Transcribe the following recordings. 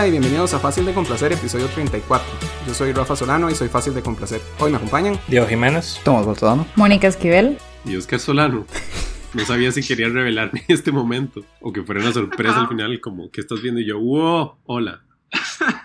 Hola y bienvenidos a Fácil de Complacer, episodio 34. Yo soy Rafa Solano y soy Fácil de Complacer. Hoy me acompañan Diego Jiménez. Tomás Bolzano. Mónica Esquivel. Y Oscar Solano. No sabía si quería revelarme en este momento o que fuera una sorpresa al final, como que estás viendo y yo, wow, hola.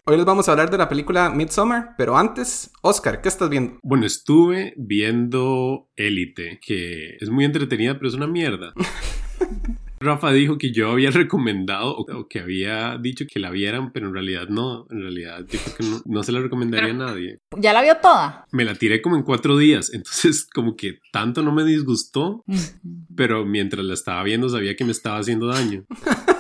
Hoy les vamos a hablar de la película Midsommar, pero antes, Oscar, ¿qué estás viendo? Bueno, estuve viendo Élite, que es muy entretenida, pero es una mierda. Rafa dijo que yo había recomendado o que había dicho que la vieran, pero en realidad no. En realidad, yo creo que no, no se la recomendaría a nadie. ¿Ya la vio toda? Me la tiré como en cuatro días, entonces como que tanto no me disgustó, pero mientras la estaba viendo sabía que me estaba haciendo daño.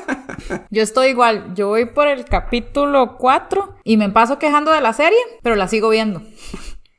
Yo estoy igual, yo voy por el capítulo 4 y me paso quejando de la serie, pero la sigo viendo.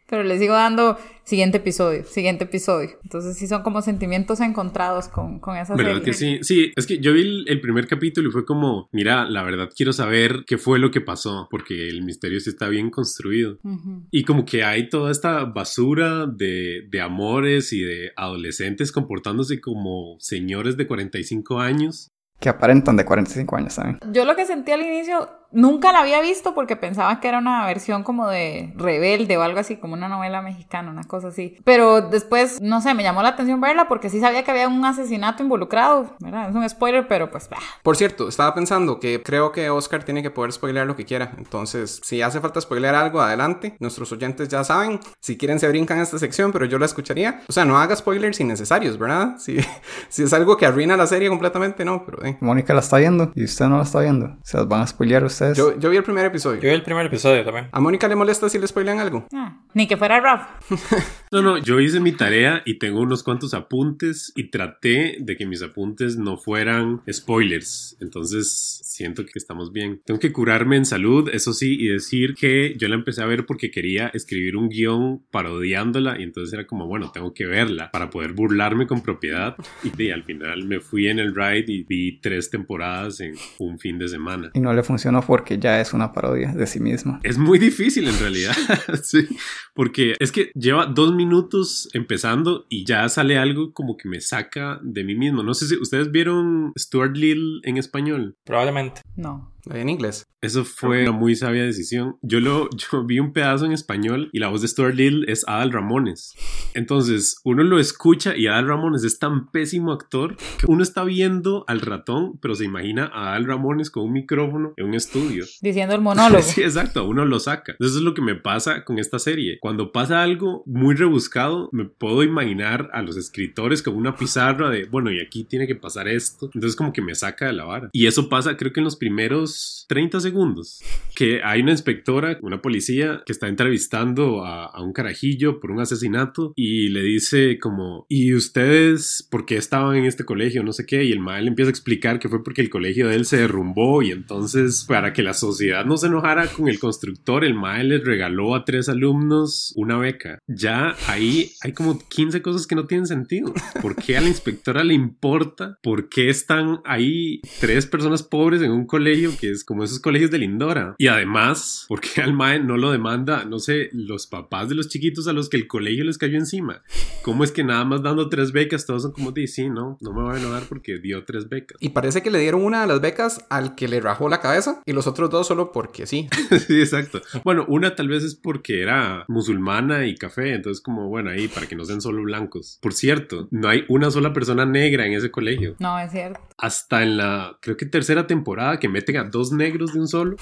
Pero le sigo dando siguiente episodio, siguiente episodio. Entonces sí son como sentimientos encontrados con, con esa ¿Verdad serie. que sí? Sí, es que yo vi el, el primer capítulo y fue como, mira, la verdad quiero saber qué fue lo que pasó, porque el misterio sí está bien construido. Ujú. Y como que hay toda esta basura de, de amores y de adolescentes comportándose como señores de 45 años. Que aparentan de 45 años, ¿saben? Yo lo que sentí al inicio, nunca la había visto porque pensaba que era una versión como de rebelde o algo así, como una novela mexicana, una cosa así. Pero después, no sé, me llamó la atención verla porque sí sabía que había un asesinato involucrado, ¿verdad? Es un spoiler, pero pues... bah. Por cierto, estaba pensando que creo que Oscar tiene que poder spoilear lo que quiera. Entonces, si hace falta spoilear algo, adelante. Nuestros oyentes ya saben. Si quieren, se brincan esta sección, pero yo la escucharía. O sea, no haga spoilers innecesarios, ¿verdad? Si, si es algo que arruina la serie completamente, no, pero... eh. Mónica la está viendo y usted no la está viendo. Se las van a spoilear ustedes. Yo, yo vi el primer episodio. Yo vi el primer episodio también. ¿A Mónica le molesta si le spoilean algo? Ah, ni que fuera Raf. No, no, yo hice mi tarea y tengo unos cuantos apuntes y traté de que mis apuntes no fueran spoilers. Entonces siento que estamos bien. Tengo que curarme en salud, eso sí, y decir que yo la empecé a ver porque quería escribir un guion parodiándola y entonces era como, bueno, tengo que verla para poder burlarme con propiedad. Y, y al final me fui en el ride y vi tres temporadas en un fin de semana. Y no le funcionó porque ya es una parodia de sí misma. Es muy difícil en realidad, sí, porque es que lleva dos minutos empezando y ya sale algo como que me saca de mí mismo. No sé si ustedes vieron Stuart Little en español. Probablemente. No. En inglés. Eso fue una muy sabia decisión. Yo lo yo vi un pedazo en español y la voz de Stuart Little es Adal Ramones. Entonces, uno lo escucha y Adal Ramones es tan pésimo actor que uno está viendo al ratón, pero se imagina a Adal Ramones con un micrófono en un estudio. Diciendo el monólogo. Sí, exacto, uno lo saca. Eso es lo que me pasa con esta serie. Cuando pasa algo muy rebuscado, me puedo imaginar a los escritores con una pizarra de, bueno, y aquí tiene que pasar esto. Entonces como que me saca de la vara. Y eso pasa creo que en los primeros 30 segundos, que hay una inspectora, una policía, que está entrevistando a, un carajillo por un asesinato y le dice como, ¿y ustedes por qué estaban en este colegio? No sé qué. Y el maestro empieza a explicar que fue porque el colegio de él se derrumbó y entonces para que la sociedad no se enojara con el constructor, el maestro les regaló a tres alumnos una beca. Ya ahí hay como 15 cosas que no tienen sentido. ¿Por qué a la inspectora le importa? ¿Por qué están ahí tres personas pobres en un colegio que es como esos colegios de Lindora? Y además, ¿por qué al mae no lo demanda, no sé, los papás de los chiquitos a los que el colegio les cayó encima? ¿Cómo es que nada más dando tres becas todos son como, de, sí, no, no me voy a enojar porque dio tres becas? Y parece que le dieron una de las becas al que le rajó la cabeza y los otros dos solo porque sí. sí, exacto. Bueno, una tal vez es porque era musulmana y café, entonces como, bueno, ahí para que no sean solo blancos. Por cierto, no hay una sola persona negra en ese colegio. No, es cierto. Hasta en la, creo que tercera temporada que meten a dos negros de un solo,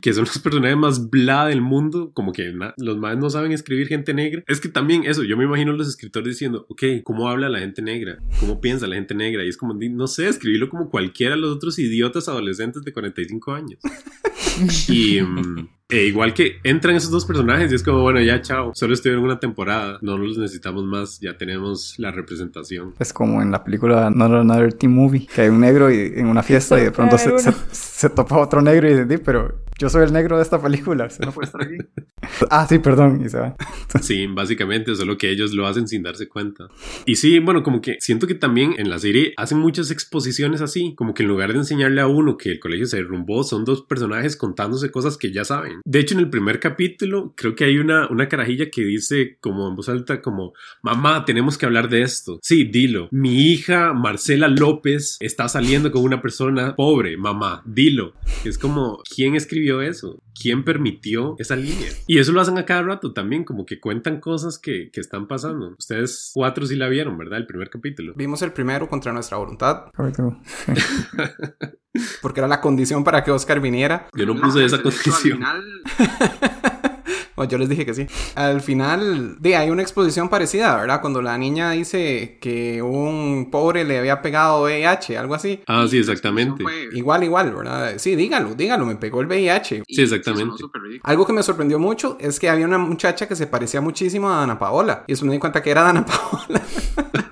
que son los personajes más bla del mundo, como que los más no saben escribir gente negra. Es que también eso, yo me imagino los escritores diciendo, ok, ¿cómo habla la gente negra? ¿Cómo piensa la gente negra? Y es como, no sé, escribirlo como cualquiera de los otros idiotas adolescentes de 45 años. Y mm, e igual que entran esos dos personajes y es como, bueno, ya chao, solo estuvieron una temporada, no los necesitamos más, ya tenemos la representación. Es como en la película Not Another Teen Movie, que hay un negro y, en una fiesta y de pronto se, se, se topa otro negro y dice, "Di, pero yo soy el negro de esta película, usted no puede estar aquí. ah, sí, perdón, y se va. Sí, básicamente, solo que ellos lo hacen sin darse cuenta. Y sí, bueno, como que siento que también en la serie hacen muchas exposiciones así, como que en lugar de enseñarle a uno que el colegio se derrumbó, son dos personajes contándose cosas que ya saben. De hecho, en el primer capítulo, creo que hay una, una carajilla que dice como en voz alta, como, mamá, tenemos que hablar de esto. Sí, dilo. Mi hija, Marcela López, está saliendo con una persona pobre, mamá, dilo. Es como, ¿quién escribió eso? ¿Quién permitió esa línea? Y eso lo hacen a cada rato también, como que cuentan cosas que, que están pasando. Ustedes cuatro sí la vieron, ¿verdad? El primer capítulo. Vimos el primero contra nuestra voluntad, porque era la condición para que Oscar viniera. Yo no puse esa de hecho, al condición. final- O yo les dije que sí. Al final, de, hay una exposición parecida, ¿verdad? Cuando la niña dice que un pobre le había pegado VIH, algo así. Ah, sí, exactamente. Igual, igual, ¿verdad? Sí, dígalo, dígalo, me pegó el VIH. Sí, exactamente. Algo que me sorprendió mucho es que había una muchacha que se parecía muchísimo a Dana Paola. Y eso me di cuenta que era Dana Paola.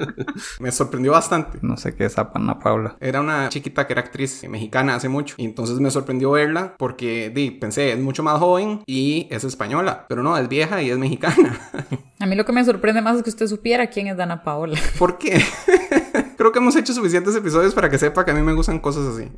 me sorprendió bastante. No sé qué es Ana Paula. Era una chiquita que era actriz mexicana hace mucho. Y entonces me sorprendió verla porque di, pensé, es mucho más joven y es española. Pero no, es vieja y es mexicana. A mí lo que me sorprende más es que usted supiera quién es Dana Paola. ¿Por qué? Creo que hemos hecho suficientes episodios para que sepa que a mí me gustan cosas así.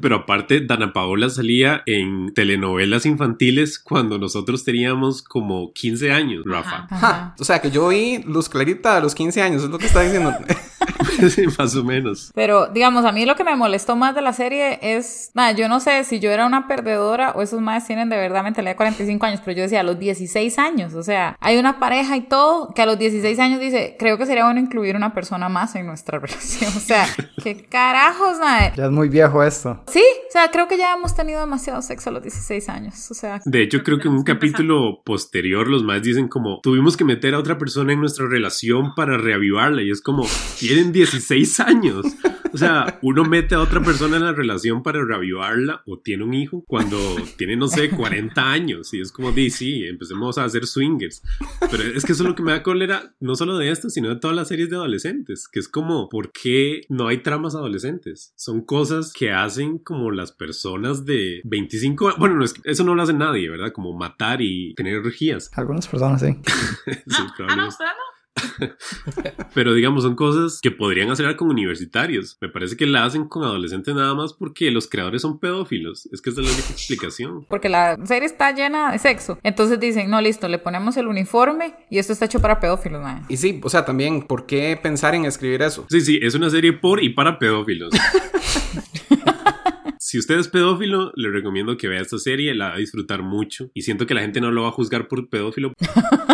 Pero aparte, Dana Paola salía en telenovelas infantiles cuando nosotros teníamos como 15 años, Rafa. Ja, o sea que yo vi Luz Clarita a los 15 años, es lo que está diciendo. Sí, más o menos. Pero, digamos, a mí lo que me molestó más de la serie es, nada, yo no sé si yo era una perdedora o esos más tienen de verdad mentalidad de 45 años, pero yo decía, a los 16 años, o sea, hay una pareja y todo que a los 16 años dice, creo que sería bueno incluir una persona más en nuestra relación, o sea, qué carajos, nada. Ya es muy viejo esto. Sí, o sea, creo que ya hemos tenido demasiado sexo a los 16 años, o sea. De hecho, creo que en un capítulo posterior los más dicen como tuvimos que meter a otra persona en nuestra relación para reavivarla y es como tienen 16 años. O sea, uno mete a otra persona en la relación para reavivarla o tiene un hijo cuando tiene, no sé, 40 años y es como, di, sí, empecemos a hacer swingers. Pero es que eso es lo que me da cólera, no solo de esto, sino de todas las series de adolescentes, que es como, ¿por qué no hay tramas adolescentes? Son cosas que hacen como las personas de 25 años. Bueno, no es que- eso no lo hace nadie, ¿verdad? Como matar y tener orgías. Algunas personas sí. Sí, probablemente. Pero digamos, son cosas que podrían hacer con universitarios. Me parece que la hacen con adolescentes nada más porque los creadores son pedófilos. Es que esa es la única explicación. Porque la serie está llena de sexo. Entonces dicen, no, listo, le ponemos el uniforme y esto está hecho para pedófilos. Y sí, o sea, también, ¿por qué pensar en escribir eso? Sí, sí, es una serie por y para pedófilos. Si usted es pedófilo, le recomiendo que vea esta serie, la va a disfrutar mucho. Y siento que la gente no lo va a juzgar por pedófilo.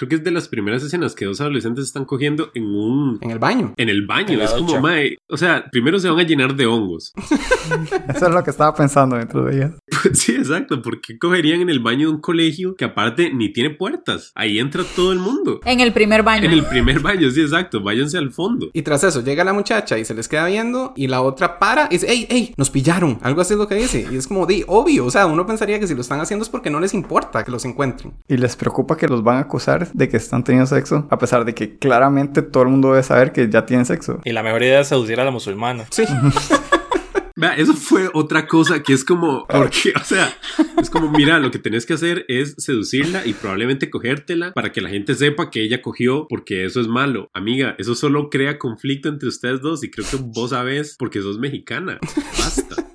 Creo que es de las primeras escenas que dos adolescentes están cogiendo en un... En el baño. En el baño, En es como, ducha. mae, o sea, primero se van a llenar de hongos. Eso es lo que estaba pensando dentro de ellas. sí, exacto, porque cogerían en el baño de un colegio que aparte ni tiene puertas. Ahí entra todo el mundo. En el primer baño. En el primer baño, sí, exacto, váyanse al fondo. Y tras eso llega la muchacha y se les queda viendo y la otra para y dice, ¡Ey, ey! Nos pillaron. Algo así es lo que dice. Y es como, di, obvio. O sea, uno pensaría que si lo están haciendo es porque no les importa que los encuentren. Y les preocupa que los van a acusar de que están teniendo sexo, a pesar de que claramente todo el mundo debe saber que ya tienen sexo. Y la mejor idea es seducir a la musulmana. Sí. Vea, eso fue otra cosa que es como, porque, o sea, es como, mira, lo que tenés que hacer es seducirla y probablemente cogértela para que la gente sepa que ella cogió porque eso es malo. Amiga, eso solo crea conflicto entre ustedes dos y creo que vos sabes porque sos mexicana. Basta.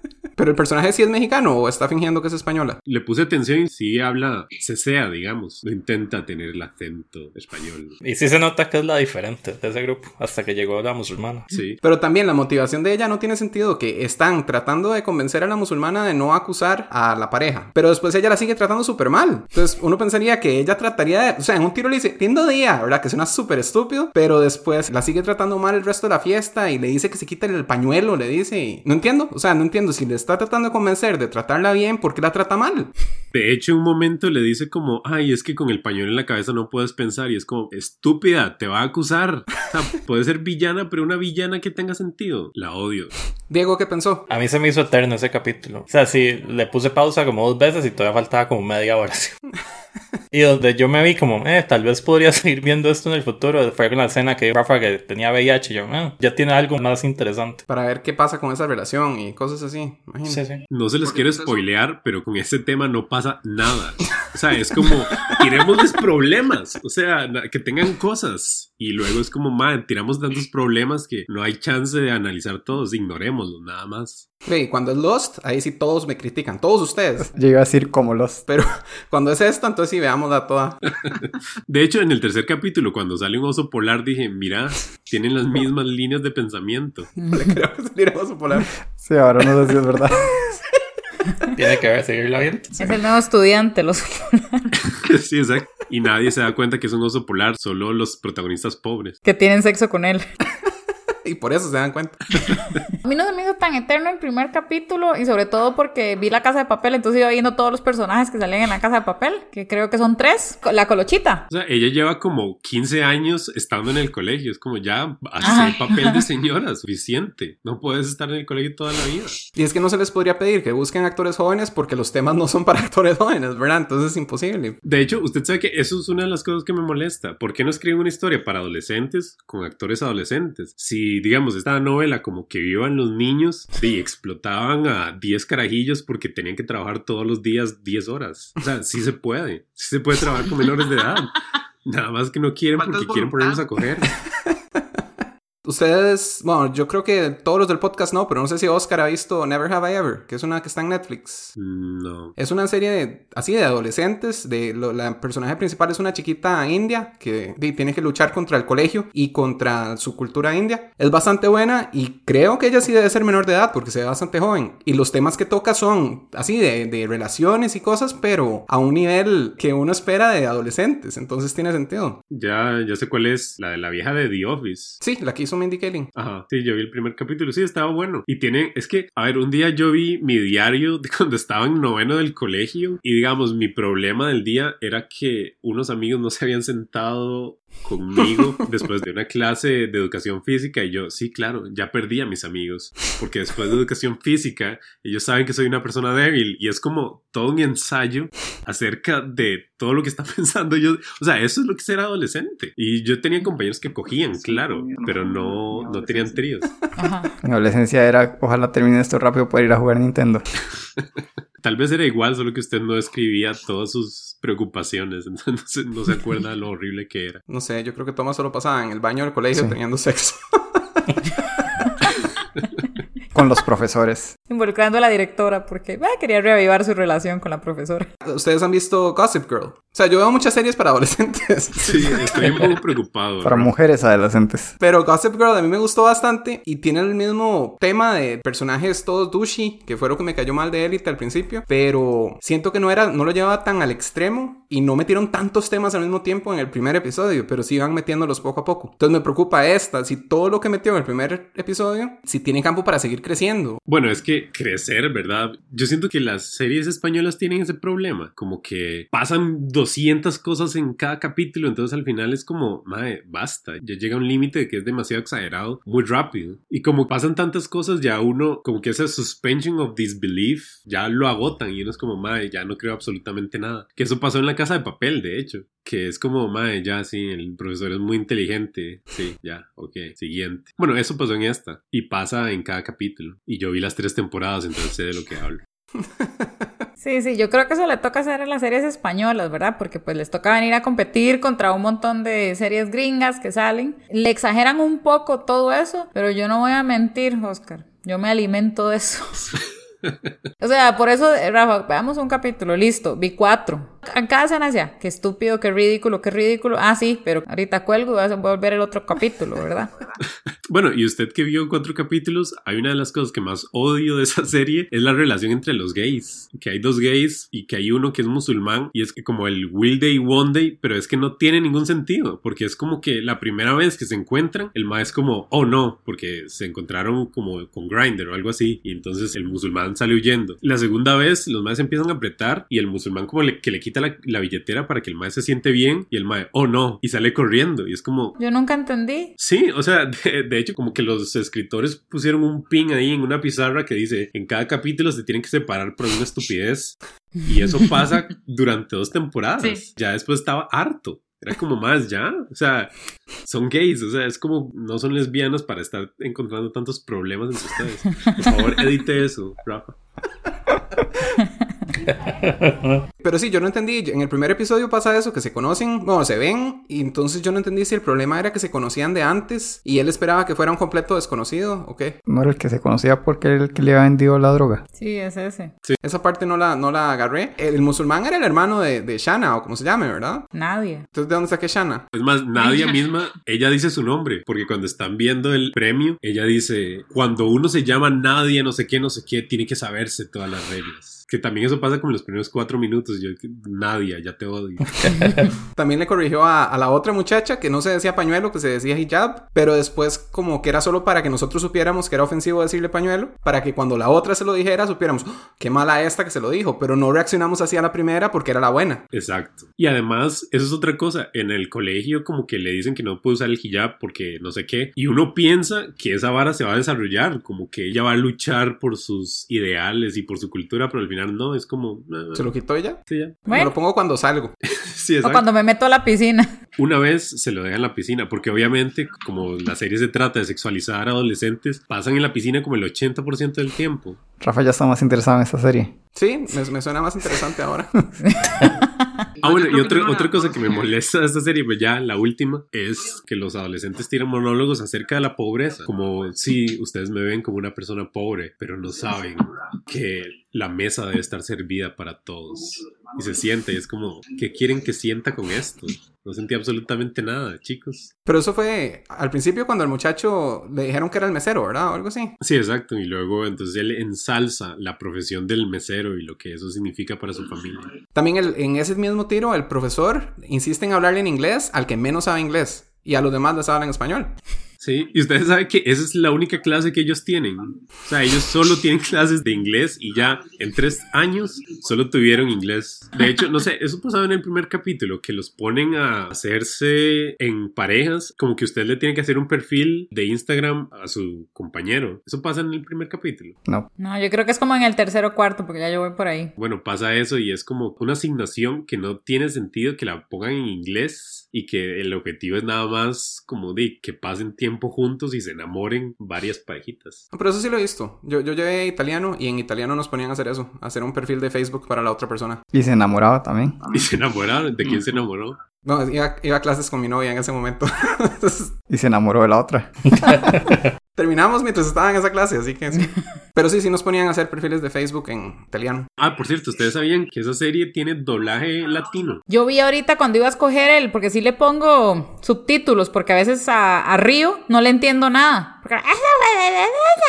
Pero el personaje sí es mexicano o está fingiendo que es española. Le puse atención y sí habla, cesea, digamos. No intenta tener el acento español. Y sí se nota que es la diferente de ese grupo, hasta que llegó la musulmana. Sí. Pero también la motivación de ella no tiene sentido, que están tratando de convencer a la musulmana de no acusar a la pareja, pero después ella la sigue tratando súper mal. Entonces uno pensaría que ella trataría de, o sea, en un tiro le dice, lindo día, ¿verdad? Que suena súper estúpido, pero después la sigue tratando mal el resto de la fiesta y le dice que se quite el pañuelo, le dice, y no entiendo, o sea, no entiendo, si le está tratando de convencer de tratarla bien, ¿por qué la trata mal? De hecho, en un momento le dice como, ay, es que con el pañuelo en la cabeza no puedes pensar. Y es como, estúpida, te va a acusar. O sea, puede ser villana, pero una villana que tenga sentido. La odio. Diego, ¿qué pensó? A mí se me hizo eterno ese capítulo. O sea, sí, le puse pausa como dos veces y todavía faltaba como media hora. Y donde yo me vi como, eh, tal vez podría seguir viendo esto en el futuro, fue con la escena que Rafa que tenía VIH yo, eh, ya tiene algo más interesante. Para ver qué pasa con esa relación y cosas así, imagínate. Sí, sí. No se les quiero spoilear, pero con este tema no pasa nada. O sea, es como, tiremosles problemas. O sea, que tengan cosas. y luego es como, man, tiramos tantos problemas que no hay chance de analizar todos, ignorémoslos, nada más. Y cuando es Lost, ahí sí todos me critican, todos ustedes. Yo iba a decir como Lost. Pero cuando es esta, entonces sí veámosla toda. De hecho, en el tercer capítulo, cuando sale un oso polar, dije, mira, tienen las mismas líneas de pensamiento. Le creo que saliera un oso polar. Sí, ahora no sé si es verdad. Tiene que ver, seguirlo viendo. Es el nuevo estudiante, los sí, exacto. Y nadie se da cuenta que es un oso polar, solo los protagonistas pobres. que tienen sexo con él. Y por eso se dan cuenta. A mí no se me hizo tan eterno el primer capítulo y sobre todo porque vi la casa de papel, entonces iba viendo todos los personajes que salían en la casa de papel, que creo que son tres. La colochita. O sea, ella lleva como 15 años estando en el colegio. Es como ya Ajá. hace papel de señora, suficiente. No puedes estar en el colegio toda la vida. Y es que no se les podría pedir que busquen actores jóvenes porque los temas no son para actores jóvenes, ¿verdad? Entonces es imposible. De hecho, usted sabe que eso es una de las cosas que me molesta. ¿Por qué no escriben una historia para adolescentes con actores adolescentes? Si, digamos, esta novela como que vivan los niños y explotaban a 10 carajillos porque tenían que trabajar todos los días 10 horas. O sea, sí se puede. Sí se puede trabajar con menores de edad. Nada más que no quieren porque quieren ponerlos a coger. Ustedes, bueno, yo creo que todos los del podcast no, pero no sé si Oscar ha visto Never Have I Ever, que es una que está en Netflix. No. Es una serie de, así de adolescentes. De lo- la personaje principal es una chiquita india que di, tiene que luchar contra el colegio y contra su cultura india. Es bastante buena y creo que ella sí debe ser menor de edad porque se ve bastante joven. Y los temas que toca son así de, de relaciones y cosas, pero a un nivel que uno espera de adolescentes. Entonces tiene sentido. Ya, ya sé cuál es. La de la vieja de The Office. Sí, la que hizo Mindy Kaling. Ajá, sí, yo vi el primer capítulo, sí, estaba bueno. Y tiene, es que, a ver, un día yo vi mi diario de cuando estaba en noveno del colegio y digamos, mi problema del día era que unos amigos no se habían sentado conmigo después de una clase de educación física y yo, sí, claro, ya perdí a mis amigos, porque después de educación física ellos saben que soy una persona débil y es como todo un ensayo acerca de todo lo que está pensando yo, o sea, eso es lo que es ser adolescente. Y yo tenía compañeros que cogían, claro, pero no, no tenían tríos. Ajá. Mi adolescencia era, ojalá termine esto rápido para ir a jugar Nintendo. Tal vez era igual, solo que usted no escribía todas sus preocupaciones, entonces no se, acuerda de lo horrible que era. No sé, yo creo que Thomas solo pasaba en el baño del colegio Sí. teniendo sexo. Con los profesores. Involucrando a la directora porque quería reavivar su relación con la profesora. Ustedes han visto Gossip Girl. O sea, yo veo muchas series para adolescentes. Sí, estoy un poco preocupado. Para ¿verdad? mujeres adolescentes. Pero Gossip Girl a mí me gustó bastante y tiene el mismo tema de personajes todos douchey, que fue lo que me cayó mal de Elite al principio, pero siento que no era no lo llevaba tan al extremo y no metieron tantos temas al mismo tiempo en el primer episodio, pero sí iban metiéndolos poco a poco. Entonces me preocupa esta, si todo lo que metió en el primer episodio, si tiene campo para seguir creciendo. Bueno, es que crecer, ¿verdad? Yo siento que las series españolas tienen ese problema, como que pasan 200 cosas en cada capítulo, entonces al final es como, madre, basta, ya llega un límite de que es demasiado exagerado, muy rápido. Y como pasan tantas cosas, ya uno, como que ese suspension of disbelief, ya lo agotan y uno es como, madre, ya no creo absolutamente nada. Que eso pasó en la casa de papel, de hecho, que es como, madre, ya sí, el profesor es muy inteligente, sí, ya, ok, siguiente. Bueno, eso pasó en esta y pasa en cada capítulo. Y yo vi las tres temporadas, entonces sé de lo que hablo. Sí, sí, yo creo que eso le toca hacer en las series españolas, ¿verdad? Porque pues les toca venir a competir contra un montón de series gringas que salen. Le exageran un poco todo eso, pero yo no voy a mentir, Oscar. Yo me alimento de eso. O sea, por eso, eh, Rafa, veamos un capítulo, listo, vi cuatro. En cada escena decía, qué estúpido, qué ridículo, qué ridículo. Ah, sí, pero ahorita cuelgo y vas a volver el otro capítulo, ¿verdad? Bueno, y usted que vio cuatro capítulos, hay una de las cosas que más odio de esa serie es la relación entre los gays. Que hay dos gays y que hay uno que es musulmán y es que como el Will Day, One Day, pero es que no tiene ningún sentido porque es como que la primera vez que se encuentran, el ma es como, oh no, porque se encontraron como con Grinder o algo así y entonces el musulmán sale huyendo. La segunda vez, los maes empiezan a apretar y el musulmán como le, que le quita la, la billetera para que el mae se siente bien y el mae, oh no, y sale corriendo y es como, Yo nunca entendí. Sí, o sea, de, de hecho, como que los escritores pusieron un pin ahí en una pizarra que dice, en cada capítulo se tienen que separar por una estupidez. Y eso pasa durante dos temporadas. Sí. Ya después estaba harto. Era como más ya. O sea, son gays. O sea, es como no son lesbianas para estar encontrando tantos problemas entre ustedes. Por favor, edite eso, Rafa. Pero sí, yo no entendí. En el primer episodio pasa eso, que se conocen, bueno, se ven, y entonces yo no entendí si el problema era que se conocían de antes y él esperaba que fuera un completo desconocido o qué. No era el que se conocía porque era el que le había vendido la droga. Sí, es ese. Esa parte no la, no la agarré. El, musulmán era el hermano de, de Shana, o como se llame, ¿verdad? Nadie. Entonces, ¿de dónde saqué Shana? Es más, Nadia misma, ella dice su nombre, porque cuando están viendo el premio, ella dice, cuando uno se llama Nadia, no sé qué, no sé qué, tiene que saberse todas las reglas. Que también eso pasa como en los primeros cuatro minutos. Yo, Nadia, ya te odio. también le corrigió a, a, la otra muchacha que no se decía pañuelo, que se decía hijab, pero después como que era solo para que nosotros supiéramos que era ofensivo decirle pañuelo, para que cuando la otra se lo dijera supiéramos, ¡Oh, qué mala esta que se lo dijo, pero no reaccionamos así a la primera porque era la buena. Exacto. Y además, eso es otra cosa. En el colegio como que le dicen que no puede usar el hijab porque no sé qué, y uno piensa que esa vara se va a desarrollar, como que ella va a luchar por sus ideales y por su cultura, pero al final no, es como... ¿Se lo quitó ella? Sí, ya. Me lo pongo cuando salgo. sí, o cuando me meto a la piscina. Una vez se lo deja en la piscina, porque obviamente, como la serie se trata de sexualizar a adolescentes, pasan en la piscina como el 80% del tiempo. Rafa ya está más interesado en esta serie. Sí, me, me suena más interesante ahora. Ah, bueno, y otra, otra cosa que me molesta de esta serie, pues ya la última, es que los adolescentes tiran monólogos acerca de la pobreza. Como, sí, ustedes me ven como una persona pobre, pero no saben que la mesa debe estar servida para todos. Y se siente, y es como, ¿qué quieren que sienta con esto? No sentí absolutamente nada, chicos. Pero eso fue al principio cuando al muchacho le dijeron que era el mesero, ¿verdad? O algo así. Sí, exacto. Y luego entonces él ensalza la profesión del mesero y lo que eso significa para su familia. También el, en ese mismo tiro, el profesor insiste en hablarle en inglés al que menos sabe inglés y a los demás les hablan en español. Sí, y ustedes saben que esa es la única clase que ellos tienen. O sea, ellos solo tienen clases de inglés y ya en tres años solo tuvieron inglés. De hecho, no sé, eso pasaba en el primer capítulo, que los ponen a hacerse en parejas, como que usted le tiene que hacer un perfil de Instagram a su compañero. Eso pasa en el primer capítulo. No. No, yo creo que es como en el tercero o cuarto, porque ya yo voy por ahí. Bueno, pasa eso y es como una asignación que no tiene sentido que la pongan en inglés y que el objetivo es nada más como de que pasen tiempo juntos y se enamoren varias parejitas. Pero eso sí lo he visto. Yo, yo llevé italiano y en italiano nos ponían a hacer eso, hacer un perfil de Facebook para la otra persona. Y se enamoraba también. ¿Y se enamoraron? ¿De quién se enamoró? No, iba, iba a clases con mi novia en ese momento. y se enamoró de la otra. Terminamos mientras estaba en esa clase, así que sí. Pero sí, sí nos ponían a hacer perfiles de Facebook en italiano. Ah, por cierto, ¿ustedes sabían que esa serie tiene doblaje latino? Yo vi ahorita cuando iba a escoger el, porque sí le pongo subtítulos, porque a veces a, a Río no le entiendo nada. Porque...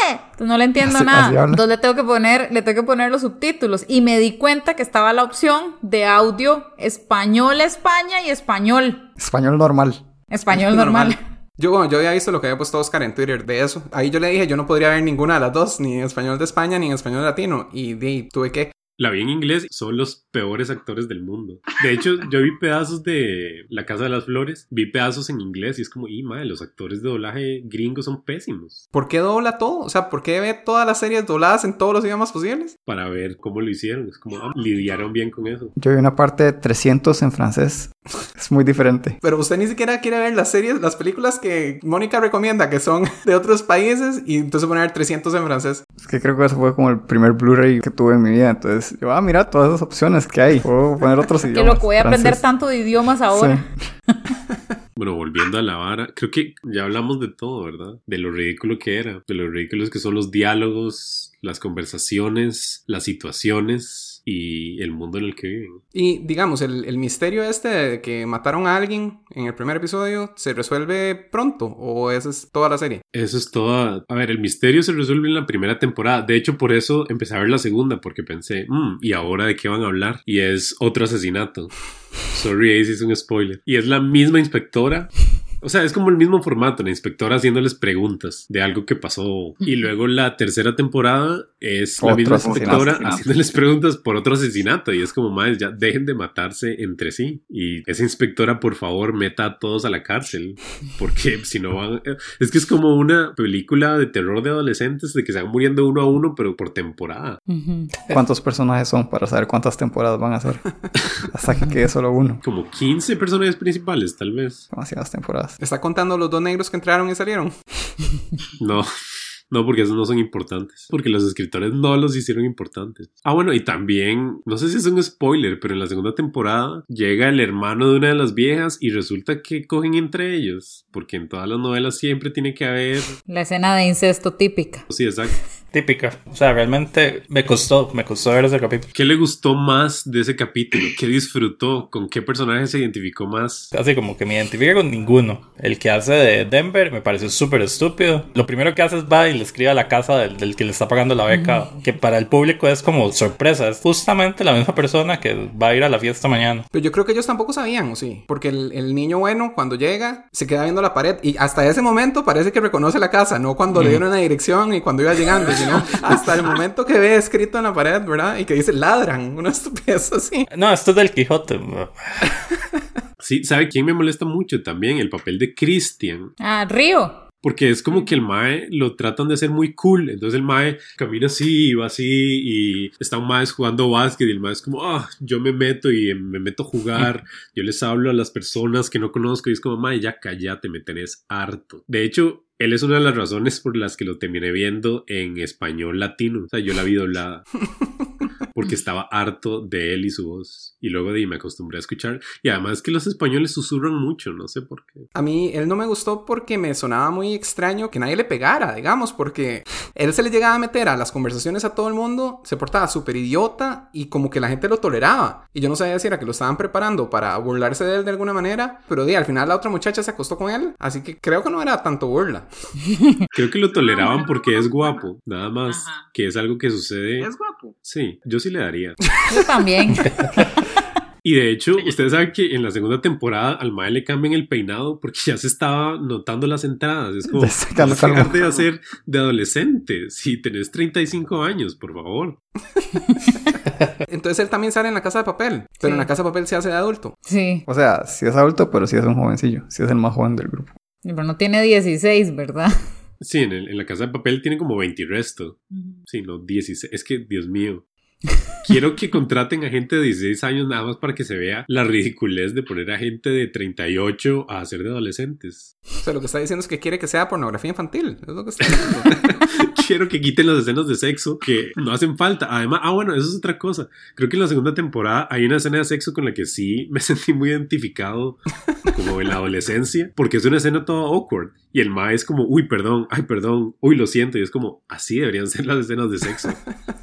Entonces no le entiendo Así- nada. Entonces le tengo que poner, le tengo que poner los subtítulos. Y me di cuenta que estaba la opción de audio español España y español. Español normal. Español normal. Yo, bueno, yo había visto lo que había puesto Oscar en Twitter de eso. Ahí yo le dije, yo no podría ver ninguna de las dos, ni en español de España ni en español latino. Y, di, tuve que. La vi en inglés, son los peores actores del mundo. De hecho, yo vi pedazos de La Casa de las Flores, vi pedazos en inglés y es como, y madre, los actores de doblaje gringos son pésimos. ¿Por qué dobla todo? O sea, ¿por qué ve todas las series dobladas en todos los idiomas posibles? Para ver cómo lo hicieron, es como, ah, lidiaron bien con eso. Yo vi una parte de 300 en francés. Es muy diferente. Pero usted ni siquiera quiere ver las series, las películas que Mónica recomienda, que son de otros países, y entonces poner 300 en francés. Es que creo que eso fue como el primer Blu-ray que tuve en mi vida. Entonces, yo, ah, mira todas esas opciones que hay. Puedo poner otros Que idiomas. loco, voy a aprender tanto de idiomas ahora. Sí. Bueno, volviendo a la vara, creo que ya hablamos de todo, ¿verdad? De lo ridículo que era, de lo ridículos que son los diálogos, las conversaciones, las situaciones y el mundo en el que viven. Y digamos, el, el misterio este de que mataron a alguien en el primer episodio, ¿se resuelve pronto? ¿O esa es toda la serie? Eso es todo. A ver, el misterio se resuelve en la primera temporada. De hecho, por eso empecé a ver la segunda, porque pensé, "Mm, ¿y ahora de qué van a hablar? Y es otro asesinato. Sorry, sí es un spoiler. Y es la misma inspectora. O sea, es como el mismo formato, la inspectora haciéndoles preguntas de algo que pasó. Y luego la tercera temporada es la Otro misma asesinato. inspectora haciéndoles preguntas por otro asesinato. Y es como, más ya dejen de matarse entre sí. Y esa inspectora, por favor, meta a todos a la cárcel. Porque si no van... Es que es como una película de terror de adolescentes de que se van muriendo uno a uno, pero por temporada. ¿Cuántos personajes son para saber cuántas temporadas van a hacer? Hasta que quede solo uno. Como 15 personajes principales, tal vez. Demasiadas temporadas. ¿Está contando los dos negros que entraron y salieron? No. No, porque esos no son importantes. Porque los escritores no los hicieron importantes. Ah, bueno, y también, no sé si es un spoiler, pero en la segunda temporada llega el hermano de una de las viejas y resulta que cogen entre ellos. Porque en todas las novelas siempre tiene que haber. La escena de incesto típica. Sí, exacto. Típica. O sea, realmente me costó, me costó ver ese capítulo. ¿Qué le gustó más de ese capítulo? ¿Qué disfrutó? ¿Con qué personaje se identificó más? Así como que me identifica con ninguno. El que hace de Denver me pareció súper estúpido. Lo primero que hace es va y le escribe a la casa del, del que le está pagando la beca, que para el público es como sorpresa. Es justamente la misma persona que va a ir a la fiesta mañana. Pero yo creo que ellos tampoco sabían, ¿o sí? Porque el, el niño bueno, cuando llega, se queda viendo la pared y hasta ese momento parece que reconoce la casa, no cuando le dieron una dirección y cuando iba llegando, sino hasta el momento que ve escrito en la pared, ¿verdad? Y que dice ladran, una estupidez así. No, esto es del Quijote. Sí, ¿sabe quién me molesta mucho también? El papel de Christian. Ah, Río. Porque es como que el Mae lo tratan de hacer muy cool. Entonces el Mae camina así y va así y está un Mae jugando básquet y el Mae es como, ah, yo me meto y me meto a jugar. Yo les hablo a las personas que no conozco y es como, Mae, ya cállate, me tenés harto. De hecho, él es una de las razones por las que lo terminé viendo en español latino. O sea, yo la vi doblada. Porque estaba harto de él y su voz. Y luego de ahí me acostumbré a escuchar. Y además que los españoles susurran mucho, no sé por qué. A mí él no me gustó porque me sonaba muy extraño que nadie le pegara, digamos, porque él se le llegaba a meter a las conversaciones a todo el mundo, se portaba súper idiota y como que la gente lo toleraba. Y yo no sabía si era que lo estaban preparando para burlarse de él de alguna manera, pero di, al final la otra muchacha se acostó con él, así que creo que no era tanto burla. Creo que lo toleraban porque es guapo, nada más. Que es algo que sucede. Es guapo. Sí, yo sí le daría. Yo también. Y de hecho, ustedes saben que en la segunda temporada al Mae le cambian el peinado porque ya se estaba notando las entradas. Es como, dejar de hacer de adolescente. Si tenés 35 años, por favor. Entonces él también sale en la casa de papel, pero Sí. en la casa de papel se hace de adulto. Sí. O sea, si es adulto, pero si es un jovencillo. Si es el más joven del grupo. Pero no tiene 16, ¿verdad? Sí, en, el- en la casa de papel tiene como 20 y resto. Sí, no, 16. Es que, Dios mío. Quiero que contraten a gente de 16 años nada más para que se vea la ridiculez de poner a gente de 38 a hacer de adolescentes. O sea, lo que está diciendo es que quiere que sea pornografía infantil. Es lo que está diciendo. Quiero que quiten las escenas de sexo que no hacen falta. Además, ah, bueno, eso es otra cosa. Creo que en la segunda temporada hay una escena de sexo con la que sí me sentí muy identificado como en la adolescencia, porque es una escena toda awkward. Y el ma es como, uy, perdón, ay, perdón, uy, lo siento. Y es como, así deberían ser las escenas de sexo.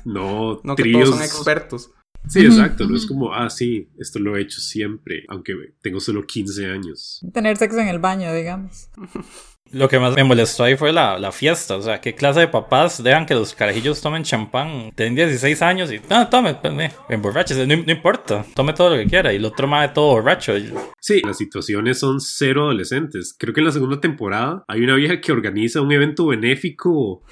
No, tríos. Son expertos. Sí, exacto. No es como, ah, sí, esto lo he hecho siempre, aunque tengo solo 15 años. Tener sexo en el baño, digamos. Lo que más me molestó ahí fue la, la fiesta. O sea, ¿qué clase de papás dejan que los carajillos tomen champán? Tienen 16 años y, no, tome, me, emborrachese, no, no importa, tome todo lo que quiera. Y el otro más de todo borracho. Sí, las situaciones son cero adolescentes. Creo que en la segunda temporada hay una vieja que organiza un evento benéfico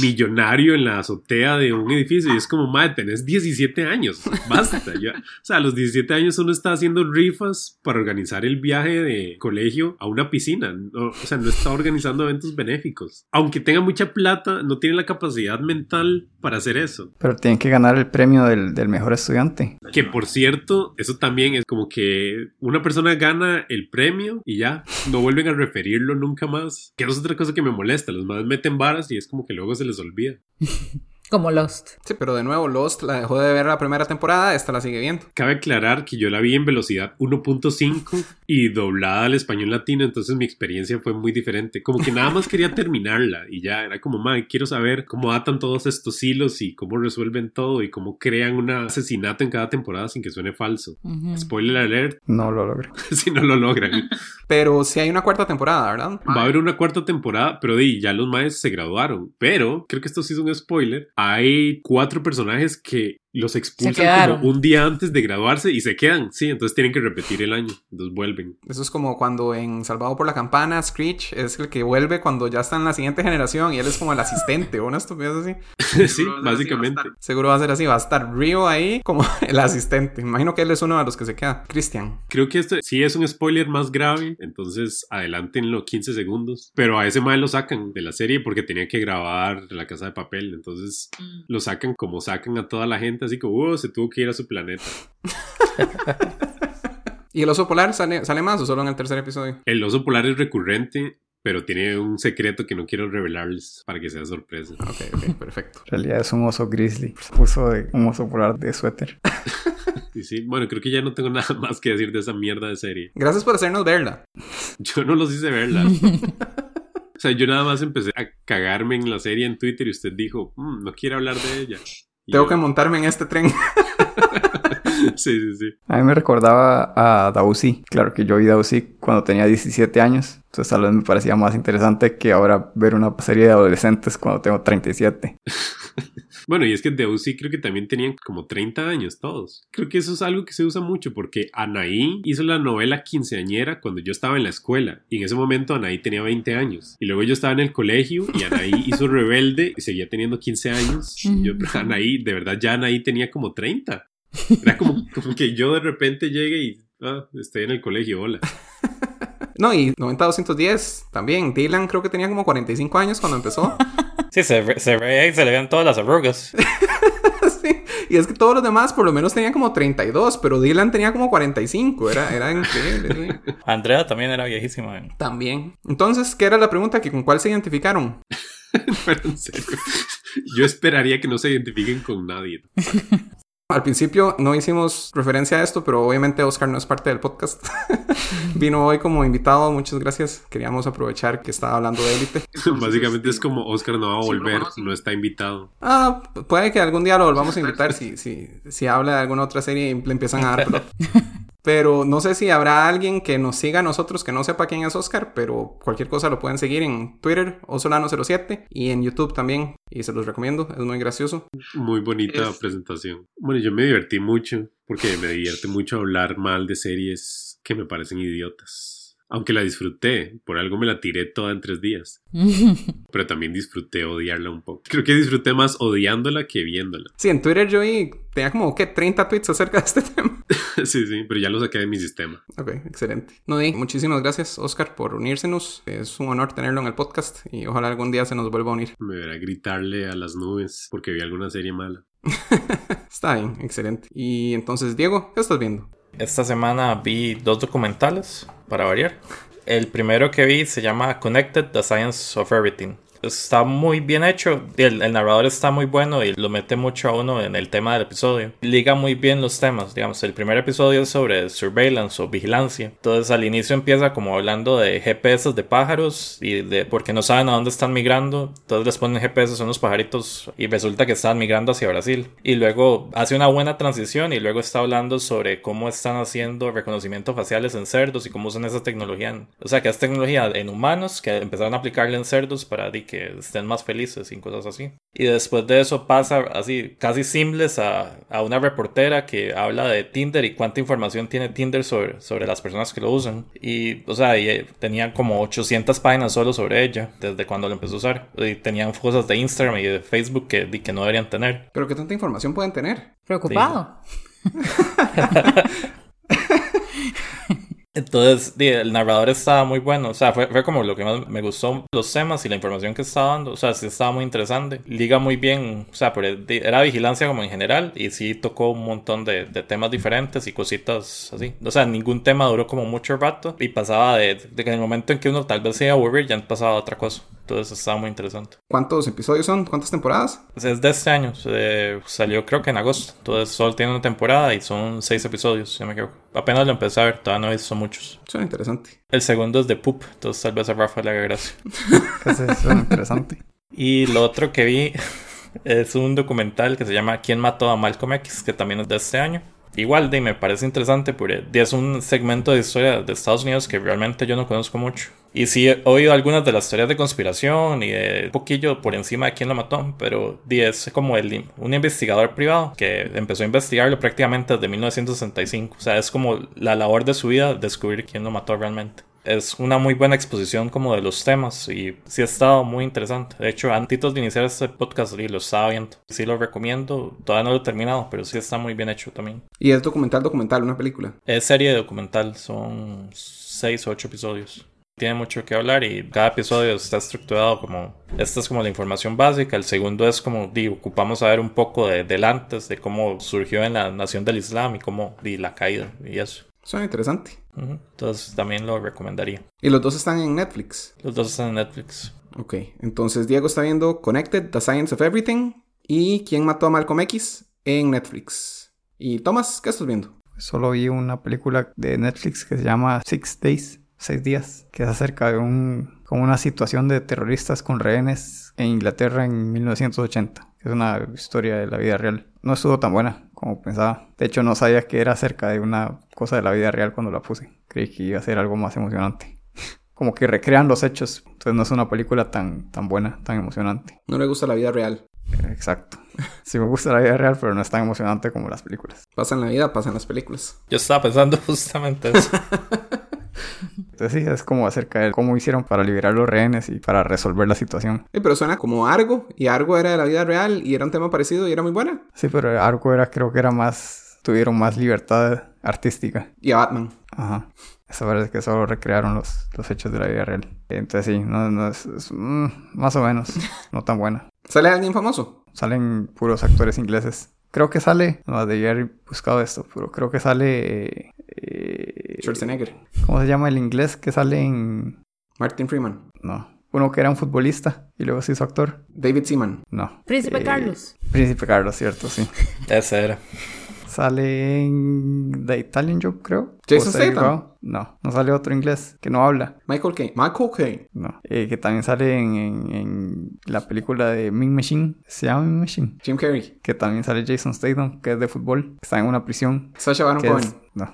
millonario en la azotea de un edificio y es como, madre, tenés 17 años, basta ya. O sea, a los 17 años uno está haciendo rifas para organizar el viaje de colegio a una piscina. No, o sea, no está organizando eventos benéficos. Aunque tenga mucha plata, no tiene la capacidad mental para hacer eso. Pero tienen que ganar el premio del, del mejor estudiante. Que por cierto, eso también es como que una persona gana el premio y ya no vuelven a referirlo nunca más. Que es otra cosa que me molesta. Los más meten varas y es como que luego se les olvida. Como Lost. Sí, pero de nuevo, Lost la dejó de ver la primera temporada, esta la sigue viendo. Cabe aclarar que yo la vi en velocidad 1.5 y doblada al español latino, entonces mi experiencia fue muy diferente. Como que nada más quería terminarla y ya era como, madre, quiero saber cómo atan todos estos hilos y cómo resuelven todo y cómo crean un asesinato en cada temporada sin que suene falso. Ujú. Spoiler alert, No lo logré. si no lo logran. Pero sí hay una cuarta temporada, ¿verdad? Va a haber una cuarta temporada, pero di, ya los maes se graduaron. Pero creo que esto sí es un spoiler. Hay cuatro personajes que los expulsan como un día antes de graduarse y se quedan. Sí, entonces tienen que repetir el año. Entonces vuelven. Eso es como cuando en Salvado por la Campana, Screech es el que vuelve cuando ya está en la siguiente generación y él es como el asistente o una estupidez así. sí, básicamente. Seguro va a ser así, va a estar Rio ahí como el asistente. Imagino que él es uno de los que se queda. Christian. Creo que este sí es un spoiler más grave, entonces adelántenlo 15 segundos. Pero a ese mae lo sacan de la serie porque tenía que grabar la casa de papel. Entonces lo sacan como sacan a toda la gente, así como, "Oh, se tuvo que ir a su planeta. ¿Y el oso polar sale, sale más o solo en el tercer episodio? El oso polar es recurrente, pero tiene un secreto que no quiero revelarles para que sea sorpresa. Ok, ok, perfecto. En realidad es un oso grizzly. Puso de un oso polar de suéter. Y sí, bueno, creo que ya no tengo nada más que decir de esa mierda de serie. Gracias por hacernos verla. Yo no los hice verla. O sea, yo nada más empecé a cagarme en la serie en Twitter y usted dijo, "Mm, no quiere hablar de ella. Tengo que montarme en este tren. Sí, sí, sí. A mí me recordaba a Dausy. Claro que yo vi Dausy cuando tenía 17 años. Entonces tal vez me parecía más interesante que ahora ver una serie de adolescentes cuando tengo 37. Bueno, y es que de UCI creo que también tenían como 30 años todos. Creo que eso es algo que se usa mucho porque Anaí hizo la novela quinceañera cuando yo estaba en la escuela y en ese momento Anaí tenía 20 años. Y luego yo estaba en el colegio y Anaí hizo Rebelde y seguía teniendo 15 años. Y yo, Anaí, de verdad ya Anaí tenía como 30. Era como, como que yo de repente llegue y ah, estoy en el colegio, hola. No, y 90-210 también. Dylan creo que tenía como 45 años cuando empezó. Sí, se, ve- se ve y se le ven todas las arrugas. Sí, Y es que todos los demás por lo menos tenían como 32, pero Dylan tenía como 45. Era, era increíble, sí. Andrea también era viejísima. eh. También. Entonces, ¿qué era la pregunta? ¿Que ¿Con cuál se identificaron? Pero en serio, yo esperaría que no se identifiquen con nadie. Al principio no hicimos referencia a esto, pero obviamente Oscar no es parte del podcast. Vino hoy como invitado, muchas gracias. Queríamos aprovechar que estaba hablando de élite. Básicamente es como Oscar no va a volver, no está invitado. Ah, puede que algún día lo volvamos a invitar si, si, si habla de alguna otra serie y le empiezan a dar plot. Pero no sé si habrá alguien que nos siga a nosotros que no sepa quién es Oscar, pero cualquier cosa lo pueden seguir en Twitter, Osolano07 y en YouTube también. Y se los recomiendo, es muy gracioso. Muy bonita Es- presentación. Bueno, yo me divertí mucho porque me divierte mucho hablar mal de series que me parecen idiotas. Aunque la disfruté, por algo me la tiré toda en tres días. Pero también disfruté odiarla un poco. Creo que disfruté más odiándola que viéndola. Sí, en Twitter yo vi, tenía como que 30 tweets acerca de este tema. sí, sí, pero ya lo saqué de mi sistema. Ok, excelente. No di, muchísimas gracias, Oscar, por unírsenos. Es un honor tenerlo en el podcast y ojalá algún día se nos vuelva a unir. Me verá gritarle a las nubes porque vi alguna serie mala. Está bien, excelente. Y entonces, Diego, ¿qué estás viendo? Esta semana vi dos documentales, para variar. El primero que vi se llama Connected, The Science of Everything. Está muy bien hecho, el, el narrador está muy bueno y lo mete mucho a uno en el tema del episodio. Liga muy bien los temas, digamos, el primer episodio es sobre surveillance o vigilancia. Entonces al inicio empieza como hablando de GPS de pájaros y de porque no saben a dónde están migrando. Entonces les ponen GPS a unos pajaritos y resulta que están migrando hacia Brasil. Y luego hace una buena transición y luego está hablando sobre cómo están haciendo reconocimiento faciales en cerdos y cómo usan esa tecnología. o sea, que es tecnología en humanos que empezaron a aplicarla en cerdos para que estén más felices y cosas así. Y después de eso pasa así, casi simples a, a una reportera que habla de Tinder y cuánta información tiene Tinder sobre, sobre las personas que lo usan. Y, o sea, y, eh, tenían como 800 páginas solo sobre ella desde cuando lo empezó a usar. Y tenían cosas de Instagram y de Facebook que, di, que no deberían tener. Pero ¿qué tanta información pueden tener? Preocupado. Entonces, el narrador estaba muy bueno. O sea, fue, fue como lo que más me gustó, los temas y la información que estaba dando. O sea, sí estaba muy interesante. Liga muy bien. O sea, pero era vigilancia como en general. Y sí tocó un montón de, de temas diferentes y cositas así. O sea, ningún tema duró como mucho rato. Y pasaba de, de que en el momento en que uno tal vez se iba a aburrir, ya pasaba a otra cosa. Entonces estaba muy interesante. ¿Cuántos episodios son? ¿Cuántas temporadas? Es de este año. se- salió creo que en agosto. Entonces solo tiene una temporada y son seis episodios, si me equivoco. Apenas lo empecé a ver, todavía no he visto muchos. Suena interesante. El segundo es de Poop, entonces tal vez a Rafa le haga gracia. Ese suena interesante. Y lo otro que vi es un documental que se llama ¿Quién mató a Malcolm X? que también es de este año. Igual de me parece interesante porque es un segmento de historia de Estados Unidos que realmente yo no conozco mucho. Y sí he oído algunas de las teorías de conspiración y de un poquillo por encima de quién lo mató, pero es como el, un investigador privado que empezó a investigarlo prácticamente desde 1965. O sea, es como la labor de su vida descubrir quién lo mató realmente. Es una muy buena exposición como de los temas y sí ha estado muy interesante. De hecho, antes de iniciar este podcast lo estaba viendo. Sí lo recomiendo. Todavía no lo he terminado, pero sí está muy bien hecho también. Y es documental, documental, una película. Es serie documental, son seis o ocho episodios. Tiene mucho que hablar y cada episodio está estructurado como... Esta es como la información básica, el segundo es como, di, ocupamos saber un poco de, del antes, de cómo surgió en la nación del Islam y cómo di la caída y eso. Suena interesante. Entonces también lo recomendaría. Y los dos están en Netflix. Los dos están en Netflix. Ok, entonces Diego está viendo Connected, The Science of Everything y ¿Quién mató a Malcolm X? en Netflix. Y Tomás, ¿qué estás viendo? Solo vi una película de Netflix que se llama Six Days, seis días, que es acerca de un, como una situación de terroristas con rehenes en Inglaterra en 1980. que Es una historia de la vida real. No estuvo tan buena como pensaba. De hecho, no sabía que era acerca de una cosa de la vida real cuando la puse. Creí que iba a ser algo más emocionante. Como que recrean los hechos. Entonces no es una película tan, tan buena, tan emocionante. No le gusta la vida real. Exacto. Sí me gusta la vida real, pero no es tan emocionante como las películas. Pasa en la vida, pasa en las películas. Yo estaba pensando justamente eso. Entonces sí, es como acerca de cómo hicieron para liberar los rehenes y para resolver la situación. Eh, pero suena como Argo, y Argo era de la vida real y era un tema parecido y era muy buena. Sí, pero Arco era, creo que era más, tuvieron más libertad artística. Y a Batman. Ajá. Eso parece que solo recrearon los, los hechos de la vida real. Entonces sí, no, no es, es, mm, más o menos, no tan buena. ¿Sale alguien famoso? Salen puros actores ingleses. Creo que sale, no debía haber buscado esto, pero creo que sale... eh, eh, Schwarzenegger. ¿Cómo se llama el inglés que sale en...? Martin Freeman. No. Uno que era un futbolista y luego se hizo actor. David Seaman. No. Príncipe Eh, Carlos. Príncipe Carlos, cierto, sí. Ese era. Sale en The Italian Job, creo. Jason Statham. No, no sale otro inglés que no habla. Michael Caine. Michael Caine. No. Eh, que también sale en, en- en la película de Mean Machine. Se llama Mean Machine. Jim Carrey. Que también sale Jason Statham, que es de fútbol. Está en una prisión. Sacha Baron Cohen. no,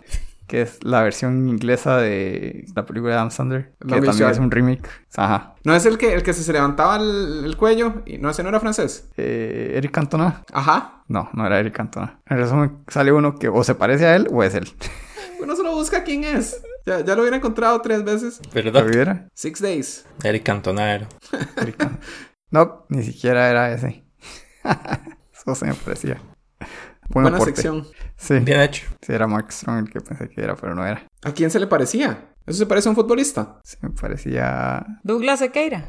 que es la versión inglesa de la película de Adam Sandler. Que Longest también Yard. es un remake. Ajá. ¿No es el que, el que se levantaba el, el cuello? y ¿No ese no era francés? Eh, Eric Cantona. Ajá. No, no era Eric Cantona. En resumen, sale uno que o se parece a él o es él. Uno solo busca quién es. Ya, ya lo hubiera encontrado tres veces. ¿Lo ¿Verdad? hubiera? Six Days. Eric Cantona era. Eric Cantona. No, ni siquiera era ese. Eso se me parecía. Buen Buena aporte. sección. Sí. Bien hecho. Sí, era Mark Strong el que pensé que era, pero no era. ¿A quién se le parecía? ¿Eso se parece a un futbolista? Sí, me parecía... Douglas Sequeira.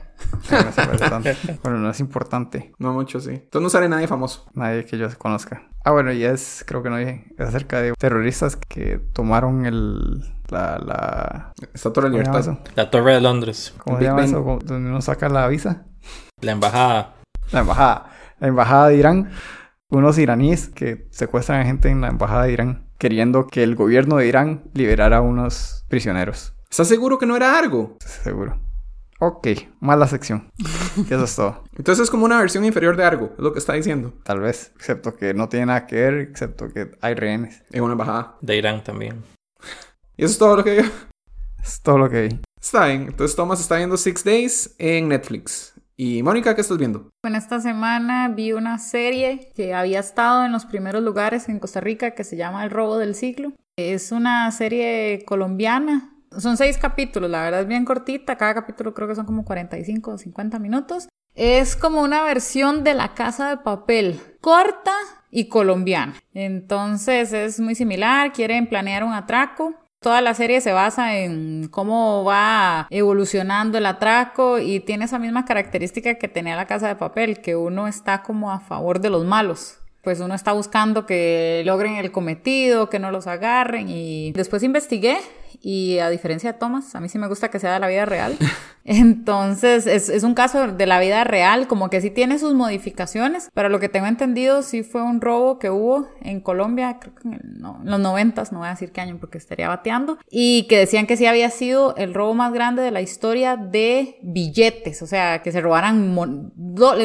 no se parece tanto. Bueno, no es importante. No mucho, sí. Entonces no sale nadie famoso. Nadie que yo conozca. Ah, bueno, y es, creo que no dije, es acerca de terroristas que tomaron el... La... la ¿Cómo se llama libertad. La Torre de Londres. ¿Cómo se Big llama Ben. eso? Donde uno saca la visa. La embajada. La embajada. La embajada de Irán. Unos iraníes que secuestran a gente en la embajada de Irán. Queriendo que el gobierno de Irán liberara a unos prisioneros. ¿Estás seguro que no era algo? Seguro. Ok, mala sección. Eso es todo. Entonces es como una versión inferior de algo, es lo que está diciendo. Tal vez. Excepto que no tiene nada que ver, excepto que hay rehenes. En una embajada. De Irán también. Y eso es todo lo que digo. Es todo lo que vi. Está bien. Entonces Thomas está viendo Six Days en Netflix. Y Mónica, ¿qué estás viendo? En esta semana vi una serie que había estado en los primeros lugares en Costa Rica que se llama El robo del siglo. Es una serie colombiana. Son seis capítulos, la verdad es bien cortita. Cada capítulo creo que son como 45 o 50 minutos. Es como una versión de La Casa de Papel, corta y colombiana. Entonces es muy similar, quieren planear un atraco. Toda la serie se basa en cómo va evolucionando el atraco y tiene esa misma característica que tenía la casa de papel, que uno está como a favor de los malos. Pues uno está buscando que logren el cometido, que no los agarren y después investigué y a diferencia de Thomas, a mí sí me gusta que sea de la vida real. Entonces es, es un caso de la vida real, como que sí tiene sus modificaciones, pero lo que tengo entendido sí fue un robo que hubo en Colombia, creo que en, el- no, en los noventas, no voy a decir qué año porque estaría bateando, y que decían que sí había sido el robo más grande de la historia de billetes, o sea, que se robaran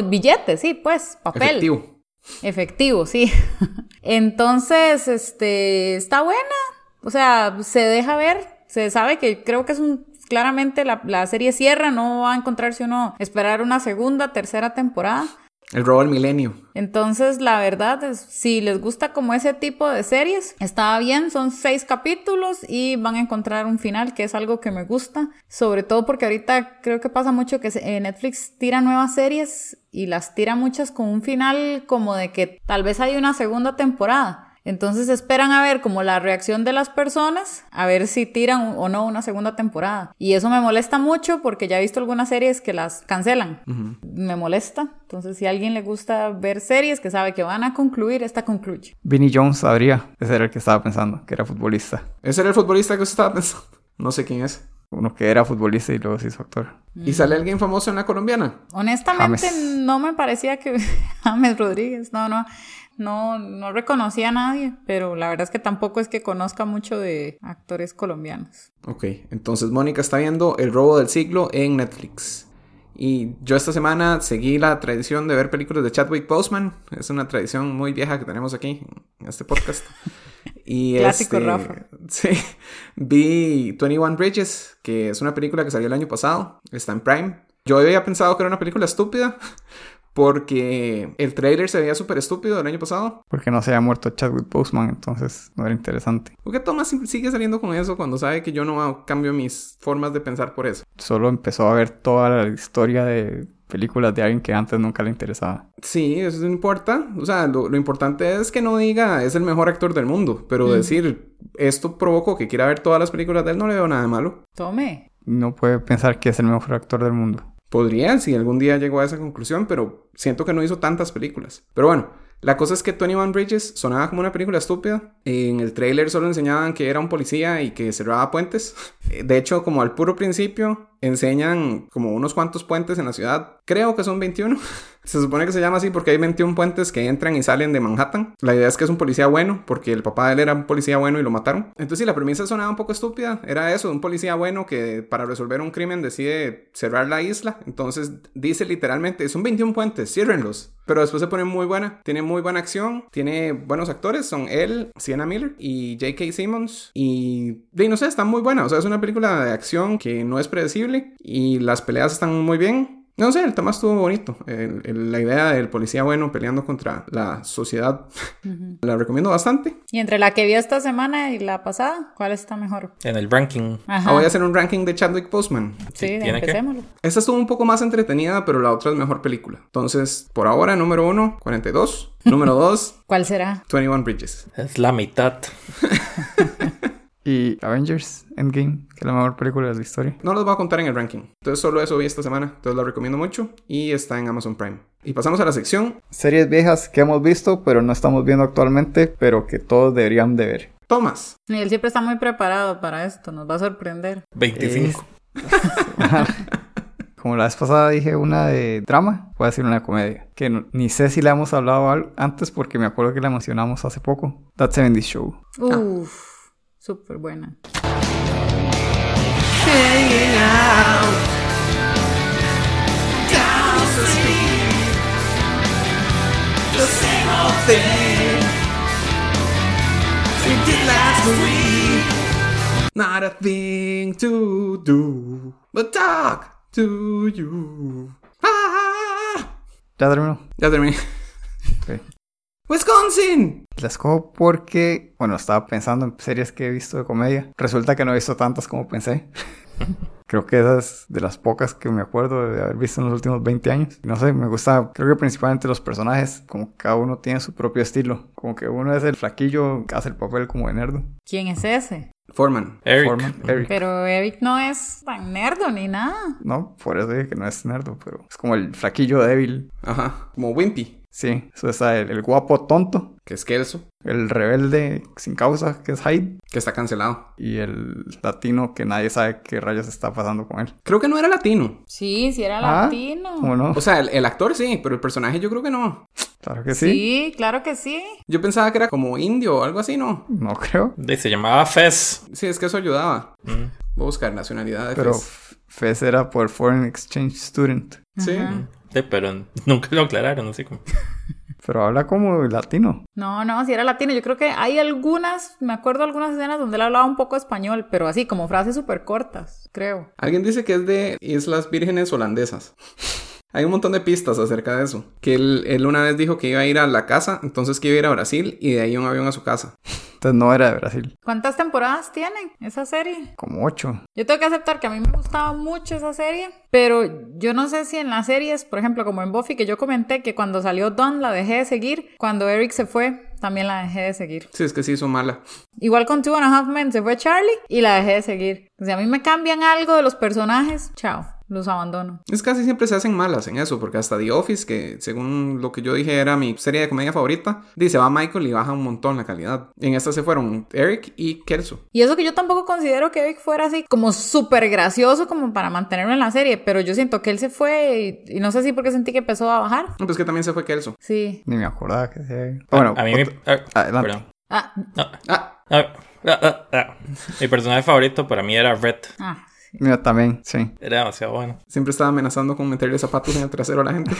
billetes, sí, pues, papel. Efectivo. Efectivo, sí. Entonces, este, está buena. O sea, se deja ver. Se sabe que creo que es un, claramente la, la serie cierra, no va a encontrarse uno esperar una segunda, tercera temporada. El robo del milenio. Entonces, la verdad es, si les gusta como ese tipo de series, está bien, son seis capítulos y van a encontrar un final, que es algo que me gusta, sobre todo porque ahorita creo que pasa mucho que eh, Netflix tira nuevas series y las tira muchas con un final como de que tal vez hay una segunda temporada. Entonces esperan a ver como la reacción de las personas, a ver si tiran o no una segunda temporada. Y eso me molesta mucho porque ya he visto algunas series que las cancelan. Me molesta. Entonces si a alguien le gusta ver series que sabe que van a concluir, esta concluye. Vinnie Jones sabría. Ese era el que estaba pensando, que era futbolista. Ese era el futbolista que usted estaba pensando. No sé quién es. Uno que era futbolista y luego se hizo actor. ¿Y sale alguien famoso en la colombiana? Honestamente James. no me parecía que James Rodríguez, no, no, no, no reconocía a nadie, pero la verdad es que tampoco es que conozca mucho de actores colombianos. Ok, entonces Mónica está viendo El robo del siglo en Netflix. Y yo esta semana seguí la tradición de ver películas de Chadwick Boseman. Es una tradición muy vieja que tenemos aquí en este podcast. Y Clásico, este, Rafa. Sí, vi 21 Bridges, que es una película que salió el año pasado. Está en Prime. Yo había pensado que era una película estúpida. Porque el trailer se veía súper estúpido el año pasado. Porque no se había muerto Chadwick Boseman, entonces no era interesante. ¿Por qué Thomas sigue saliendo con eso cuando sabe que yo no cambio mis formas de pensar por eso? Solo empezó a ver toda la historia de películas de alguien que antes nunca le interesaba. Sí, eso no importa. O sea, lo, lo importante es que no diga es el mejor actor del mundo. Pero decir esto provocó que quiera ver todas las películas de él no le veo nada de malo. Tome. No puede pensar que es el mejor actor del mundo. Podría si algún día llegó a esa conclusión, pero siento que no hizo tantas películas. Pero bueno, la cosa es que 21 Bridges sonaba como una película estúpida. En el trailer solo enseñaban que era un policía y que cerraba puentes. De hecho, como al puro principio, enseñan como unos cuantos puentes en la ciudad. Creo que son 21. Se supone que se llama así porque hay 21 puentes que entran y salen de Manhattan. La idea es que es un policía bueno, porque el papá de él era un policía bueno y lo mataron. Entonces, sí, la premisa sonaba un poco estúpida. Era eso, un policía bueno que para resolver un crimen decide cerrar la isla. Entonces, dice literalmente, son 21 puentes, ciérrenlos. Pero después se pone muy buena. Tiene muy buena acción. Tiene buenos actores. Son él, Sienna Miller y J.K. Simmons. Y, y no sé, está muy buena. O sea, es una película de acción que no es predecible. Y las peleas están muy bien. No sé, el tema estuvo bonito. El- el- la idea del policía bueno peleando contra la sociedad la recomiendo bastante. Y entre la que vi esta semana y la pasada, ¿cuál está mejor? En el ranking. Ajá. Ah, voy a hacer un ranking de Chadwick Boseman. Sí, ¿tiene que? empecémoslo. Esta estuvo un poco más entretenida, pero la otra es mejor película. Entonces, por ahora, número uno, 42. Número dos, ¿Cuál será? 21 Bridges. Es la mitad. Y Avengers Endgame, que es la mejor película de la historia. No los voy a contar en el ranking. Entonces, solo eso vi esta semana. Entonces, la recomiendo mucho. Y está en Amazon Prime. Y pasamos a la sección Series viejas que hemos visto, pero no estamos viendo actualmente, pero que todos deberían de ver. Thomas. Y él siempre está muy preparado para esto, nos va a sorprender. 25. Como la vez pasada dije una de drama, voy a decir una de comedia. Que no- ni sé si la hemos hablado antes porque me acuerdo que la mencionamos hace poco. That 70 Show. Uf, súper buena. Not a thing to do, but talk to you. Ah, Ya terminó. ya terminé. Ok. Wisconsin. La escojo porque, bueno, estaba pensando en series que he visto de comedia. Resulta que no he visto tantas como pensé. Creo que esas de las pocas que me acuerdo de haber visto en los últimos 20 años. No sé, me gusta, creo que principalmente los personajes, como cada uno tiene su propio estilo. Como que uno es el flaquillo que hace el papel como de nerdo. ¿Quién es ese? Foreman. Eric. Foreman, Eric. Pero Eric no es tan nerdo ni nada. No, por eso dije que no es nerdo, pero es como el flaquillo débil. Ajá. Como Wimpy. Sí, eso está el, el guapo tonto, Que es Kelso. el rebelde sin causa, que es Hyde, Que está cancelado. y el latino que nadie sabe qué rayos está pasando con él. Creo que no era latino. Sí, sí era Ah, latino. ¿Cómo no? O sea, el, el actor sí, pero el personaje yo creo que no. Claro que sí. sí. claro que sí. Yo pensaba que era como indio o algo así, ¿no? No creo. Y Se llamaba Fez. Sí, es que eso ayudaba. Mm. Voy a buscar nacionalidad de Pero Fez. Fez era por Foreign Exchange Student. Sí. Ajá. Sí, pero nunca lo aclararon, así como. Pero habla como latino. No, no, si era latino. Yo creo que hay algunas, me acuerdo algunas escenas donde él hablaba un poco español, pero así, como frases súper cortas, creo. Alguien dice que es de Islas Vírgenes Holandesas. Hay un montón de pistas acerca de eso. Que él, él una vez dijo que iba a ir a la casa, entonces que iba a ir a Brasil y de ahí un avión a su casa. Entonces no era de Brasil. ¿Cuántas temporadas tienen esa serie? Como ocho. Yo tengo que aceptar que a mí me gustaba mucho esa serie, pero yo no sé si en las series, por ejemplo, como en Buffy, que yo comenté que cuando salió Dawn la dejé de seguir, cuando Eric se fue, también la dejé de seguir. Sí, es que sí hizo mala. Igual con Two and a Half Men se fue Charlie y la dejé de seguir. O sea, a mí me cambian algo de los personajes, chao, los abandono. Es casi siempre se hacen malas en eso, porque hasta The Office, que según lo que yo dije era mi serie de comedia favorita, dice va Michael y baja un montón la calidad. En esta se fueron Eric y Kelso. Y eso que yo tampoco considero que Eric fuera así como súper gracioso como para mantenerlo en la serie, pero yo siento que él se fue y, y no sé si porque sentí que empezó a bajar. No, Pues que también se fue Kelso. Sí. Ni me acordaba que se... Bueno, a mí me... ah, Adelante. perdón. Ah, No. Ah, Ah, ah, ah, ah. Mi personaje favorito para mí era Red. ah. Mira, también, sí. Era demasiado bueno. siempre estaba amenazando con meterle zapatos en el trasero a la gente.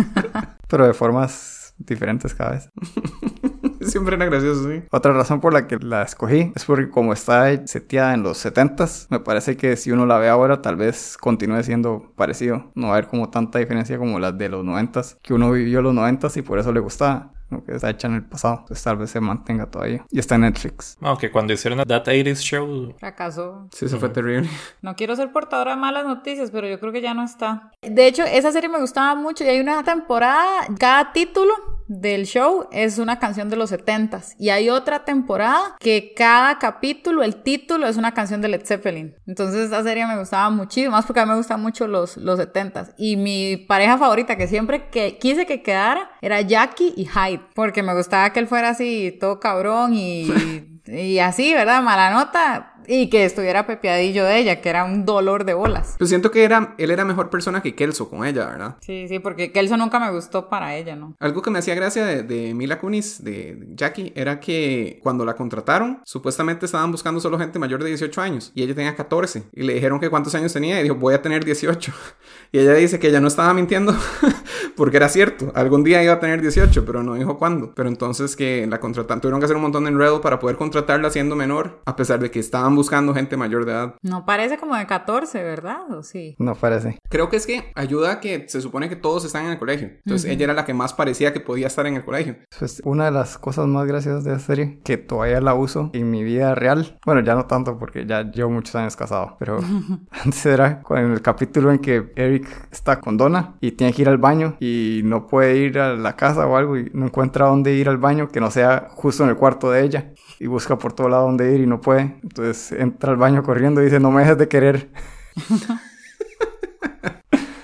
Pero de formas diferentes cada vez. siempre era gracioso, sí. Otra razón por la que la escogí es porque como está seteada en los 70s, me parece que si uno la ve ahora tal vez continúe siendo parecido. No va a haber como tanta diferencia como las de los 90s, que uno vivió los 90s y por eso le gustaba. Como que está hecha en el pasado. Entonces tal vez se mantenga todavía. Y está en Netflix. Aunque cuando hicieron That 80s Show, Fracasó. Sí, eso fue terrible. No quiero ser portadora de malas noticias, pero yo creo que ya no está. De hecho, esa serie me gustaba mucho y hay una temporada, cada título del show es una canción de los 70s y hay otra temporada que cada capítulo, el título es una canción de Led Zeppelin. Entonces esa serie me gustaba muchísimo, más porque a mí me gustan mucho los, los 70s. Y mi pareja favorita que siempre que quise que quedara era Jackie y Hyde, porque me gustaba que él fuera así todo cabrón y... Y así, ¿verdad? Mala nota. Y que estuviera pepeadillo de ella, que era un dolor de bolas. Pues siento que era, él era mejor persona que Kelso con ella, ¿verdad? Sí, sí, porque Kelso nunca me gustó para ella, ¿no? Algo que me hacía gracia de, de Mila Kunis, de Jackie, era que cuando la contrataron, supuestamente estaban buscando solo gente mayor de 18 años y ella tenía 14 y le dijeron que cuántos años tenía y dijo voy a tener 18 y ella dice que ella no estaba mintiendo porque era cierto, algún día iba a tener 18 pero no dijo cuándo, pero entonces que la contrataron, tuvieron que hacer un montón de enredo para poder contratarla siendo menor a pesar de que estaban buscando gente mayor de edad. No parece como de 14, ¿verdad? ¿O sí? No parece. Creo que es que ayuda a que se supone que todos están en el colegio, entonces ella era la que más parecía que podía estar en el colegio. Pues una de las cosas más graciosas de esa serie, que todavía la uso en mi vida real. Bueno, ya no tanto porque ya llevo muchos años casado, pero antes era con el capítulo en que Eric está con Donna y tiene que ir al baño y no puede ir a la casa o algo y no encuentra dónde ir al baño que no sea justo en el cuarto de ella y busca por todo lado dónde ir y no puede. Entonces entra al baño corriendo y dice, no me dejes de querer.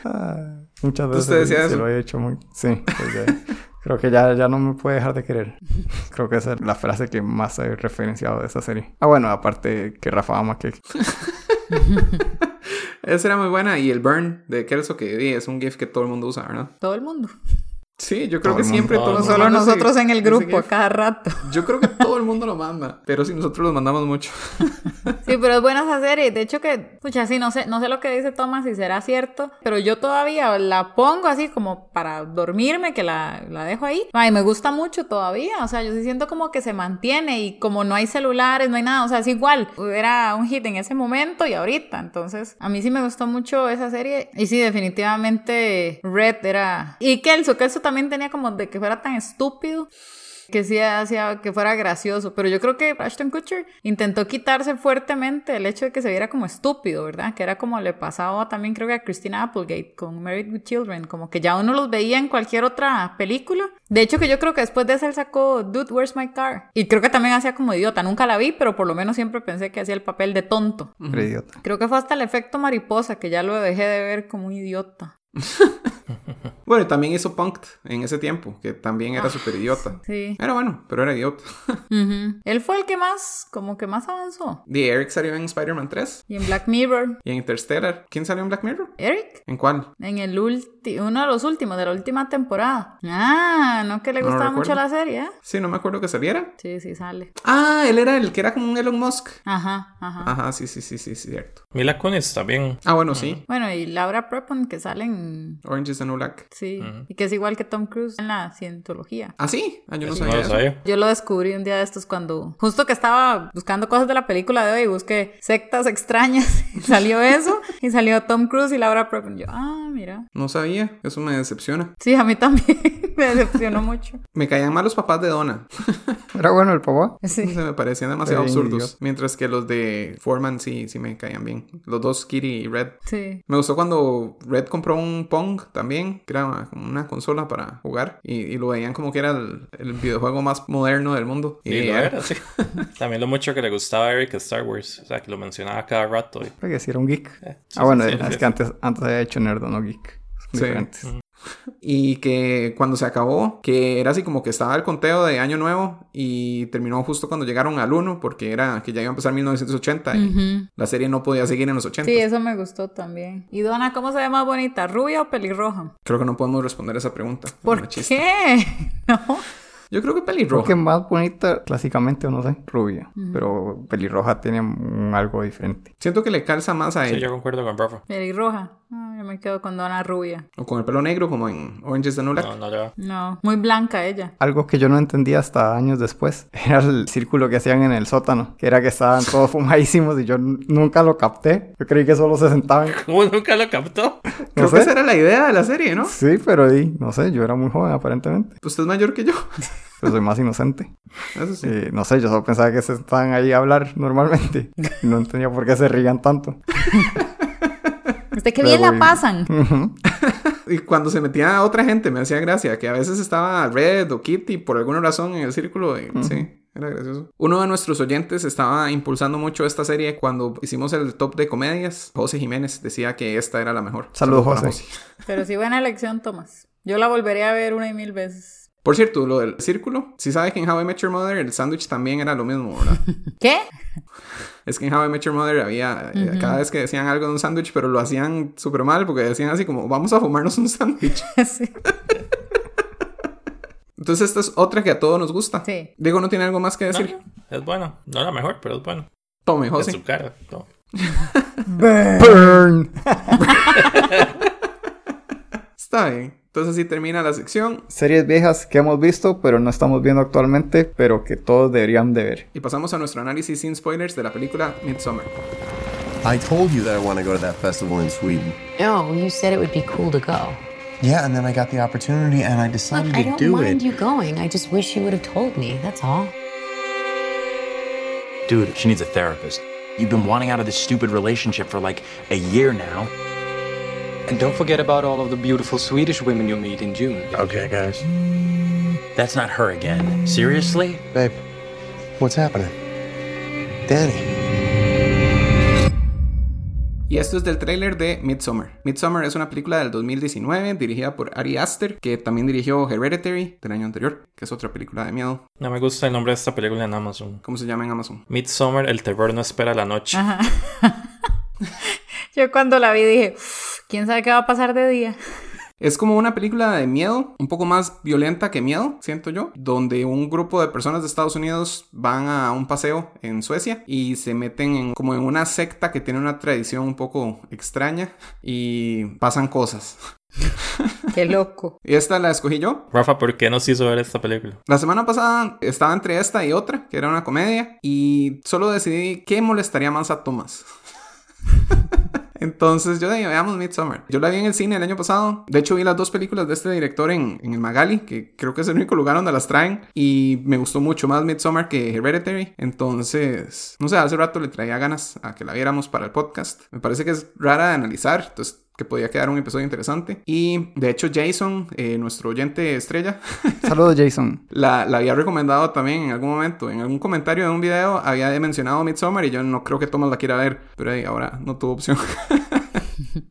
Ah, muchas veces ¿Usted decía se eso? lo he hecho muy... Sí, pues ya- creo que ya, ya no me puede dejar de querer. Creo que esa es la frase que más he referenciado de esa serie. Ah, bueno, aparte que Rafa ama que... Esa era muy buena y el burn de Kelso que es un GIF que todo el mundo usa, ¿verdad? Todo el mundo. Sí, yo creo Todo que siempre Todo No solo ese- nosotros en el grupo, GIF. cada rato. Yo creo que todo el mundo lo manda, pero si nosotros los mandamos mucho. Sí, pero es buena esa serie. De hecho que, pucha, sí, no sé, no sé lo que dice Thomas si será cierto, pero yo todavía la pongo así como para dormirme, que la, la dejo ahí. Ay, me gusta mucho todavía. O sea, yo sí siento como que se mantiene y como no hay celulares, no hay nada. O sea, es igual. Era un hit en ese momento y ahorita. Entonces, a mí sí me gustó mucho esa serie. Y sí, definitivamente Red era... Y Kelso, Kelso también tenía como de que fuera tan estúpido que sí hacía que fuera gracioso, pero yo creo que Ashton Kutcher intentó quitarse fuertemente el hecho de que se viera como estúpido, ¿verdad? Que era como le pasaba también creo que a Christina Applegate con Married with Children, como que ya uno los veía en cualquier otra película. De hecho que yo creo que después de esa él sacó Dude, Where's My Car? Y creo que también hacía como idiota, nunca la vi, pero por lo menos siempre pensé que hacía el papel de tonto. Pero idiota. Creo que fue hasta el efecto mariposa que ya lo dejé de ver como un idiota. Bueno, y también hizo Punked en ese tiempo, que también era súper idiota. Sí. Era bueno, pero era idiota. Él fue el que más, como que más avanzó. The Eric salió en Spider-Man 3 Y en Black Mirror, y en Interstellar. ¿Quién salió en Black Mirror? Eric. ¿En cuál? En el último, uno de los últimos, de la última temporada. Ah, no que le No gustaba mucho la serie, ¿eh? Sí, no me acuerdo que saliera. Sí, sí, sale. Ah, él era el que era como un Elon Musk. Ajá, ajá. Ajá, sí, sí, sí, sí, cierto. Mila Kunis también. Ah, bueno, sí. Bueno, y Laura Prepon, que sale en en... Orange is the New Black. Sí, y que es igual que Tom Cruise en la cientología. ¿Ah, sí? Ah, yo no sabía no lo sabía. Yo lo descubrí un día de estos cuando, justo que estaba buscando cosas de la película de hoy, busqué sectas extrañas, y salió eso, y salió Tom Cruise y Laura Prepon. Yo, ah, mira. No sabía. Eso me decepciona. Sí, a mí también me decepcionó mucho. Me caían mal los papás de Donna. Era bueno el papá. Se Sí. me parecían demasiado Ay, absurdos. Mientras que los de Foreman sí, sí me caían bien. Los dos, Kitty y Red. Sí. Me gustó cuando Red compró un Pong también, que era como una consola para jugar. Y, y lo veían como que era el, el videojuego más moderno del mundo. Y lo era, sí. También lo mucho que le gustaba a Eric a Star Wars. O sea, que lo mencionaba cada rato. y- Porque si era un geek. sí, ah, bueno, sí, es que antes, antes había hecho Nerdo, no geek. Diferentes. Y que cuando se acabó, que era así como que estaba el conteo de Año Nuevo y terminó justo cuando llegaron al 1, porque era que ya iba a empezar 1980 y la serie no podía seguir en los 80. Sí, eso me gustó también. ¿Y Donna cómo se ve más bonita, rubia o pelirroja? Creo que no podemos responder esa pregunta. ¿Por qué? No. Yo creo que Creo pelirroja. que más bonita, clásicamente, o no sé, rubia. Pero pelirroja tiene un- algo diferente. Siento que le calza más a Sí, ella. yo concuerdo con Rafa. Pelirroja. Ah, yo me quedo con Donna rubia. O con el pelo negro, como en Orange is the New Black. No, no va. No, muy blanca ella. Algo que yo no entendía hasta años después era el círculo que hacían en el sótano, que era que estaban todos fumadísimos y yo nunca lo capté. Yo creí que solo se sentaban. ¿Cómo nunca lo captó? No Creo que sé. esa era la idea de la serie, ¿no? Sí, pero di, no sé, yo era muy joven aparentemente. Usted es mayor que yo. Yo soy más inocente. Eso sí. Y no sé, yo solo pensaba que se estaban ahí a hablar normalmente. Y no entendía por qué se rían tanto. Usted qué Pero bien la pasan. Y cuando se metía a otra gente me hacía gracia, que a veces estaba Red o Kitty por alguna razón en el círculo. y- Sí, era gracioso. Uno de nuestros oyentes estaba impulsando mucho esta serie cuando hicimos el top de comedias. José Jiménez decía que esta era la mejor. Saludos, para José. Pero sí buena elección, Tomás. Yo la volvería a ver una y mil veces. Por cierto, lo del círculo, si sabe que en How I Met Your Mother el sándwich también era lo mismo, ¿verdad? ¿Qué? es que en How I Met Your Mother había eh, cada vez que decían algo de un sándwich, pero lo hacían súper mal porque decían así como, vamos a fumarnos un sándwich. sí. Entonces esta es otra que a todos nos gusta. Sí. Diego no tiene algo más que No, decir. es bueno. No la mejor, pero es bueno. Tome, Es José. su cara. no. Burn. Está bien. Entonces así termina la sección Series viejas que hemos visto, pero no estamos viendo actualmente, pero que todos deberían de ver. y pasamos a nuestro análisis sin spoilers de la película Midsommar. I told you that I want to go to that festival in Sweden. No, you said it would be cool to go. Yeah, and then I got the opportunity and I decided Look, I to don't do mind it. you going. I just wish you would have told me. That's all. Dude, she needs a therapist. You've been wanting out of this stupid relationship for like a year now. And don't forget about all of the beautiful Swedish women you meet in June. Okay, guys. That's not her again. Seriously? Babe, what's happening? Danny. Y esto es del tráiler de Midsommar. Midsommar es una película del 2019 dirigida por Ari Aster, que también dirigió Hereditary del año anterior, que es otra película de miedo. No me gusta el nombre de esta película en Amazon. ¿Cómo se llama en Amazon? Midsommar, el terror no espera la noche. Yo cuando la vi dije, "Uf, ¿quién sabe qué va a pasar de día? Es como una película de miedo, un poco más violenta que miedo, siento yo, donde un grupo de personas de Estados Unidos van a un paseo en Suecia y se meten en, como en una secta que tiene una tradición un poco extraña y pasan cosas. Qué loco. Y esta la escogí yo. Rafa, ¿por qué nos hizo ver esta película? La semana pasada estaba entre esta y otra, que era una comedia, y solo decidí qué molestaría más a Thomas. Entonces yo dije, veamos Midsommar. Yo la vi en el cine el año pasado. De hecho, vi las dos películas de este director en, en el Magali, que creo que es el único lugar donde las traen. Y me gustó mucho más Midsommar que Hereditary. Entonces, no sé, hace rato le traía ganas a que la viéramos para el podcast. Me parece que es rara de analizar, entonces que podía quedar un episodio interesante. Y de hecho, Jason, eh, nuestro oyente estrella, Saludos, Jason. la, la había recomendado también en algún momento. En algún comentario de un video había mencionado Midsommar y yo no creo que Thomas la quiera ver. Pero ahí ahora no tuvo opción.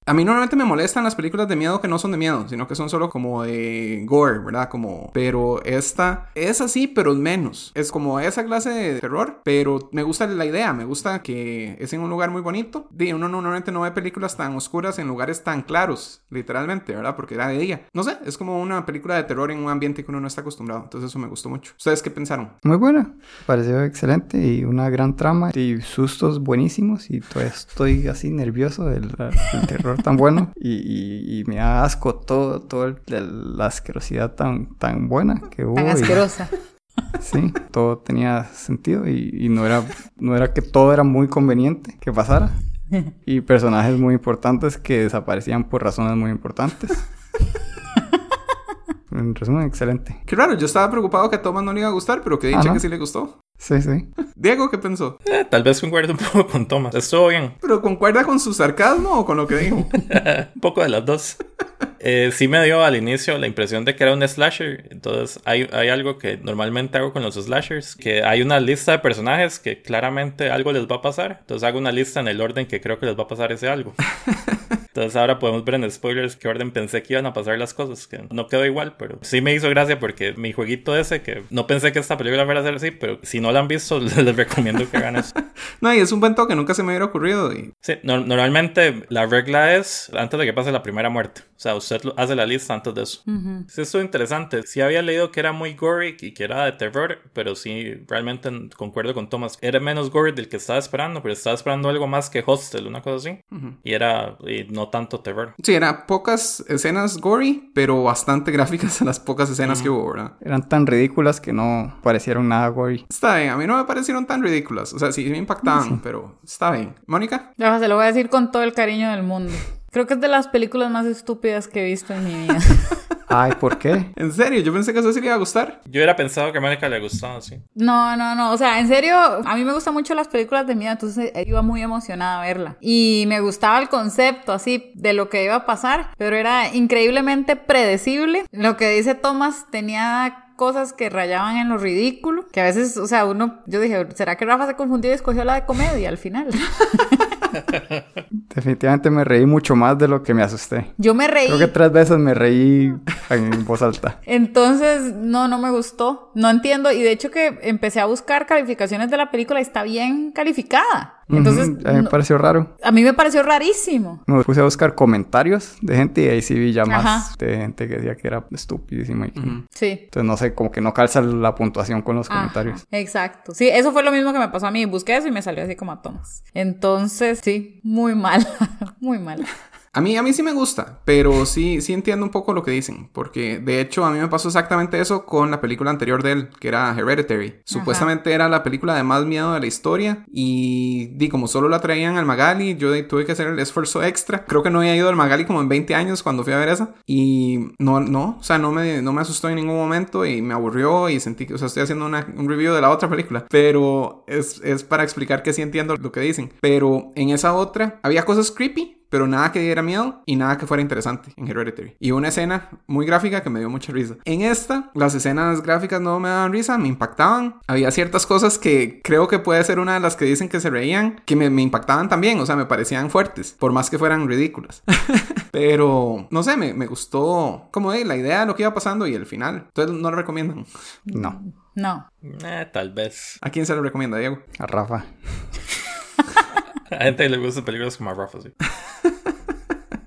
A mí normalmente me molestan las películas de miedo que no son de miedo, sino que son solo como de gore, ¿verdad? Como, pero esta es así, pero menos. Es como esa clase de terror, pero me gusta la idea, me gusta que es en un lugar muy bonito. Di, uno normalmente no ve películas tan oscuras en lugares tan claros, literalmente, ¿verdad? Porque era de día. No sé, es como una película de terror en un ambiente que uno no está acostumbrado. Entonces eso me gustó mucho. ¿Ustedes qué pensaron? Muy buena. Pareció excelente y una gran trama y sustos buenísimos. Y todavía estoy así nervioso del, del terror tan bueno y, y- y me da asco todo, todo el- el- la asquerosidad tan, tan buena que hubo. Tan y- asquerosa. Sí, todo tenía sentido y, y no, era, no era que todo era muy conveniente que pasara. Y personajes muy importantes que desaparecían por razones muy importantes. En resumen, excelente. Qué raro, yo estaba preocupado que a Thomas no le iba a gustar, pero que dicha Ah, ¿no? que sí le gustó. Sí, sí. Diego, ¿qué pensó? Eh, tal vez concuerdo un poco con Thomas. Estuvo bien. ¿Pero concuerda con su sarcasmo o con lo que dijo? un poco de las dos. Eh, sí me dio al inicio la impresión de que era un slasher. Entonces hay, hay algo que normalmente hago con los slashers, que hay una lista de personajes que claramente algo les va a pasar. Entonces hago una lista en el orden que creo que les va a pasar ese algo. Entonces ahora podemos ver en spoilers qué orden pensé que iban a pasar las cosas, que no quedó igual, pero sí me hizo gracia porque mi jueguito ese, que no pensé que esta película fuera a ser así, pero si no la han visto, les recomiendo que hagan eso. No, y es un buen toque, nunca se me hubiera ocurrido. Y... Sí, no- normalmente la regla es antes de que pase la primera muerte. O sea, usted hace la lista antes de eso. Sí, estuvo interesante. Sí había leído que era muy gory y que era de terror, pero sí, realmente concuerdo con Thomas. Era menos gory del que estaba esperando, pero estaba esperando algo más que Hostel, una cosa así. Y era y no tanto terror. Sí, era pocas escenas gory, pero bastante gráficas en las pocas escenas que hubo, ¿verdad? Eran tan ridículas que no parecieron nada gory. Está bien, a mí no me parecieron tan ridículas. O sea, sí me impactaban, pero está bien. Mónica, Ya se lo voy a decir con todo el cariño del mundo. Creo que es de las películas más estúpidas que he visto en mi vida. Ay, ¿por qué? en serio, yo pensé que eso sí le iba a gustar. Yo hubiera pensado que a Mónica le gustaba, sí. No, no, no. O sea, en serio, a mí me gustan mucho las películas de miedo, entonces iba muy emocionada a verla. Y me gustaba el concepto, así, de lo que iba a pasar, pero era increíblemente predecible. Lo que dice Thomas tenía cosas que rayaban en lo ridículo, que a veces, o sea, uno, yo dije, ¿será que Rafa se confundió y escogió la de comedia al final? Definitivamente me reí mucho más de lo que me asusté. Yo me reí. Creo que tres veces me reí en voz alta. Entonces, no, no me gustó. No entiendo. Y de hecho que empecé a buscar calificaciones de la película y está bien calificada. Entonces, a mí me no- pareció raro. a mí me pareció rarísimo. Me puse a buscar comentarios de gente y ahí sí vi ya más Ajá. de gente que decía que era estupidísima. y Sí. Entonces no sé, como que no calza la puntuación con los Ajá, comentarios. exacto. Sí, eso fue lo mismo que me pasó a mí. Busqué eso y me salió así como a Thomas. Entonces, sí, muy mal. muy mal. A mí, a mí sí me gusta, pero sí, sí entiendo un poco lo que dicen, porque de hecho a mí me pasó exactamente eso con la película anterior de él, que era Hereditary. Supuestamente era la película de más miedo de la historia y di como solo la traían al Magali, yo tuve que hacer el esfuerzo extra. Creo que no había ido al Magali como en 20 años cuando fui a ver esa y no, no, o sea, no me, no me asustó en ningún momento y me aburrió y sentí que, o sea, estoy haciendo una- un review de la otra película, pero es, es para explicar que sí entiendo lo que dicen. Pero en esa otra había cosas creepy, pero nada que diera miedo y nada que fuera interesante en Hereditary. Y una escena muy gráfica que me dio mucha risa. En esta, las escenas gráficas no me daban risa, me impactaban. Había ciertas cosas que creo que puede ser una de las que dicen que se reían, que me, me impactaban también, o sea, me parecían fuertes, por más que fueran ridículas. pero, no sé, me, me gustó como eh, la idea de lo que iba pasando y el final. Entonces, no lo recomiendan. No, No. Eh, tal vez. ¿A quién se lo recomienda, Diego? a Rafa. A gente que le gusta películas como a Rafa, sí.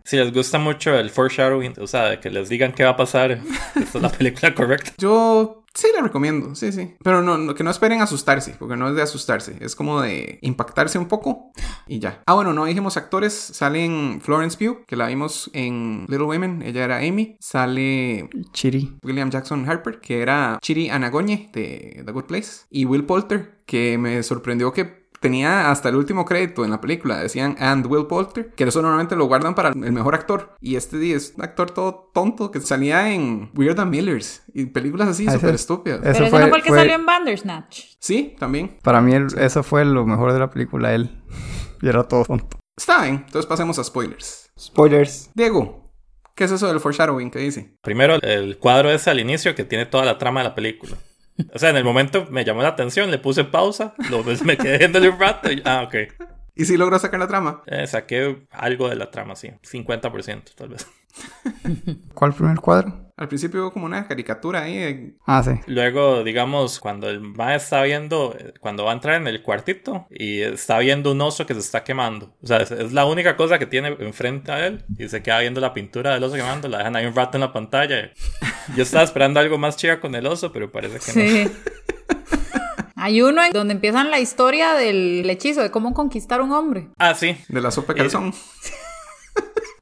Si les gusta mucho el foreshadowing, o sea, que les digan qué va a pasar, esta es la película correcta. Yo sí le recomiendo, sí, sí. Pero no, no- que no esperen asustarse, porque no es de asustarse, es como de impactarse un poco y ya. Ah, bueno, no dijimos actores, salen Florence Pugh, que la vimos en Little Women, ella era Amy, sale Chiri. William Jackson Harper, que era Chiri Anagoñe de The Good Place, y Will Poulter, que me sorprendió que tenía hasta el último crédito en la película, decían and Will Poulter, que eso normalmente lo guardan para el mejor actor, y este día es un actor todo tonto que salía en Weird and Millers y películas así Ah, súper estúpidas. Eso Pero ese fue- no fue el que fue- salió en Bandersnatch. Sí, también. Para mí el- eso fue lo mejor de la película, él. Y era todo tonto. Está bien, entonces pasemos a spoilers. Spoilers. Diego, ¿qué es eso del foreshadowing que dice? Primero, el cuadro ese al inicio que tiene toda la trama de la película. O sea, en el momento me llamó la atención, le puse pausa, lo, me quedé viéndole un rato y, ah, ok. ¿Y si logró sacar la trama? Eh, saqué algo de la trama, sí, 50% tal vez. ¿Cuál primer cuadro? Al principio hubo como una caricatura ahí. de- Ah, sí. Luego, digamos, cuando el ma está viendo, cuando va a entrar en el cuartito y está viendo un oso que se está quemando. O sea, es, es la única cosa que tiene enfrente a él y se queda viendo la pintura del oso quemando, la dejan ahí un rato en la pantalla. Yo estaba esperando algo más chido con el oso, pero parece que no. Sí. Hay uno en donde empiezan la historia del hechizo, de cómo conquistar un hombre. Ah, sí. De la sopa de calzón.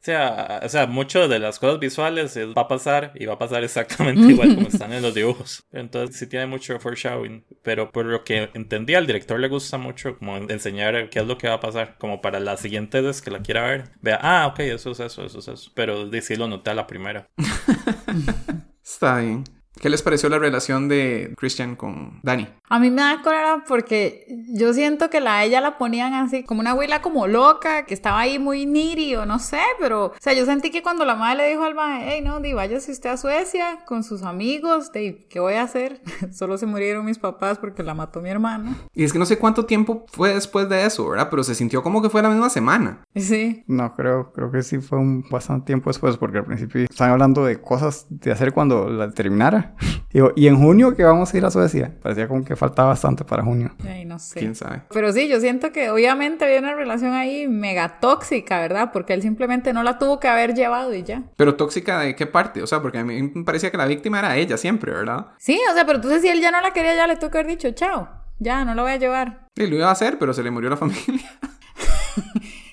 O sea, o sea, mucho de las cosas visuales es- va a pasar y va a pasar exactamente igual como están en los dibujos. Entonces sí tiene mucho foreshadowing. Pero por lo que entendí, al director le gusta mucho como enseñar qué es lo que va a pasar. Como para la siguiente vez que la quiera ver. Vea, ah, ok, eso es eso, eso es eso. Pero de sí lo noté a la primera. Está bien. ¿Qué les pareció la relación de Christian con Danny? A mí me da cólera porque yo siento que la ella la ponían así como una abuela como loca, que estaba ahí muy niri o no sé, pero, o sea, yo sentí que cuando la madre le dijo al mae, hey, no, di, váyase usted a Suecia con sus amigos, de, ¿qué voy a hacer? Solo se murieron mis papás porque la mató mi hermano. Y es que no sé cuánto tiempo fue después de eso, ¿verdad? Pero se sintió como que fue la misma semana. Sí. No, creo, creo que sí fue un bastante tiempo después, porque al principio estaban hablando de cosas de hacer cuando la terminara. Digo, y en junio que vamos a ir a Suecia. Parecía como que faltaba bastante para junio. Ay, no sé. ¿Quién sabe? Pero sí, yo siento que obviamente había una relación ahí mega tóxica, ¿verdad? Porque él simplemente no la tuvo que haber llevado y ya. Pero tóxica de qué parte? O sea, porque a mí me parecía que la víctima era ella siempre, ¿verdad? Sí, o sea, pero entonces si él ya no la quería, ya le tuvo que haber dicho, chao, ya, no la voy a llevar. Y lo iba a hacer, pero se le murió la familia.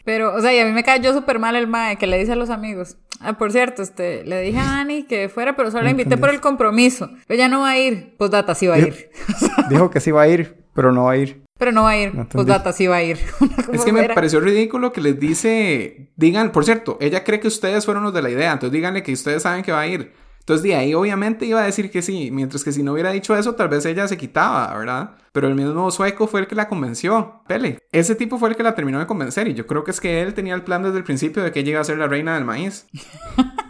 Pero, o sea, y a mí me cayó súper mal el mae que le dice a los amigos. Ah, por cierto, este, le dije a Dani que fuera, pero solo la invité por el compromiso. Ella no va a ir. Pues data sí va a ir. Dijo que sí va a ir, pero no va a ir. Pero no va a ir. No entendí. Pues data sí va a ir. Es que me pareció ridículo que les dice, digan, por cierto, ella cree que ustedes fueron los de la idea, entonces díganle que ustedes saben que va a ir. Entonces de ahí obviamente iba a decir que sí, mientras que si no hubiera dicho eso, tal vez ella se quitaba, ¿verdad? Pero el mismo sueco fue el que la convenció. Pele. Ese tipo fue el que la terminó de convencer y yo creo que es que él tenía el plan desde el principio de que ella a ser la reina del maíz.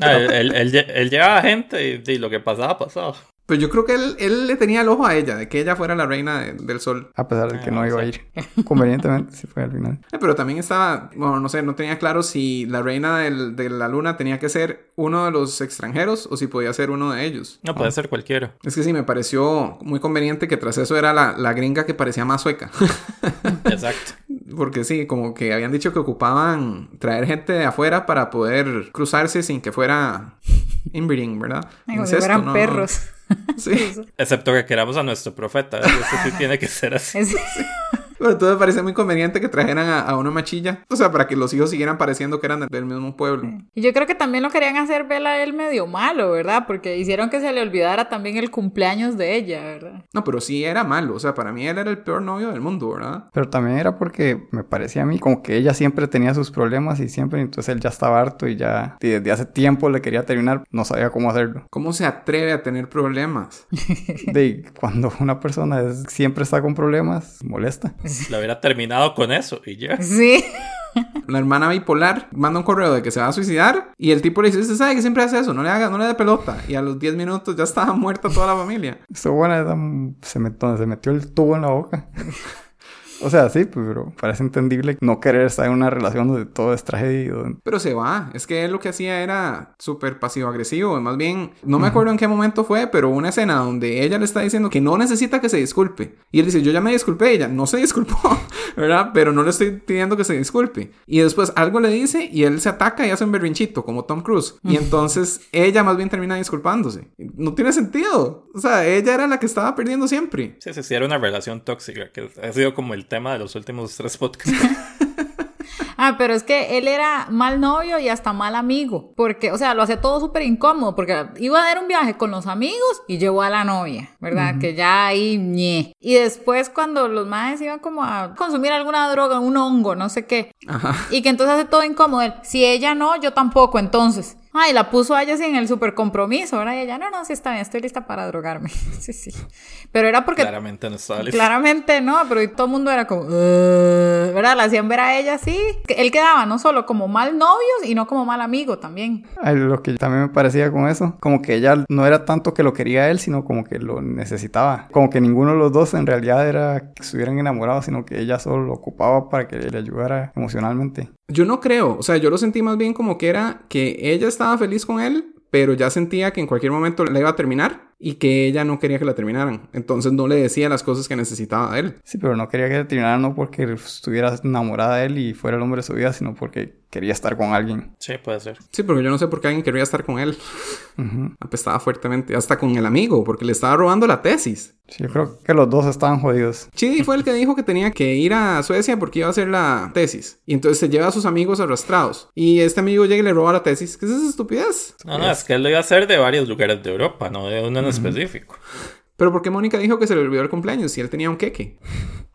Ah, él, él, él llevaba gente y, y lo que pasaba, pasaba. Pero yo creo que él, él le tenía el ojo a ella, de que ella fuera la reina de- del sol. A pesar de que Ah, no o iba a ir. Convenientemente sí fue al final. Eh, Pero también estaba, bueno, no sé, no tenía claro si la reina del- de la luna tenía que ser uno de los extranjeros o si podía ser uno de ellos. No puede ser cualquiera. Es que sí, me pareció muy conveniente que tras eso era la, la gringa que parecía más sueca. Exacto. Porque sí, como que habían dicho que ocupaban traer gente de afuera para poder cruzarse sin que fuera inbreeding, ¿verdad? Como si fueran no, no. perros. Sí. Excepto que queramos a nuestro profeta. Eso sí tiene que ser así. Es- Pero entonces me parece muy conveniente que trajeran a, a una machilla. O sea, para que los hijos siguieran pareciendo que eran del mismo pueblo. Y yo creo que también lo querían hacer ver a él medio malo, ¿verdad? Porque hicieron que se le olvidara también el cumpleaños de ella, ¿verdad? No, pero sí era malo. O sea, para mí él era el peor novio del mundo, ¿verdad? Pero también era porque me parecía a mí como que ella siempre tenía sus problemas y siempre, entonces él ya estaba harto y ya y desde hace tiempo le quería terminar, no sabía cómo hacerlo. ¿Cómo se atreve a tener problemas? De cuando una persona es- siempre está con problemas, molesta. Lo hubiera terminado con eso y ya. Sí. La hermana bipolar manda un correo de que se va a suicidar y el tipo le dice, usted sabe que siempre hace eso, no le haga, no le dé pelota. Y a los 10 minutos ya estaba muerta toda la familia. Estuvo buena, esa- se, metió, se metió el tubo en la boca. o sea, sí, pero parece entendible no querer estar en una relación donde todo es tragedia. donde- Pero se va. Es que él lo que hacía era súper pasivo-agresivo. Más bien, no me acuerdo en qué momento fue, pero una escena donde ella le está diciendo que no necesita que se disculpe. Y él dice, yo ya me disculpé. Y ella no se disculpó, ¿verdad? Pero no le estoy pidiendo que se disculpe. Y después algo le dice y él se ataca y hace un berrinchito, como Tom Cruise. Y entonces ella más bien termina disculpándose. No tiene sentido. O sea, ella era la que estaba perdiendo siempre. Sí, sí, sí, era una relación tóxica, que ha sido como el tema de los últimos tres podcasts. Ah, pero es que él era mal novio y hasta mal amigo. Porque, o sea, lo hacía todo súper incómodo. Porque iba a dar un viaje con los amigos y llevó a la novia, ¿verdad? Que ya ahí, ñe. Y después, cuando los madres iban como a consumir alguna droga, un hongo, no sé qué. Ajá. Y que entonces hace todo incómodo. Él, si ella no, yo tampoco, entonces. Ay, la puso a ella sin el super compromiso, ¿verdad? Y ella, no, no, sí está bien, estoy lista para drogarme. sí, sí. Pero era porque Claramente no estaba listo. Claramente no, pero todo el mundo era como, ¿verdad? La hacían ver a ella así. Él quedaba no solo como mal novio, y no como mal amigo también. Ay, Lo que también me parecía con eso, como que ella no era tanto que lo quería a él, sino como que lo necesitaba. Como que ninguno de los dos en realidad era que estuvieran enamorados, sino que ella solo lo ocupaba para que le ayudara emocionalmente. Yo no creo, o sea, yo lo sentí más bien como que era que ella estaba feliz con él, pero ya sentía que en cualquier momento la iba a terminar y que ella no quería que la terminaran. Entonces no le decía las cosas que necesitaba de él. Sí, pero no quería que terminara no porque estuviera enamorada de él y fuera el hombre de su vida, sino porque quería estar con alguien. Sí, puede ser. Sí, porque yo no sé por qué alguien querría estar con él. Apestaba fuertemente. Hasta con el amigo, porque le estaba robando la tesis. Sí, yo creo que los dos estaban jodidos. Chidi fue el que dijo que tenía que ir a Suecia porque iba a hacer la tesis. Y entonces se lleva a sus amigos arrastrados. Y este amigo llega y le roba la tesis. ¿Qué es esa estupidez? No, no, es que él lo iba a hacer de varios lugares de Europa, no de uno en específico. Pero ¿por qué Mónica dijo que se le olvidó el cumpleaños si él tenía un queque?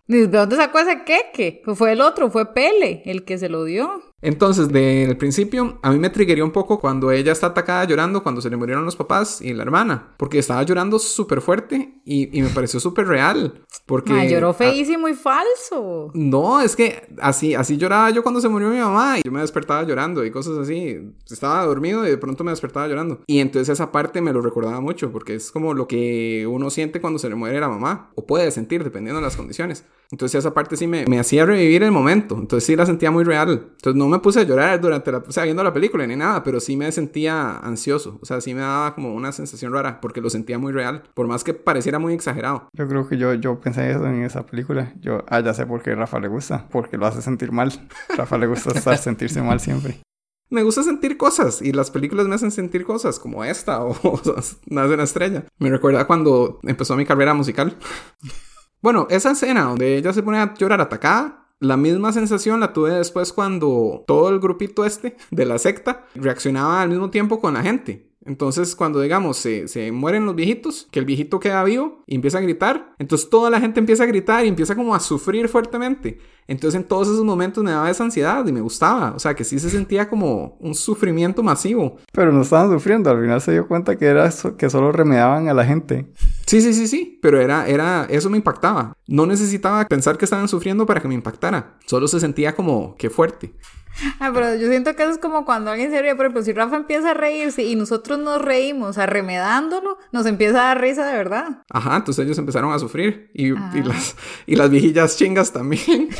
¿De dónde sacó ese queque? Pues Fue el otro, fue Pele, el que se lo dio. Entonces, desde el principio, a mí me triguería un poco cuando ella está atacada llorando cuando se le murieron los papás y la hermana. Porque estaba llorando súper fuerte y, y me pareció súper real. Porque... Ma, lloró feísimo y falso. No, es que así, así lloraba yo cuando se murió mi mamá y yo me despertaba llorando y cosas así. Estaba dormido y de pronto me despertaba llorando. Y entonces esa parte me lo recordaba mucho porque es como lo que uno siente cuando se le muere la mamá o puede sentir dependiendo de las condiciones. Entonces esa parte sí me, me hacía revivir el momento. Entonces sí la sentía muy real. Entonces no me puse a llorar durante la, o sea, viendo la película ni nada, pero sí me sentía ansioso. O sea, sí me daba como una sensación rara porque lo sentía muy real. Por más que pareciera muy exagerado. Yo creo que yo, yo pensé eso en esa película. Yo, ah, ya sé por qué Rafa le gusta. Porque lo hace sentir mal. Rafa le gusta estar, sentirse mal siempre. Me gusta sentir cosas y las películas me hacen sentir cosas como esta o, o Nace una estrella. Me recuerda cuando empezó mi carrera musical. Bueno, esa escena donde ella se pone a llorar atacada, la misma sensación la tuve después cuando todo el grupito este de la secta reaccionaba al mismo tiempo con la gente. Entonces, cuando digamos se, se, mueren los viejitos, que el viejito queda vivo y empieza a gritar, entonces toda la gente empieza a gritar y empieza como a sufrir fuertemente. Entonces, en todos esos momentos me daba esa ansiedad y me gustaba. O sea, que sí se sentía como un sufrimiento masivo. Pero no estaban sufriendo, al final se dio cuenta que era eso, que solo remedaban a la gente. Sí, sí, sí, sí, pero era, era, eso me impactaba. No necesitaba pensar que estaban sufriendo para que me impactara. Solo se sentía como, qué fuerte. Ah, pero yo siento que eso es como cuando alguien se ríe. Por ejemplo, si Rafa empieza a reírse y nosotros nos reímos arremedándolo, nos empieza a dar risa de verdad. Ajá, entonces ellos empezaron a sufrir. Y, y las, y las viejillas chingas también.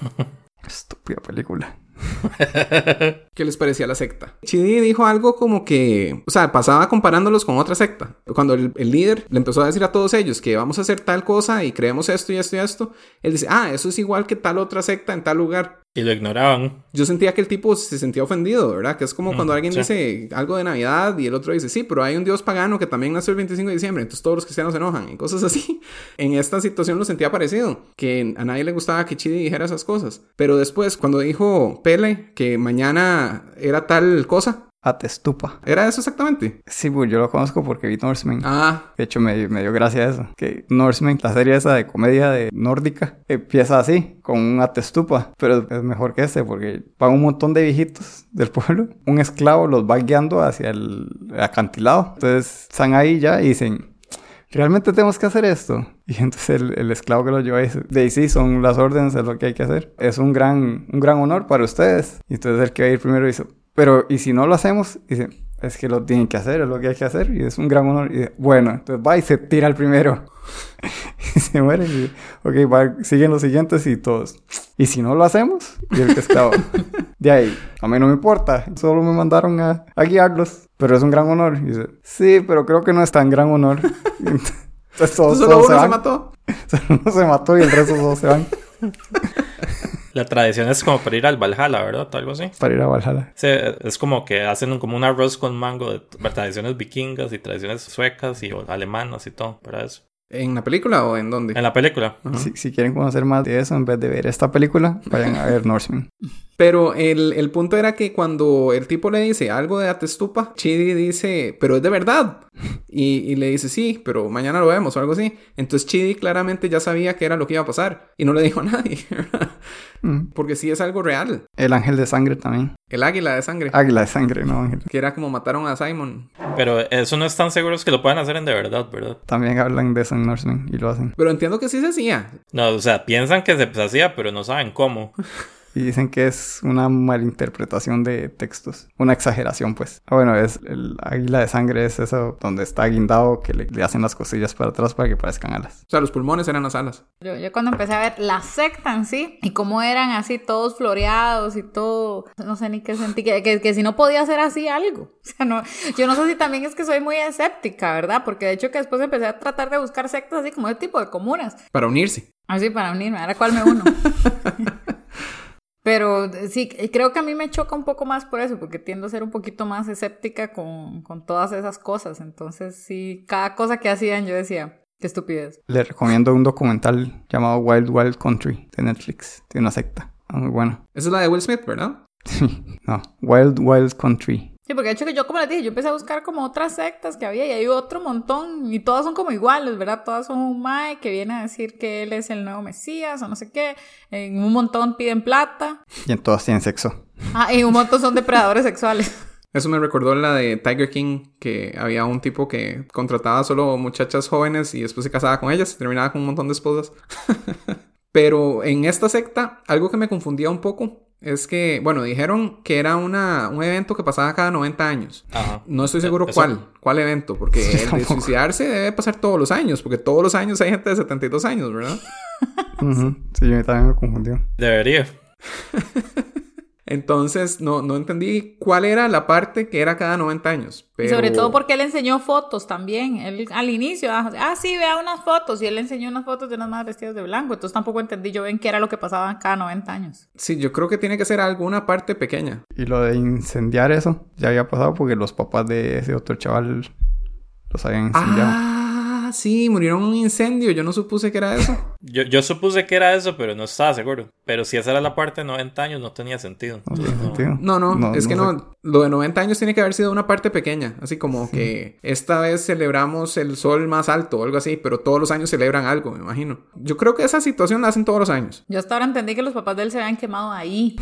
Estúpida película. ¿Qué les parecía la secta? Chidi dijo algo como que, o sea, pasaba comparándolos con otra secta. Cuando el, el, líder le empezó a decir a todos ellos que vamos a hacer tal cosa y creemos esto y esto y esto, él dice, ah, eso es igual que tal otra secta en tal lugar. Y lo ignoraban. Yo sentía que el tipo se sentía ofendido, ¿verdad? Que es como mm, cuando alguien sí. dice algo de Navidad y el otro dice, sí, pero hay un dios pagano que también nació el 25 de diciembre, entonces todos los cristianos se enojan y cosas así. En esta situación lo sentía parecido, que a nadie le gustaba que Chidi dijera esas cosas. Pero después, cuando dijo Pele que mañana era tal cosa, Atestupa. ¿Era eso exactamente? Sí, pues yo lo conozco porque vi Norseman. Ah. De hecho, me, me, dio gracia eso. Que Norseman, la serie esa de comedia de nórdica, empieza así, con un atestupa. Pero es mejor que este porque van un montón de viejitos del pueblo. Un esclavo los va guiando hacia el acantilado. Entonces están ahí ya y dicen, ¿realmente tenemos que hacer esto? Y entonces el, el esclavo que lo lleva dice, de sí, son las órdenes, es lo que hay que hacer. Es un gran, un gran honor para ustedes. Y entonces el que va a ir primero dice, pero, ¿y si no lo hacemos? Dice, es que lo tienen que hacer, es lo que hay que hacer, y es un gran honor. Y dice, bueno, entonces va y se tira el primero. y se muere. Y, ok, va, siguen los siguientes y todos. ¿Y si no lo hacemos? Y el que estaba. de ahí, a mí no me importa, solo me mandaron a, a guiarlos. Pero es un gran honor. Y dice, sí, pero creo que no es tan gran honor. entonces todos, ¿Solo todos uno se, se van. mató? Solo uno se mató y el resto todos se van. La tradición es como para ir al Valhalla, ¿verdad? Algo así. Para ir a Valhalla. Sí, es como que hacen un, como un arroz con mango de tradiciones vikingas y tradiciones suecas y alemanas y todo, para eso. ¿En la película o en dónde? En la película. Uh -huh. si, si, quieren conocer más de eso, en vez de ver esta película, vayan a ver Norseman. Pero el, el, punto era que cuando el tipo le dice algo de Atestupa, Chidi dice, pero es de verdad. Y, y, le dice, sí, pero mañana lo vemos o algo así. Entonces Chidi claramente ya sabía que era lo que iba a pasar. Y no le dijo a nadie. mm. Porque sí es algo real. El ángel de sangre también. El águila de sangre. Águila de sangre, no ángel. Que era como mataron a Simon. Pero eso no están seguros que lo puedan hacer en de verdad, ¿verdad? También hablan de eso en Norseman y lo hacen. Pero entiendo que sí se hacía. No, o sea, piensan que se hacía, pero no saben cómo. Y dicen que es una malinterpretación de textos. Una exageración, pues. Ah, bueno, es el águila de sangre, es eso donde está guindado que le, le, hacen las costillas para atrás para que parezcan alas. O sea, los pulmones eran las alas. Yo, yo cuando empecé a ver la secta en sí y cómo eran así todos floreados y todo, no sé ni qué sentí, que, que, que si no podía hacer así algo. O sea, no, yo no sé si también es que soy muy escéptica, ¿verdad? Porque de hecho que después empecé a tratar de buscar sectas así como de tipo de comunas. Para unirse. Así, para unirme. Ahora cuál me uno. Pero eh, sí, creo que a mí me choca un poco más por eso, porque tiendo a ser un poquito más escéptica con, con todas esas cosas. Entonces, sí, cada cosa que hacían yo decía, qué estupidez. Le recomiendo un documental llamado Wild Wild Country de Netflix. Tiene una secta. Muy bueno. Esa es la de Will Smith, ¿verdad? no, Wild Wild Country. Sí, porque de hecho que yo, como les dije, yo empecé a buscar como otras sectas que había y hay otro montón y todas son como iguales, ¿verdad? Todas son un mae que viene a decir que él es el nuevo Mesías o no sé qué. En un montón piden plata. Y en todas tienen sexo. Ah, y un montón son depredadores sexuales. Eso me recordó la de Tiger King, que había un tipo que contrataba solo muchachas jóvenes y después se casaba con ellas y terminaba con un montón de esposas. Pero en esta secta, algo que me confundía un poco es que, bueno, dijeron que era una, un evento que pasaba cada 90 años. Ajá. No estoy seguro Eso- cuál, cuál evento, porque Sí, el de suicidarse debe pasar todos los años, porque todos los años hay gente de 72 años, ¿verdad? Sí, yo también me confundió. Debería. Entonces, no, no entendí cuál era la parte que era cada 90 años. Y Pero... sobre todo porque él enseñó fotos también. Él al inicio, ah, ah, sí, vea unas fotos. Y él enseñó unas fotos de unas más vestidas de blanco. Entonces tampoco entendí yo bien qué era lo que pasaba cada 90 años. Sí, yo creo que tiene que ser alguna parte pequeña. Y lo de incendiar eso ya había pasado porque los papás de ese otro chaval los habían incendiado. Ah, sí, murieron en un incendio. Yo no supuse que era eso. Yo, yo supuse que era eso, pero no estaba seguro. Pero si esa era la parte de 90 años, no tenía sentido. No Entonces, no. sentido. No, no, es que no, sé. Lo de 90 años tiene que haber sido una parte pequeña. Así como que esta vez celebramos el sol más alto o algo así, pero todos los años celebran algo, me imagino. Yo creo que esa situación la hacen todos los años. Yo hasta ahora entendí que los papás de él se habían quemado ahí.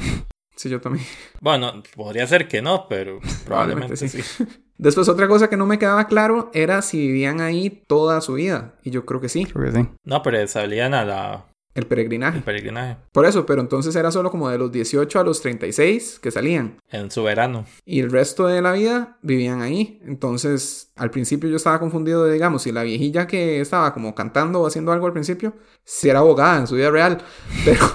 Sí, yo también. Bueno, podría ser que no, pero probablemente, Probablemente sí. sí. Después otra cosa que no me quedaba claro era si vivían ahí toda su vida. Y yo creo que sí. Creo que sí. No, pero salían a la El peregrinaje. el peregrinaje Por eso, pero entonces era solo como de los 18 a los 36 que salían. en su verano. Y el resto de la vida vivían ahí. Entonces, al principio yo estaba confundido de, digamos, si la viejilla que estaba como cantando o haciendo algo al principio, si era abogada en su vida real. Pero,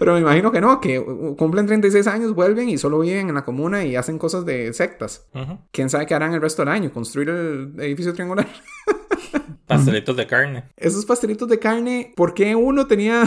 pero me imagino que no, que uh, cumplen 36 años, vuelven y solo viven en la comuna y hacen cosas de sectas. Ujú. ¿Quién sabe qué harán el resto del año? ¿Construir el edificio triangular? Pastelitos de carne. Esos pastelitos de carne, ¿por qué uno tenía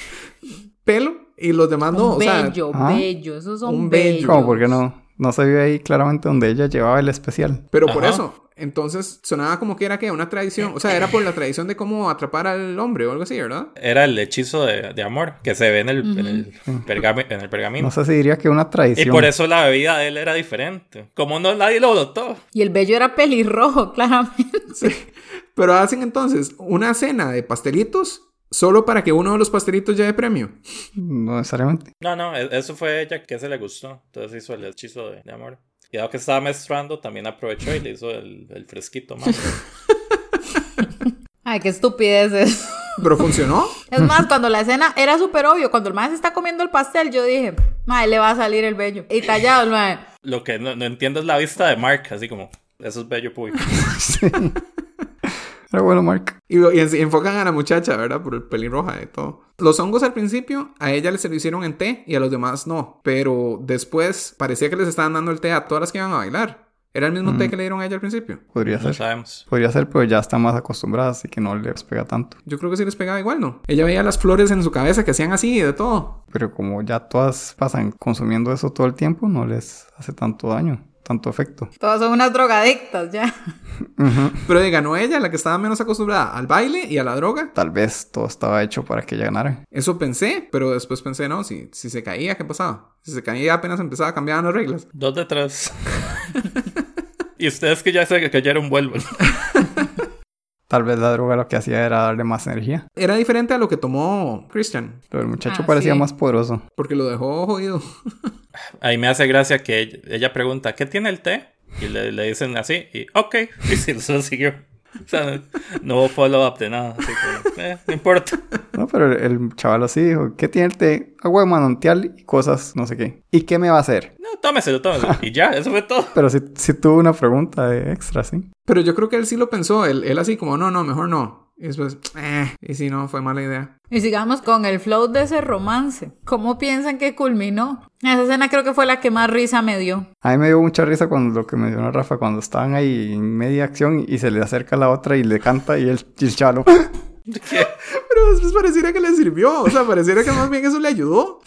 pelo y los demás no? un O sea, bello, ¿ah? bello. Esos son Un bello. bellos. ¿Cómo? ¿Por qué no? No se vio ahí claramente donde ella llevaba el especial. Pero por eso, entonces sonaba como que era que una tradición, o sea, era por la tradición de cómo atrapar al hombre o algo así, ¿verdad? Era el hechizo de, de amor que se ve en el, en el, pergami- en el pergamino. No sé si diría que una Y tradición. por eso la bebida de él era diferente. Como no nadie lo notó. Y el bello era pelirrojo, claramente. Pero hacen entonces una cena de pastelitos solo para que uno de los pastelitos lleve premio. No necesariamente. No, no, e- eso fue ella que se le gustó. Entonces hizo el hechizo de, de amor. Y dado que estaba menstruando, también aprovechó y le hizo el, el fresquito más. Ay, qué estupidez es. Pero funcionó. Es más, cuando la escena era súper obvio, cuando el maestro está comiendo el pastel, yo dije, mae, le va a salir el bello. Y tallado el mae. Lo que no, no entiendo es la vista de Mark, así como, eso es bello público. Pero bueno, Mark. Y, y en- enfocan a la muchacha, ¿verdad? Por el pelirroja y todo. Los hongos al principio a ella se lo hicieron en té y a los demás no. Pero después parecía que les estaban dando el té a todas las que iban a bailar. Era el mismo té que le dieron a ella al principio. Podría No ser. sabemos. Podría ser, pero ya está más acostumbrada, así que no les pega tanto. Yo creo que sí les pegaba igual, ¿no? Ella veía las flores en su cabeza que hacían así y de todo. Pero como ya todas pasan consumiendo eso todo el tiempo, no les hace tanto daño, tanto efecto. Todas son unas drogadictas ya. Pero de ganó ella, la que estaba menos acostumbrada al baile y a la droga. Tal vez todo estaba hecho para que ella ganara. Eso pensé, pero después pensé, no, si, si se caía, ¿qué pasaba? Si se caía apenas empezaba a cambiar las reglas. Dos de tres. y ustedes que ya se cayeron vuelven. Tal vez la droga lo que hacía era darle más energía. Era diferente a lo que tomó Christian, Pero el muchacho Ah, parecía sí. más poderoso. porque lo dejó jodido. Ahí me hace gracia que ella, pregunta, ¿qué tiene el té? Y le, le dicen así, y ok, y si se lo siguió. O sea, no hubo follow-up de nada, así que, eh, no importa. No, pero el, el chaval así dijo, ¿qué tiene el té? Agua de manantial y cosas, no sé qué. ¿Y qué me va a hacer? No, tómeselo, tómeselo. Y ya, eso fue todo. Pero sí, sí tuvo una pregunta de extra, ¿sí? Pero yo creo que él sí lo pensó. Él, él así como, no, no, mejor no. Y después, eh, y si no, fue mala idea. Y sigamos con el flow de ese romance. ¿Cómo piensan que culminó? Esa escena creo que fue la que más risa me dio. A mí me dio mucha risa cuando lo que mencionó Rafa, cuando estaban ahí en media acción y se le acerca la otra y le canta y el, y el chalo. Pero después pareciera que le sirvió. O sea, pareciera que más bien eso le ayudó.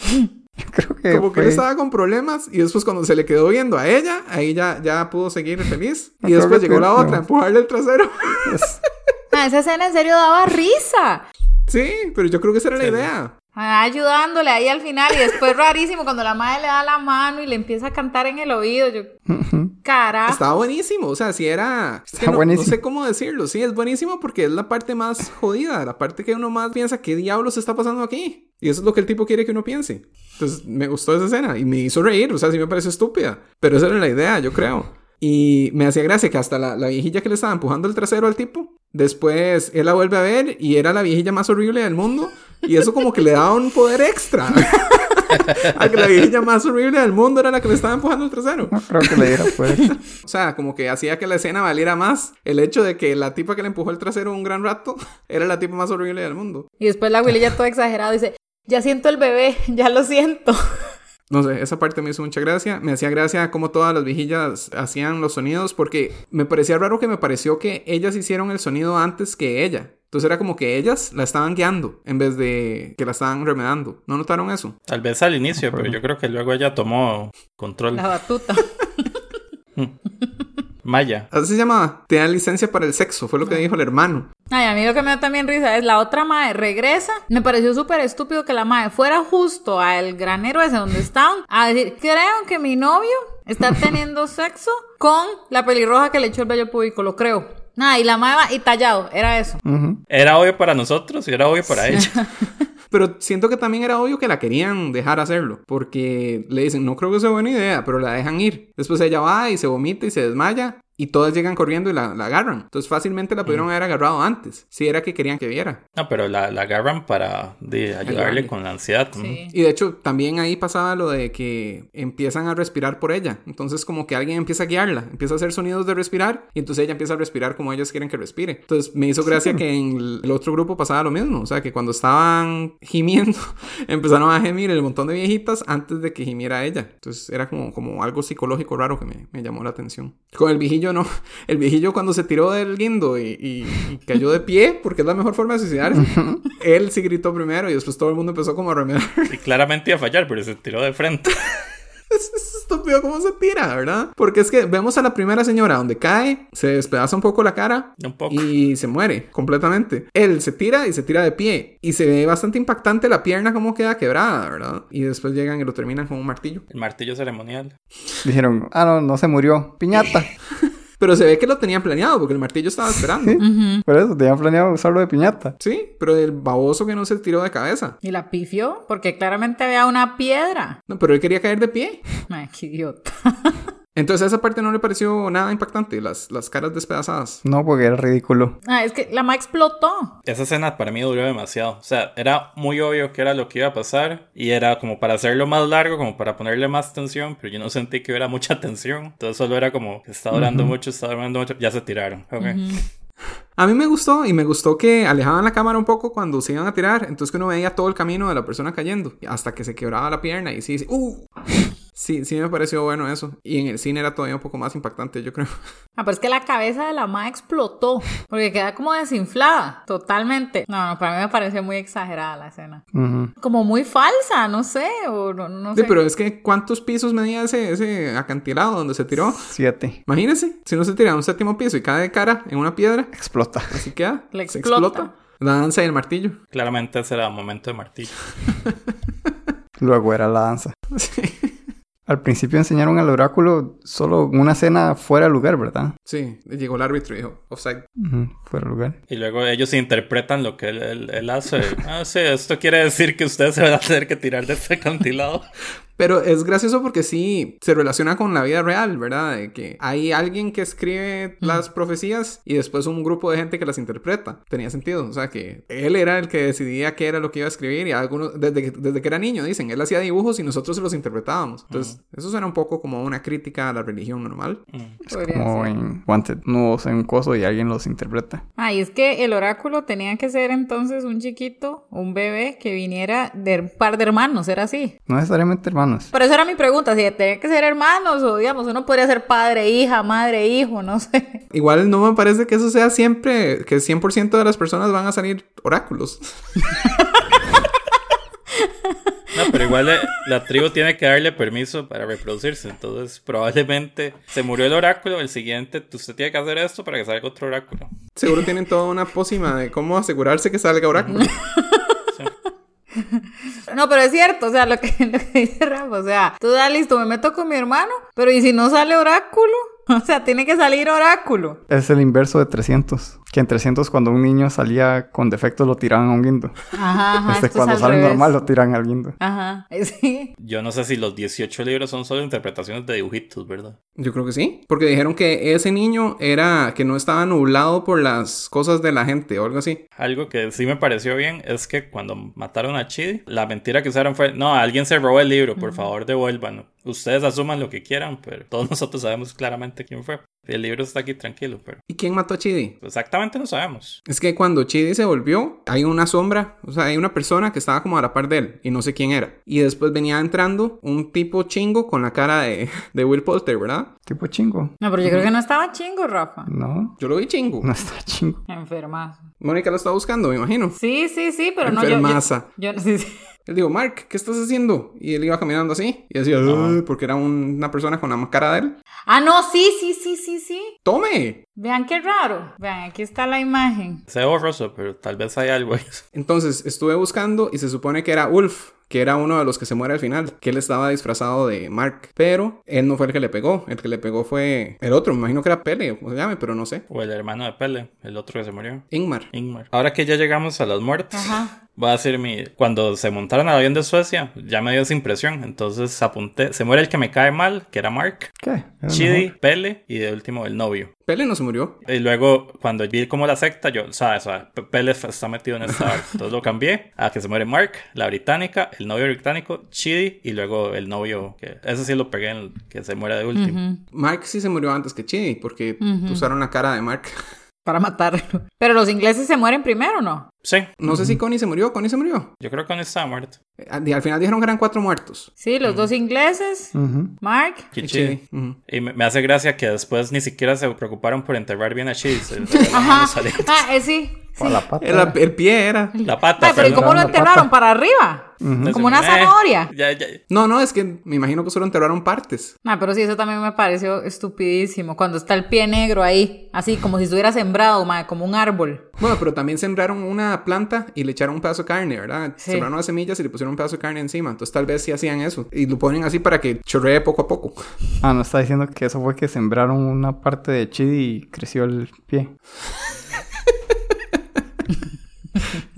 Yo creo que Como que él estaba con problemas y después cuando se le quedó viendo a ella, ahí ya, ya pudo seguir feliz. Y creo después llegó la otra a empujarle el trasero. Ah, esa escena en serio daba risa. Sí, pero yo creo que esa era la idea. Ah, ayudándole ahí al final y después rarísimo cuando la madre le da la mano y le empieza a cantar en el oído. Yo, carajo. Estaba buenísimo, o sea, si era... es que Está no, no buenísimo. sé cómo decirlo, sí, es buenísimo porque es la parte más jodida, la parte que uno más piensa, ¿qué diablos está pasando aquí? Y eso es lo que el tipo quiere que uno piense. Entonces, me gustó esa escena y me hizo reír, o sea, sí me pareció estúpida, pero esa era la idea, yo creo. Y me hacía gracia que hasta la, la viejilla que le estaba empujando el trasero al tipo, después él la vuelve a ver y era la viejilla más horrible del mundo. Y eso como que le daba un poder extra. a que la viejilla más horrible del mundo era la que le estaba empujando el trasero. No creo que le diera pues. O sea, como que hacía que la escena valiera más el hecho de que la tipa que le empujó el trasero un gran rato era la tipa más horrible del mundo. Y después la Willy ya todo exagerado dice, ya siento el bebé, ya lo siento. No sé, esa parte me hizo mucha gracia. Me hacía gracia cómo todas las viejillas hacían los sonidos porque me parecía raro que me pareció que ellas hicieron el sonido antes que ella. Entonces era como que ellas la estaban guiando en vez de que la estaban remedando. ¿No notaron eso? Tal vez al inicio, pero yo creo que luego ella tomó control. La batuta. Maya. Así se llamaba. Te dan licencia para el sexo, fue lo que dijo el hermano. Ay, a mí lo que me da también risa es la otra madre regresa. Me pareció súper estúpido que la madre fuera justo al granero ese donde estaban a decir, creo que mi novio está teniendo sexo con la pelirroja que le echó el vello público, lo creo. Nada, y la madre va y tallado, era eso. Ujú. Era obvio para nosotros y era obvio para ella. Pero siento que también era obvio que la querían dejar hacerlo. Porque le dicen, no creo que sea buena idea, pero la dejan ir. Después ella va y se vomita y se desmaya. Y todas llegan corriendo y la, la agarran. Entonces fácilmente la pudieron haber agarrado antes. Si era que querían que viera. No, pero la, la agarran para de, ayudarle Ayudarle. con la ansiedad. ¿no? Sí. Y de hecho también ahí pasaba lo de que empiezan a respirar por ella. Entonces como que alguien empieza a guiarla. Empieza a hacer sonidos de respirar. Y entonces ella empieza a respirar como ellos quieren que respire. Entonces me hizo gracia que en el otro grupo pasaba lo mismo. O sea que cuando estaban gimiendo empezaron a gemir el montón de viejitas antes de que gimiera ella. Entonces era como, como algo psicológico raro que me, me llamó la atención. Con el viejillo no. El viejillo cuando se tiró del guindo y, y- y cayó de pie porque es la mejor forma de suicidarse. Él sí gritó primero y después todo el mundo empezó como a remedar. Y claramente iba a fallar, pero se tiró de frente. Es, es estúpido cómo se tira, ¿verdad? Porque es que vemos a la primera señora donde cae, se despedaza un poco la cara Un poco. y se muere completamente. Él se tira y se tira de pie. Y se ve bastante impactante la pierna como queda quebrada, ¿verdad? Y después llegan y lo terminan con un martillo. El martillo ceremonial. Dijeron, ah, no, no se murió. Piñata. Pero se ve que lo tenían planeado porque el martillo estaba esperando. Por eso tenían planeado usarlo de piñata. Sí, pero el baboso que no se tiró de cabeza. Y la pifió, porque claramente había una piedra. No, pero él quería caer de pie. Ay, qué idiota. Entonces a esa parte no le pareció nada impactante, las, las caras despedazadas. No, porque era ridículo. Ah, es que la ma explotó. Esa escena para mí duró demasiado. O sea, era muy obvio que era lo que iba a pasar. Y era como para hacerlo más largo, como para ponerle más tensión. Pero yo no sentí que hubiera mucha tensión. Entonces solo era como, está durando mucho, está durando mucho. Ya se tiraron. Ok. A mí me gustó y me gustó que alejaban la cámara un poco cuando se iban a tirar, entonces que uno veía todo el camino de la persona cayendo hasta que se quebraba la pierna y sí, sí, ¡uh! Sí, sí me pareció bueno eso. Y en el cine era todavía un poco más impactante, yo creo. Ah, pero es que la cabeza de la ma explotó. Porque queda como desinflada. Totalmente. No, no, para mí me pareció muy exagerada la escena. Como muy falsa, no sé. O no, no Sí, sé. pero es que ¿cuántos pisos medía ese, ese acantilado donde se tiró? Siete. Imagínense, si no se tira a un séptimo piso y cae de cara en una piedra, Explota. así queda. Le se explota. La danza y el martillo. Claramente ese era el momento de martillo. Luego era la danza. Sí. Al principio enseñaron al oráculo solo una escena fuera de lugar, ¿verdad? Sí, llegó el árbitro y dijo, offside. Ujú, Fuera de lugar. Y luego ellos interpretan lo que él, él- él hace. Ah, sí, esto quiere decir que ustedes se van a tener que tirar de este acantilado. Pero es gracioso porque sí se relaciona con la vida real, ¿verdad? De que hay alguien que escribe las profecías y después un grupo de gente que las interpreta. Tenía sentido. O sea que él era el que decidía qué era lo que iba a escribir y algunos, desde, que- desde que era niño, dicen, él hacía dibujos y nosotros se los interpretábamos. Entonces, eso suena un poco como una crítica a la religión normal. Podría Como ser. en Wanted. Nudos en un coso y alguien los interpreta. Ah, y es que el oráculo tenía que ser entonces un chiquito, un bebé que viniera de un par de hermanos, era así. No necesariamente hermanos. Hermanos. Pero esa era mi pregunta, si tenía que ser hermanos o digamos, uno podría ser padre, hija, madre, hijo, no sé. Igual no me parece que eso sea siempre, que 100% de las personas van a salir oráculos. No, pero igual eh, la tribu tiene que darle permiso para reproducirse. Entonces, probablemente se murió el oráculo. El siguiente, usted tiene que hacer esto para que salga otro oráculo. Seguro tienen toda una pócima de cómo asegurarse que salga oráculo. No, pero es cierto, o sea, lo que, lo dice Rafa, o sea, tú da listo, me meto con mi hermano, pero ¿y si no sale oráculo? O sea, tiene que salir oráculo. Es el inverso de 300. Que en 300 cuando un niño salía con defectos lo tiraban a un guindo. Ajá, ajá. Este cuando sale revés. normal lo tiran al guindo. Ajá, sí. Yo no sé si los 18 libros son solo interpretaciones de dibujitos, ¿verdad? Yo creo que sí, porque dijeron que ese niño era que no estaba nublado por las cosas de la gente o algo así. Algo que sí me pareció bien es que cuando mataron a Chidi, la mentira que usaron fue, no, alguien se robó el libro, por favor devuélvanlo. Ustedes asuman lo que quieran, pero todos nosotros sabemos claramente quién fue. El libro está aquí tranquilo, pero ¿Y quién mató a Chidi? exactamente no sabemos. Es que cuando Chidi se volvió, hay una sombra, o sea, hay una persona que estaba como a la par de él y no sé quién era. Y después venía entrando un tipo chingo con la cara de, de Will Poulter, ¿verdad? Tipo chingo. No, pero yo creo que no estaba chingo, Rafa. No, Yo lo vi chingo. no está chingo. Enfermazo. Mónica lo está buscando, me imagino. Sí, sí, sí, pero no yo. yo- Enfermaza. Yo, sí, sí. Él dijo, Mark, ¿qué estás haciendo? Y él iba caminando así y decía, Porque era un- una persona con la cara de él. Ah, no, sí, sí, sí, sí, sí. ¡Tome! Vean qué raro. Vean, aquí está la imagen. Se ve borroso, pero tal vez hay algo ahí. Entonces estuve buscando y se supone que era Ulf, que era uno de los que se muere al final, que él estaba disfrazado de Mark, pero él no fue el que le pegó, el que le pegó fue el otro, me imagino que era Pele, o como se llame, pero no sé. O el hermano de Pele, el otro que se murió. Ingmar. Ingmar. Ahora que ya llegamos a las muertes, Ajá. voy a decir mi. Cuando se montaron al avión de Suecia, ya me dio esa impresión. Entonces apunté. Se muere el que me cae mal, que era Mark, ¿Qué? Era Chidi, mejor. Pele y de último el novio. Pele no se murió. Y luego, cuando vi como la secta, yo, sabes, sabes, Pele está metido en esta. Entonces lo cambié a que se muere Mark, la británica, el novio británico, Chidi y luego el novio, que ese sí lo pegué, en el que se muere de último. Mark sí se murió antes que Chidi, porque usaron la cara de Mark. Para matarlo. Pero los ingleses se mueren primero, ¿no? Sí, No sé si Connie se murió, Connie se murió. yo creo que no estaba muerto. Eh, Al al final dijeron que eran cuatro muertos. Sí, los dos ingleses. Mark. Y Chidi. Y me, me hace gracia que después ni siquiera se preocuparon por enterrar bien a Chidi. Ajá. Ah, eh, sí. Para la pata. Era- el pie era. La pata. Ay, pero ¿y cómo lo enterraron? pata. ¿Para arriba? Como una Eh, zanahoria. ya, ya. No, no, es que me imagino que solo enterraron partes. Ah, pero sí, eso también me pareció estupidísimo. Cuando está el pie negro ahí, así como si estuviera sembrado, como un árbol. Bueno, pero también sembraron una planta y le echaron un pedazo de carne, ¿verdad? Sí. Sembraron las semillas y le pusieron un pedazo de carne encima. Entonces tal vez sí hacían eso. Y lo ponen así para que chorree poco a poco. Ah, no está diciendo que eso fue que sembraron una parte de chidi y creció el pie.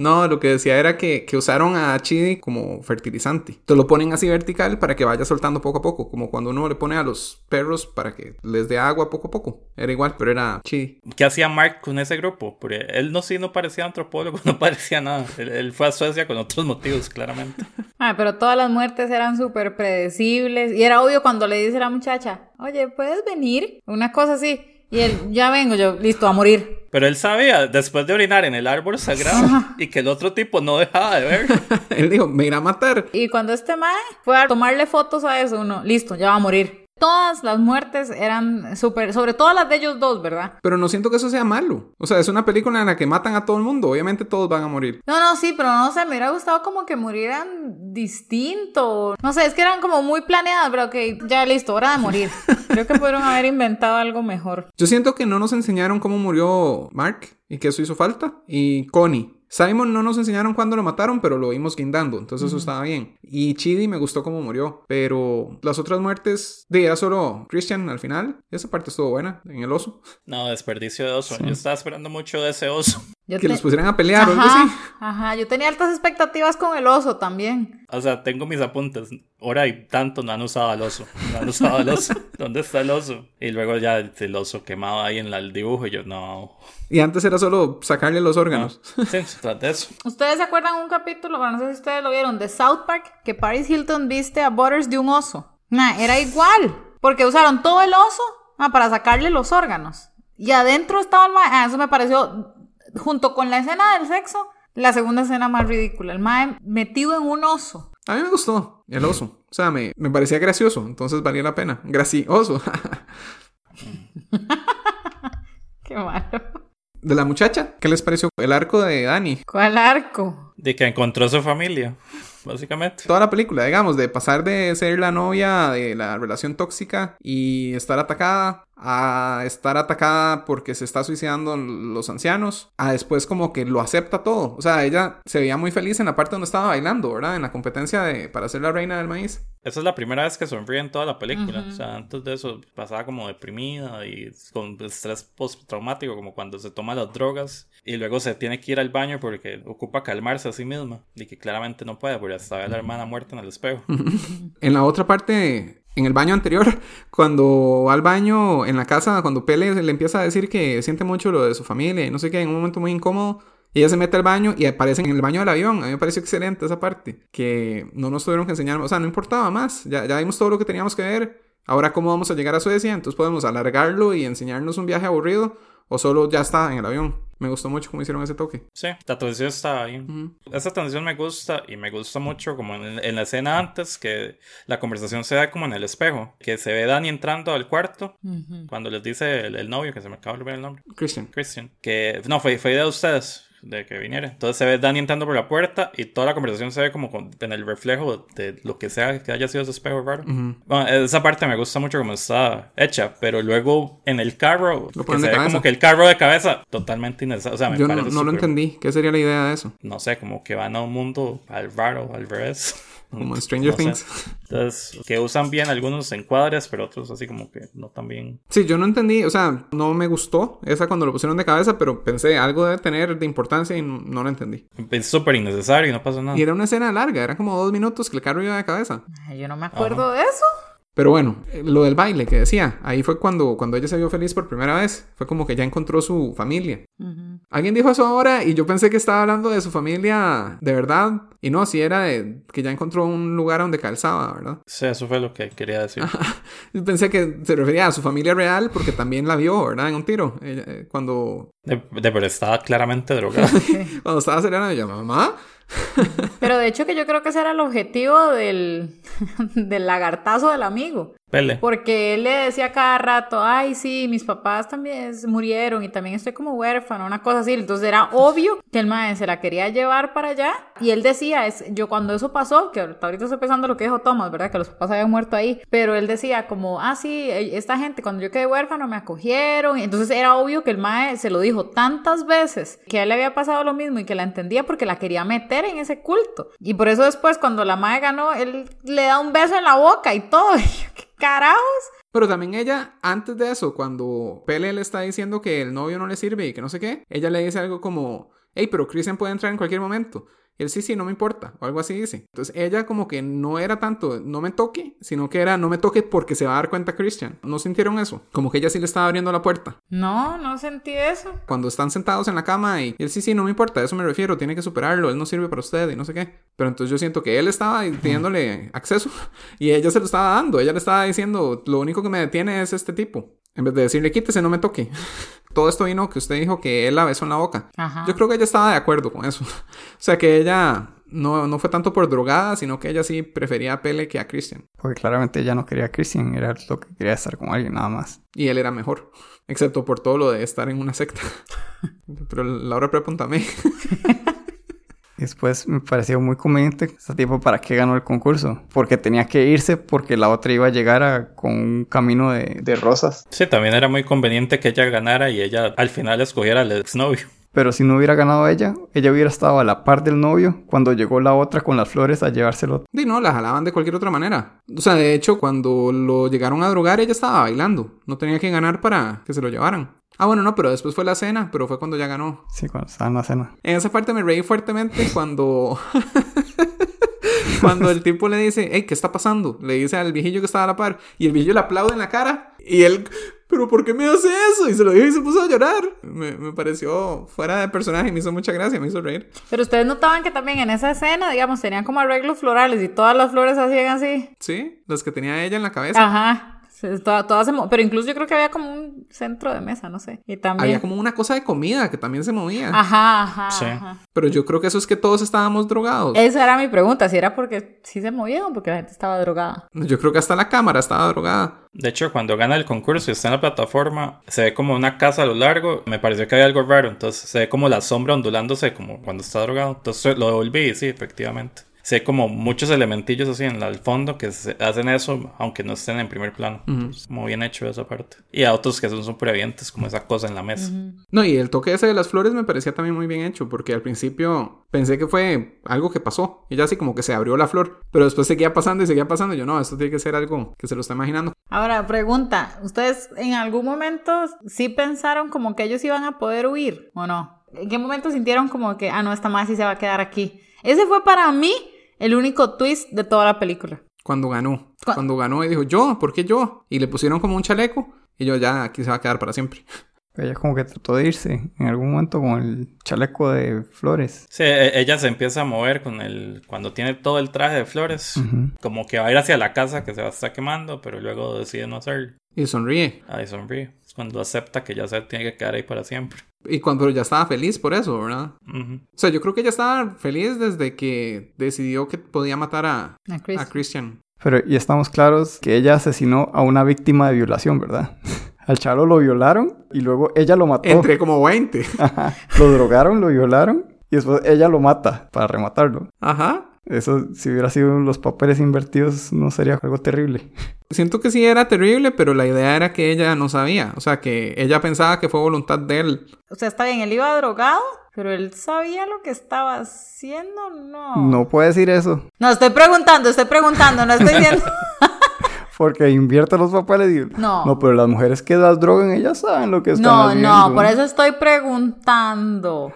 No, lo que decía era que, que usaron a chidi como fertilizante. Entonces lo ponen así vertical para que vaya soltando poco a poco. Como cuando uno le pone a los perros para que les dé agua poco a poco. Era igual, pero era chidi. ¿Qué hacía Mark con ese grupo? Porque él no sí no parecía antropólogo, no parecía nada. Él, él fue a Suecia con otros motivos, claramente. Ay, pero todas las muertes eran súper predecibles. Y era obvio cuando le dice a la muchacha, oye, ¿puedes venir? Una cosa así. Y él, ya vengo, yo, listo, a morir. Pero él sabía, después de orinar en el árbol sagrado, y que el otro tipo no dejaba de ver. Él dijo, me irá a matar. Y cuando este mae fue a tomarle fotos a eso, uno, listo, ya va a morir. Todas las muertes eran súper, sobre todo las de ellos dos, ¿verdad? Pero no siento que eso sea malo. O sea, es una película en la que matan a todo el mundo. Obviamente todos van a morir. No, no, sí, pero no sé, me hubiera gustado como que murieran distinto. No sé, es que eran como muy planeadas, pero que ya listo, hora de morir. Creo que pudieron haber inventado algo mejor. Yo siento que no nos enseñaron cómo murió Mark y que eso hizo falta. Y Connie. Simon no nos enseñaron cuándo lo mataron, pero lo vimos guindando, entonces eso estaba bien. Y Chidi me gustó cómo murió, pero las otras muertes, de era solo Christian al final. Esa parte estuvo buena, en el oso. No, desperdicio de oso. Yo estaba esperando mucho de ese oso. Yo Que te- los pusieran a pelear o algo Ajá, así. ajá, yo tenía altas expectativas con el oso también. O sea, tengo mis apuntes. Hora y tanto no han usado al oso. No han usado al oso. ¿Dónde está el oso? Y luego ya el oso quemado ahí en la- el dibujo. Y yo, no. Y antes era solo sacarle los órganos. Sí, tras de eso. ¿Ustedes se acuerdan un capítulo, bueno, no sé si ustedes lo vieron, de South Park, que Paris Hilton viste a Butters de un oso? Nah, era igual, porque usaron todo el oso ah, para sacarle los órganos. Y adentro estaba el mae, ah, eso me pareció, junto con la escena del sexo, la segunda escena más ridícula. El mae metido en un oso. A mí me gustó. el oso. O sea, me, me parecía gracioso, entonces valía la pena. Gracioso. Qué malo. de la muchacha, ¿qué les pareció el arco de Dani? ¿Cuál arco? De que encontró su familia, básicamente. Toda la película, digamos, de pasar de ser la novia de la relación tóxica y estar atacada a estar atacada porque se está suicidando los ancianos, a después como que lo acepta todo. O sea, ella se veía muy feliz en la parte donde estaba bailando, ¿verdad? En la competencia de para ser la reina del maíz. Esa es la primera vez que sonríe en toda la película. O sea, antes de eso pasaba como deprimida y con estrés postraumático, como cuando se toma las drogas y luego se tiene que ir al baño porque ocupa calmarse a sí misma y que claramente no puede porque hasta ve a la hermana muerta en el espejo. en la otra parte en el baño anterior, cuando va al baño en la casa, cuando Pele le empieza a decir que siente mucho lo de su familia y no sé qué, en un momento muy incómodo, ella se mete al baño y aparece en el baño del avión. A mí me pareció excelente esa parte, que no nos tuvieron que enseñar, o sea, no importaba más, ya, ya vimos todo lo que teníamos que ver. Ahora, ¿cómo vamos a llegar a Suecia? Entonces podemos alargarlo y enseñarnos un viaje aburrido o solo ya está en el avión. Me gustó mucho cómo hicieron ese toque. Sí, la transición está bien. Esa transición me gusta y me gusta mucho como en, la escena antes que la conversación se da como en el espejo, que se ve Dani entrando al cuarto cuando les dice el, novio, que se me acaba de olvidar el nombre. Christian. Christian. Que no, fue, fue idea de ustedes de que viniera. Entonces se ve Dani entrando por la puerta y toda la conversación se ve como en el reflejo de lo que sea que haya sido ese espejo raro. bueno, esa parte me gusta mucho como está hecha, pero luego en el carro, que se ve como que el carro de cabeza totalmente innecesario. O sea, me Yo no, no lo entendí. ¿Qué sería la idea de eso? No sé, como que van a un mundo al raro, al revés. Como en Stranger Things. Entonces, que usan bien algunos encuadres, pero otros así como que no tan bien. Sí, yo no entendí, o sea, no me gustó esa cuando lo pusieron de cabeza, pero pensé, algo debe tener de importancia y no, lo entendí. Es súper innecesario y no pasa nada. Y era una escena larga, era como dos minutos que el carro iba de cabeza. yo no me acuerdo de eso. Pero bueno, lo del baile que decía, ahí fue cuando, cuando ella se vio feliz por primera vez. Fue como que ya encontró su familia. Alguien dijo eso ahora y yo pensé que estaba hablando de su familia de verdad. Y no, si era de que ya encontró un lugar donde calzaba, ¿verdad? Sí, eso fue lo que quería decir. Yo pensé que se refería a su familia real porque también la vio, ¿verdad? En un tiro. Eh, cuando... De, pero estaba claramente drogada. cuando estaba acelerando, ella, mamá. Pero de hecho que yo creo que ese era el objetivo del, del lagartazo del amigo. Porque él le decía cada rato, ay, sí, mis papás también murieron y también estoy como huérfano, una cosa así. Entonces era obvio que el maestro se la quería llevar para allá. Y él decía, es, yo cuando eso pasó, que ahorita estoy pensando lo que dijo Thomas, ¿verdad? Que los papás habían muerto ahí. Pero él decía como, ah, sí, e, esta gente cuando yo quedé huérfano me acogieron. Entonces era obvio que el maestro se lo dijo tantas veces que a él le había pasado lo mismo y que la entendía porque la quería meter en ese culto. Y por eso después cuando la madre ganó, él le da un beso en la boca y todo. Pero también ella, antes de eso, cuando Pele le está diciendo que el novio no le sirve y que no sé qué, ella le dice algo como, hey, pero Christian puede entrar en cualquier momento. Él sí, sí, no me importa, o algo así dice. Entonces ella como que no era tanto no me toque, sino que era no me toque porque se va a dar cuenta Christian. ¿No sintieron eso? Como que ella sí le estaba abriendo la puerta. No, no sentí eso. Cuando están sentados en la cama y él sí, sí, no me importa, a eso me refiero, tiene que superarlo, él no sirve para usted y no sé qué. Pero entonces yo siento que él estaba pidiéndole acceso y ella se lo estaba dando, ella le estaba diciendo, lo único que me detiene es este tipo. En vez de decirle, quítese, no me toque. Todo esto vino que usted dijo que él la besó en la boca. Yo creo que ella estaba de acuerdo con eso. o sea, que ella no, no fue tanto por drogada, sino que ella sí prefería a Pele que a Christian. Porque claramente ella no quería a Christian, era lo que quería estar con alguien nada más. Y él era mejor, excepto por todo lo de estar en una secta. Pero Laura, pregúntame. Después me pareció muy conveniente ese tipo para qué ganó el concurso. Porque tenía que irse porque la otra iba a llegar con un camino de, de, rosas. Sí, también era muy conveniente que ella ganara y ella al final escogiera al exnovio. Pero si no hubiera ganado ella, ella hubiera estado a la par del novio cuando llegó la otra con las flores a llevárselo. Y no, la jalaban de cualquier otra manera. O sea, de hecho, cuando lo llegaron a drogar, ella estaba bailando. No tenía que ganar para que se lo llevaran. Ah, bueno, no, pero después fue la cena, pero fue cuando ya ganó. Sí, cuando estaba en la cena. En esa parte me reí fuertemente cuando. cuando el tipo le dice, hey, ¿qué está pasando? Le dice al viejillo que estaba a la par. Y el viejillo le aplaude en la cara. Y él, ¿pero por qué me hace eso? Y se lo dijo y se puso a llorar. Me, me pareció fuera de personaje, me hizo mucha gracia, me hizo reír. Pero ustedes notaban que también en esa escena, digamos, tenían como arreglos florales y todas las flores hacían así. Sí, las que tenía ella en la cabeza. Ajá. Se- toda- todas se mo- pero incluso yo creo que había como un centro de mesa, no sé. Y también. Había como una cosa de comida que también se movía. Ajá, ajá, Sí. ajá. Pero yo creo que eso es que todos estábamos drogados. Esa era mi pregunta, si era porque sí se movían o porque la gente estaba drogada. Yo creo que hasta la cámara estaba drogada. De hecho, cuando gana el concurso y está en la plataforma, se ve como una casa a lo largo. Me pareció que había algo raro. Entonces se ve como la sombra ondulándose como cuando está drogado. Entonces lo devolví y sí, efectivamente. Se ve como muchos elementillos así en el fondo que se hacen eso, aunque no estén en primer plano. Es como bien hecho esa parte. Y a otros que son supervivientes, como esa cosa en la mesa. No, y el toque ese de las flores me parecía también muy bien hecho, porque al principio pensé que fue algo que pasó. Y ya así como que se abrió la flor. Pero después seguía pasando y seguía pasando. Y yo, no, esto tiene que ser algo que se lo está imaginando. Ahora, pregunta, ¿ustedes en algún momento sí pensaron como que ellos iban a poder huir o no? ¿En qué momento sintieron como que, ah, no, esta más sí se va a quedar aquí? Ese fue para mí el único twist de toda la película. Cuando ganó. Cu- Cuando ganó y dijo, yo, ¿por qué yo? Y le pusieron como un chaleco. Y yo, ya, aquí se va a quedar para siempre. Ella como que trató de irse en algún momento con el chaleco de flores. Sí, e- ella se empieza a mover con el. Cuando tiene todo el traje de flores. Como que va a ir hacia la casa que se va a estar quemando, pero luego decide no hacerlo. Y sonríe. Ahí sonríe. Es cuando acepta que ya se tiene que quedar ahí para siempre. Y cuando ya estaba feliz por eso, ¿verdad? Ujú. O sea, yo creo que ella estaba feliz desde que decidió que podía matar a, A Chris. a Christian. Pero y estamos claros que ella asesinó a una víctima de violación, ¿verdad? Al chalo lo violaron y luego ella lo mató. Entre como 20. Ajá. Lo drogaron, lo violaron y después ella lo mata para rematarlo. Ajá. Eso, si hubiera sido los papeles invertidos, no sería algo terrible. Siento que sí era terrible, pero la idea era que ella no sabía. O sea, que ella pensaba que fue voluntad de él. O sea, está bien, él iba drogado, pero él sabía lo que estaba haciendo, no. No puede decir eso, No, estoy preguntando, estoy preguntando, no estoy diciendo. porque invierte los papeles y... No. No, pero las mujeres que las drogan, ellas saben lo que están No, haciendo. no, por eso estoy preguntando.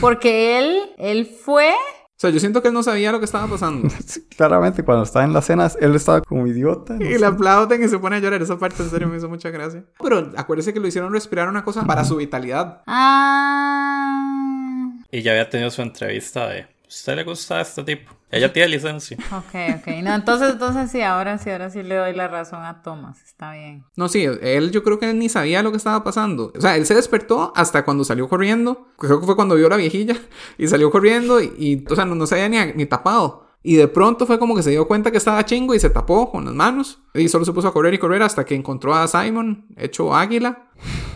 Porque él, él fue. O sea, yo siento que él no sabía lo que estaba pasando. Sí, Claramente, cuando estaba en las cenas, él estaba como idiota. no Y sé. le aplauden y se pone a llorar. Esa parte en serio me hizo mucha gracia. Pero acuérdese que lo hicieron respirar una cosa para su vitalidad. Ah. Y ya había tenido su entrevista de. ¿Usted le gusta a este tipo? Ella tiene licencia. Ok, ok. No, entonces, entonces sí, ahora sí, ahora sí le doy la razón a Thomas. Está bien. No, sí, él yo creo que él ni sabía lo que estaba pasando. O sea, él se despertó hasta cuando salió corriendo. Creo que fue cuando vio a la viejilla. Y salió corriendo y, y, o sea, no, no se había ni, ni tapado. Y de pronto fue como que se dio cuenta que estaba chingo y se tapó con las manos. Y solo se puso a correr y correr hasta que encontró a Simon, hecho águila.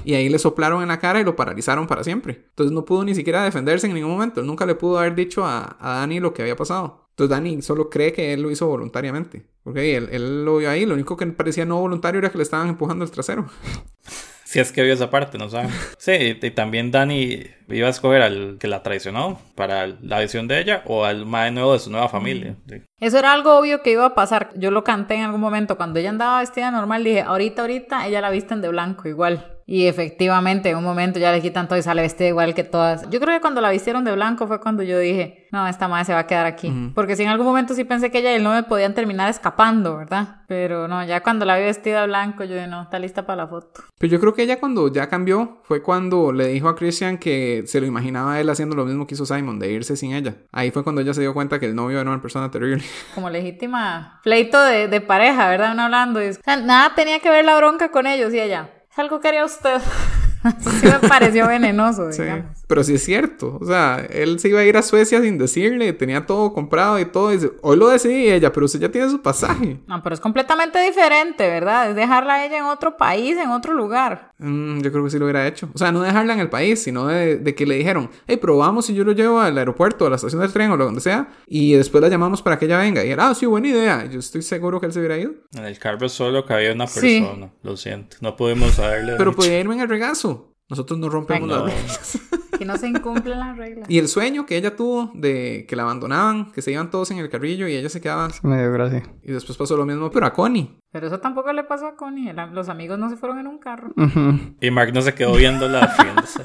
Y ahí le soplaron en la cara y lo paralizaron para siempre. Entonces no pudo ni siquiera defenderse en ningún momento. Él nunca le pudo haber dicho a, a Dani lo que había pasado. Entonces Dani solo cree que él lo hizo voluntariamente. Porque él, él lo vio ahí. Lo único que parecía no voluntario era que le estaban empujando el trasero. Si es que vio esa parte, no saben. Sí, y, y también Dani iba a escoger al que la traicionó para la visión de ella o al más nuevo de su nueva familia. Sí. Eso era algo obvio que iba a pasar. Yo lo canté en algún momento. Cuando ella andaba vestida normal, dije, ahorita, ahorita, ella la visten de blanco igual. Y efectivamente, en un momento ya le quitan todo y sale vestida igual que todas. Yo creo que cuando la vistieron de blanco fue cuando yo dije, no, esta madre se va a quedar aquí. Porque si en algún momento sí pensé que ella y él no me podían terminar escapando, ¿verdad? Pero no, ya cuando la vi vestida de blanco, yo dije, no, está lista para la foto. Pero yo creo que ella cuando ya cambió fue cuando le dijo a Christian que se lo imaginaba él haciendo lo mismo que hizo Simon, de irse sin ella. Ahí fue cuando ella se dio cuenta que el novio era una persona terrible. Como legítima pleito de, de pareja, ¿verdad? Uno hablando. Y, o sea, nada tenía que ver la bronca con ellos y ella. Helgo, care é o stuff? Sí me pareció venenoso, Sí, digamos. pero sí es cierto. O sea, él se iba a ir a Suecia sin decirle, tenía todo comprado y todo. Y dice, hoy lo decidí ella, pero usted ya tiene su pasaje. No, pero es completamente diferente, ¿verdad? Es dejarla a ella en otro país, en otro lugar. Mm, yo creo que sí lo hubiera hecho. O sea, no dejarla en el país, sino de, de que le dijeron, hey, probamos si yo lo llevo al aeropuerto, a la estación del tren o lo donde sea, y después la llamamos para que ella venga. Y él, ah, sí, buena idea. Yo estoy seguro que él se hubiera ido. En el carro solo cabía una Sí. persona. Lo siento. No pudimos saberle. Pero dicho. podía irme en el regazo. Nosotros no rompemos No. las reglas. Que no se incumplen las reglas. Y el sueño que ella tuvo de que la abandonaban, que se iban todos en el carrillo y ella se quedaba. Eso me dio gracia. Y después pasó lo mismo, pero a Connie. Pero eso tampoco le pasó a Connie. los amigos no se fueron en un carro. Ujú. Y Mark no se quedó viéndola riéndose.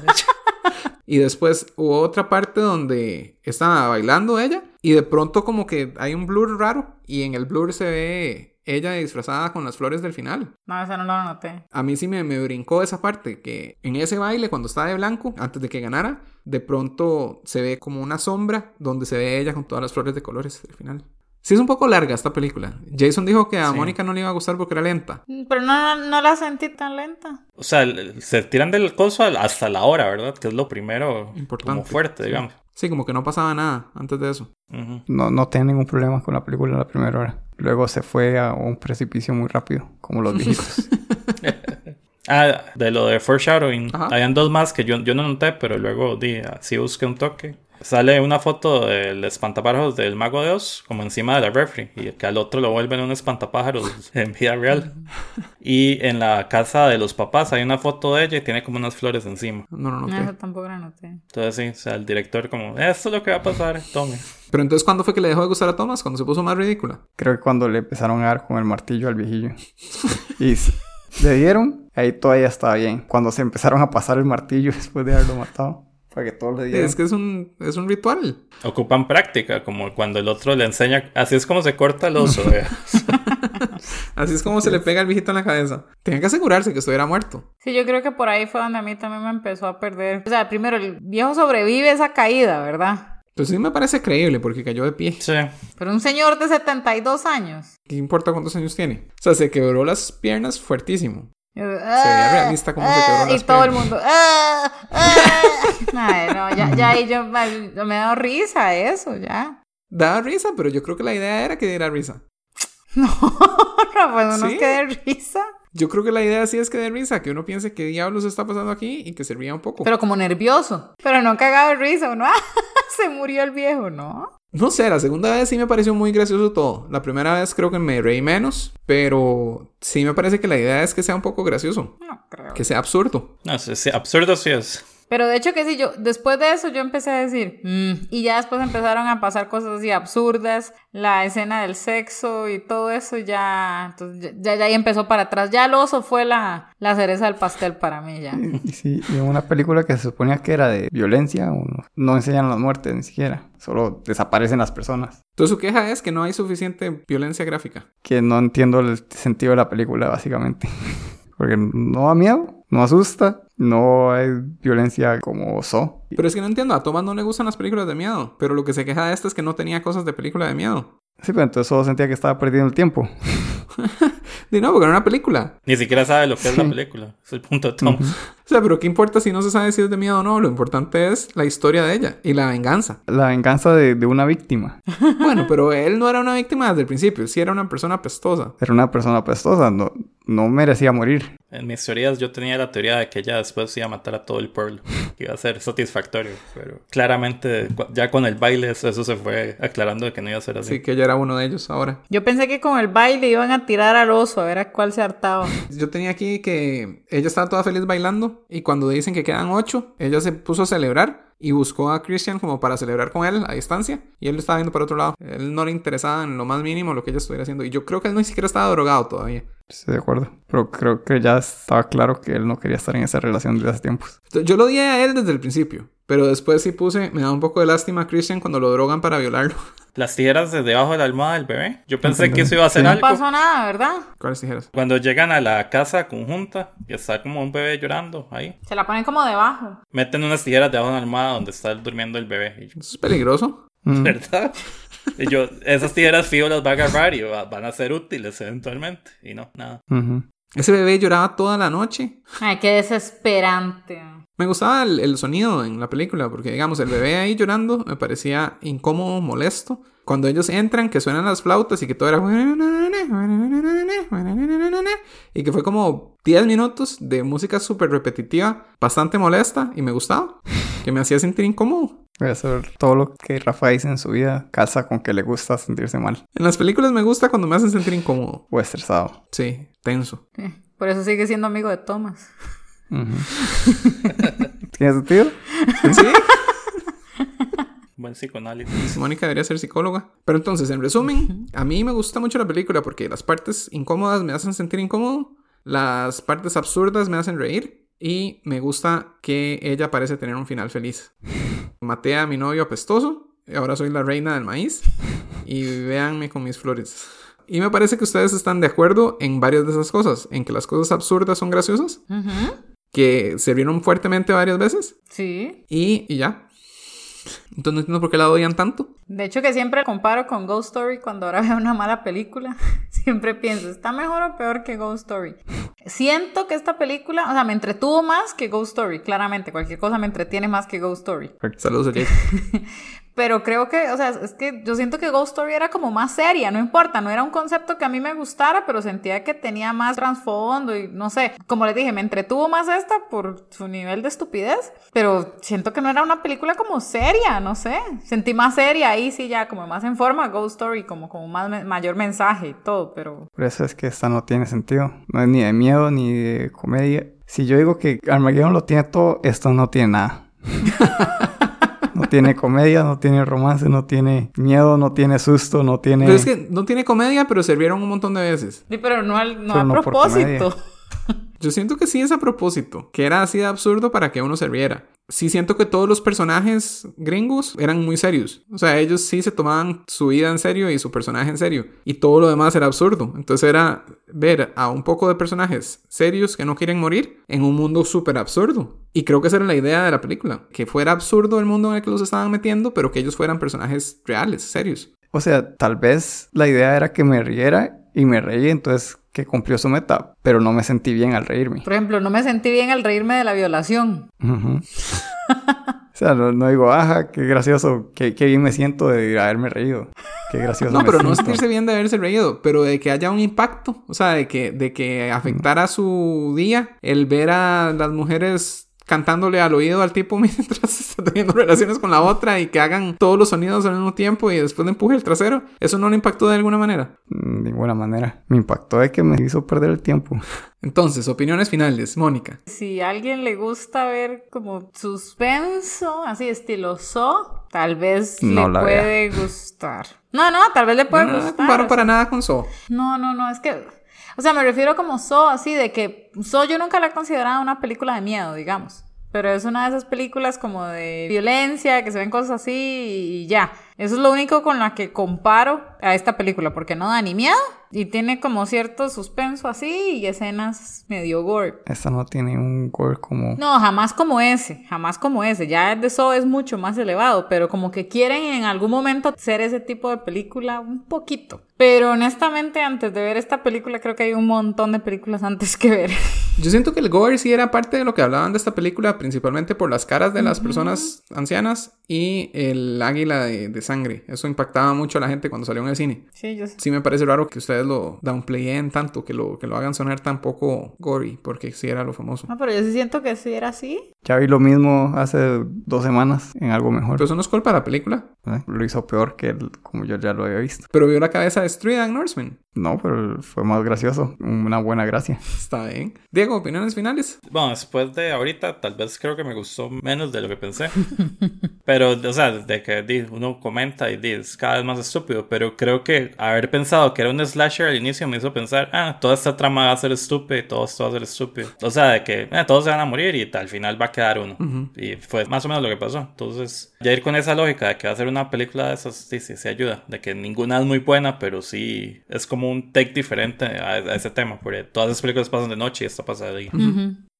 Y después hubo otra parte donde estaba bailando ella y de pronto como que hay un blur raro y en el blur se ve ella disfrazada con las flores del final. No, eso no lo noté. A mí sí me, me brincó esa parte, que en ese baile cuando está de blanco, antes de que ganara, de pronto se ve como una sombra donde se ve ella con todas las flores de colores del final. Sí es un poco larga esta película. Jason dijo que a Sí. Mónica no le iba a gustar porque era lenta. Pero no, no, no la sentí tan lenta. O sea, se tiran del coso hasta la hora, ¿verdad? Que es lo primero Importante. como fuerte, digamos. Sí, como que no pasaba nada antes de eso. No, no tenía ningún problema con la película en la primera hora. Luego se fue a un precipicio muy rápido, como los viejitos. Ah, de lo de foreshadowing. Ajá. Habían dos más que yo, yo no noté, pero luego di, sí busqué un toque. Sale una foto del espantapájaros del Mago de Oz, como encima de la refri, y que al otro lo vuelven un espantapájaros en vida real. Y en la casa de los papás hay una foto de ella y tiene como unas flores encima. No, no, no. No, eso tampoco la noté. Entonces sí, o sea, el director como, esto es lo que va a pasar, tome. Pero entonces, ¿cuándo fue que le dejó de gustar a Thomas? Cuando se puso más ridícula. Creo que cuando le empezaron a dar con el martillo al viejillo. Y le dieron, ahí todavía estaba bien. Cuando se empezaron a pasar el martillo después de haberlo matado, para que todos le es que es un, es un ritual. Ocupan práctica, como cuando el otro le enseña, así es como se corta el oso. vea. Así es como se le pega el viejito en la cabeza. Tenía que asegurarse que estuviera muerto. Sí, yo creo que por ahí fue donde a mí también me empezó a perder. O sea, primero, el viejo sobrevive esa caída, ¿verdad? Pues sí me parece creíble porque cayó de pie. Sí. Pero un señor de 72 años. ¿Qué importa cuántos años tiene? O sea, se quebró las piernas fuertísimo. Se veía realista cómo se quebró Y las todo el mundo. "Ah, ah". Ay, no, ya, ya ahí yo me, me da risa eso, ya. Daba risa, pero yo creo que la idea era que diera risa. No, pues uno Sí. que de risa. Yo creo que la idea sí es que dé risa, que uno piense qué diablos está pasando aquí y que se ría un poco. Pero como nervioso. Pero no cagado de risa, uno. "Ah, se murió el viejo, ¿no? No sé, la segunda vez sí me pareció muy gracioso todo. La primera vez creo que me reí menos, pero sí me parece que la idea es que sea un poco gracioso, No creo. que sea absurdo. No, sí, sí, absurdo sí es. Pero de hecho que sí, yo, después de eso yo empecé a decir, "Mm", y ya después empezaron a pasar cosas así absurdas, la escena del sexo y todo eso ya, entonces ya, ya ahí empezó para atrás. Ya el oso fue la, la cereza del pastel para mí ya. Sí, y en una película que se suponía que era de violencia, no enseñan las muertes ni siquiera. Solo desaparecen las personas. Entonces su queja es que no hay suficiente violencia gráfica. Que no entiendo el sentido de la película, básicamente. Porque no da miedo, no asusta, no hay violencia como so. Pero es que no entiendo, a Thomas no le gustan las películas de miedo, pero lo que se queja de esta es que no tenía cosas de película de miedo. Sí, pero entonces solo sentía que estaba perdiendo el tiempo. No, porque era una película. Ni siquiera sabe lo que es la película. Es el punto de Tom. O sea, pero ¿qué importa si no se sabe si es de miedo o no? Lo importante es la historia de ella y la venganza. La venganza de, de una víctima. Bueno, pero él no era una víctima desde el principio, sí era una persona pestosa. Era una persona pestosa, no, no merecía morir. En mis teorías yo tenía la teoría de que ella después iba a matar a todo el pueblo. Que iba a ser satisfactorio. Pero claramente ya con el baile eso, eso se fue aclarando de que no iba a ser así. Así que ella era uno de ellos ahora. Yo pensé que con el baile iban a tirar al oso a ver a cuál se hartaba. Yo tenía aquí que ella estaba toda feliz bailando y cuando dicen que quedan ocho, ella se puso a celebrar y buscó a Christian como para celebrar con él a distancia y él lo estaba viendo para otro lado. Él no le interesaba en lo más mínimo lo que ella estuviera haciendo y yo creo que él ni siquiera estaba drogado todavía. Estoy de acuerdo. Pero creo que ya estaba claro que él no quería estar en esa relación desde hace tiempos. Yo lo odié a él desde el principio, pero después sí puse, me da un poco de lástima a Christian cuando lo drogan para violarlo. Las tijeras de debajo de la almohada del bebé. Yo pensé que eso iba a ser Sí. No algo. pasó nada, ¿verdad? ¿Cuáles tijeras? Cuando llegan a la casa conjunta y está como un bebé llorando ahí, Se la ponen como debajo. meten unas tijeras debajo de la almohada donde está durmiendo el bebé. Y yo, Eso es peligroso. Mm. ¿Verdad? Y yo, esas tijeras fijo las va a agarrar y va- van a ser útiles eventualmente. Y no, nada. Ese bebé lloraba toda la noche. Ay, qué desesperante. Me gustaba el, el sonido en la película, porque digamos, el bebé ahí llorando me parecía incómodo, molesto. Cuando ellos entran, que suenan las flautas y que todo era... Y que fue como 10 minutos de música súper repetitiva, bastante molesta y me gustaba, que me hacía sentir incómodo. Voy a hacer todo lo que Rafa dice en su vida, calza con que le gusta sentirse mal En las películas me gusta cuando me hacen sentir incómodo. o estresado. Sí, tenso. Por eso sigue siendo amigo de Thomas. Ujú. ¿Tiene sentido? Sí, Buen psicoanálisis. Mónica debería ser psicóloga. Pero entonces, en resumen, a mí me gusta mucho la película porque las partes incómodas me hacen sentir incómodo, las partes absurdas me hacen reír y me gusta que ella parece tener un final feliz. Maté a mi novio apestoso, y ahora soy la reina del maíz y véanme con mis flores. Y me parece que ustedes están de acuerdo en varias de esas cosas, en que las cosas absurdas son graciosas, Ujú. Que se vieron fuertemente varias veces Sí. y, y ya. Entonces no entiendo por qué la odian tanto. De hecho, que siempre comparo con Ghost Story cuando ahora veo una mala película. Siempre pienso, ¿está mejor o peor que Ghost Story? Siento que esta película, o sea, me entretuvo más que Ghost Story, claramente. Cualquier cosa me entretiene más que Ghost Story. Saludos a Jake. Pero creo que, o sea, es que yo siento que Ghost Story era como más seria, no importa, no era un concepto que a mí me gustara, pero sentía que tenía más trasfondo y no sé, como les dije, me entretuvo más esta por su nivel de estupidez, pero siento que no era una película como seria, no sé, sentí más seria ahí sí ya como más en forma Ghost Story, como, como más mayor mensaje y todo, pero... Por eso es que esta no tiene sentido, no es ni de miedo ni de comedia. Si yo digo que Armageddon lo tiene todo, esto no tiene nada. No tiene comedia, no tiene romance, no tiene miedo, no tiene susto, no tiene... Pero es que no tiene comedia, pero servieron un montón de veces. Sí, pero no, al, no Pero a no por propósito. Yo siento que sí es a propósito, que era así de absurdo para que uno se riera. Sí siento que todos los personajes gringos eran muy serios. O sea, ellos sí se tomaban su vida en serio y su personaje en serio. Y todo lo demás era absurdo. Entonces era ver a un poco de personajes serios que no quieren morir en un mundo súper absurdo. Y creo que esa era la idea de la película. Que fuera absurdo el mundo en el que los estaban metiendo, pero que ellos fueran personajes reales, serios. O sea, tal vez la idea era que me riera y me reí, entonces que cumplió su meta, pero no me sentí bien al reírme. Por ejemplo, no me sentí bien al reírme de la violación. O sea, no, no digo, ajá, qué gracioso, qué, qué bien me siento de haberme reído. Qué gracioso. No, me pero no siento. sentirse bien de haberse reído, pero de que haya un impacto, o sea, de que, de que afectara su día, el ver a las mujeres cantándole al oído al tipo mientras está teniendo relaciones con la otra y que hagan todos los sonidos al mismo tiempo y después le empuje el trasero, ¿eso no le impactó de alguna manera? Mm, De ninguna manera. Me impactó de que me hizo perder el tiempo. Entonces, opiniones finales, Mónica. Si a alguien le gusta ver como suspenso, así estilo So, tal vez No le la puede gustar. No, no, tal vez le puede No, no gustar. comparo o para nada con So. No, no, no, es que... O sea, me refiero como So, así de que So yo nunca la he considerado una película de miedo, digamos. Pero es una de esas películas como de violencia, que se ven cosas así y ya. Eso es lo único con la que comparo a esta película, porque no da ni miedo y tiene como cierto suspenso así y escenas medio gore. Esta no tiene un gore como... No, jamás como ese, jamás como ese. Ya el de So es mucho más elevado, pero como que quieren en algún momento ser ese tipo de película un poquito. Pero honestamente, antes de ver esta película, creo que hay un montón de películas antes que ver. Yo siento que el gore sí era parte de lo que hablaban de esta película, principalmente por las caras de las personas ancianas y el águila de, de sangre. Eso impactaba mucho a la gente cuando salió en el cine. Sí, yo sé. Sí me parece raro que ustedes lo downplayen tanto, que lo, que lo hagan sonar tan poco gory, porque sí era lo famoso. No, pero yo sí siento que sí era así. Ya vi lo mismo hace dos semanas en algo mejor. Pero eso no es culpa de la película. ¿eh? Lo hizo peor que el- como yo ya lo había visto. Pero vio la cabeza destruida en Norseman. No, pero fue más gracioso. Una buena gracia. Está bien. Diego, opiniones finales. Bueno, después de ahorita, tal vez creo que me gustó menos de lo que pensé. pero, o sea, de que di, uno comenta y di, es cada vez más estúpido. Pero creo que haber pensado que era un slasher al inicio me hizo pensar, ah, toda esta trama va a ser estúpida y todo esto va a ser estúpido. O sea, de que eh, todos se van a morir y al final va a quedar uno. Y fue más o menos lo que pasó. Entonces, ya ir con esa lógica de que va a ser una película de esas, sí, sí, sí ayuda. De que ninguna es muy buena, pero sí es como un take diferente a, a ese tema. Porque todas las películas pasan de noche y esta pasa de día.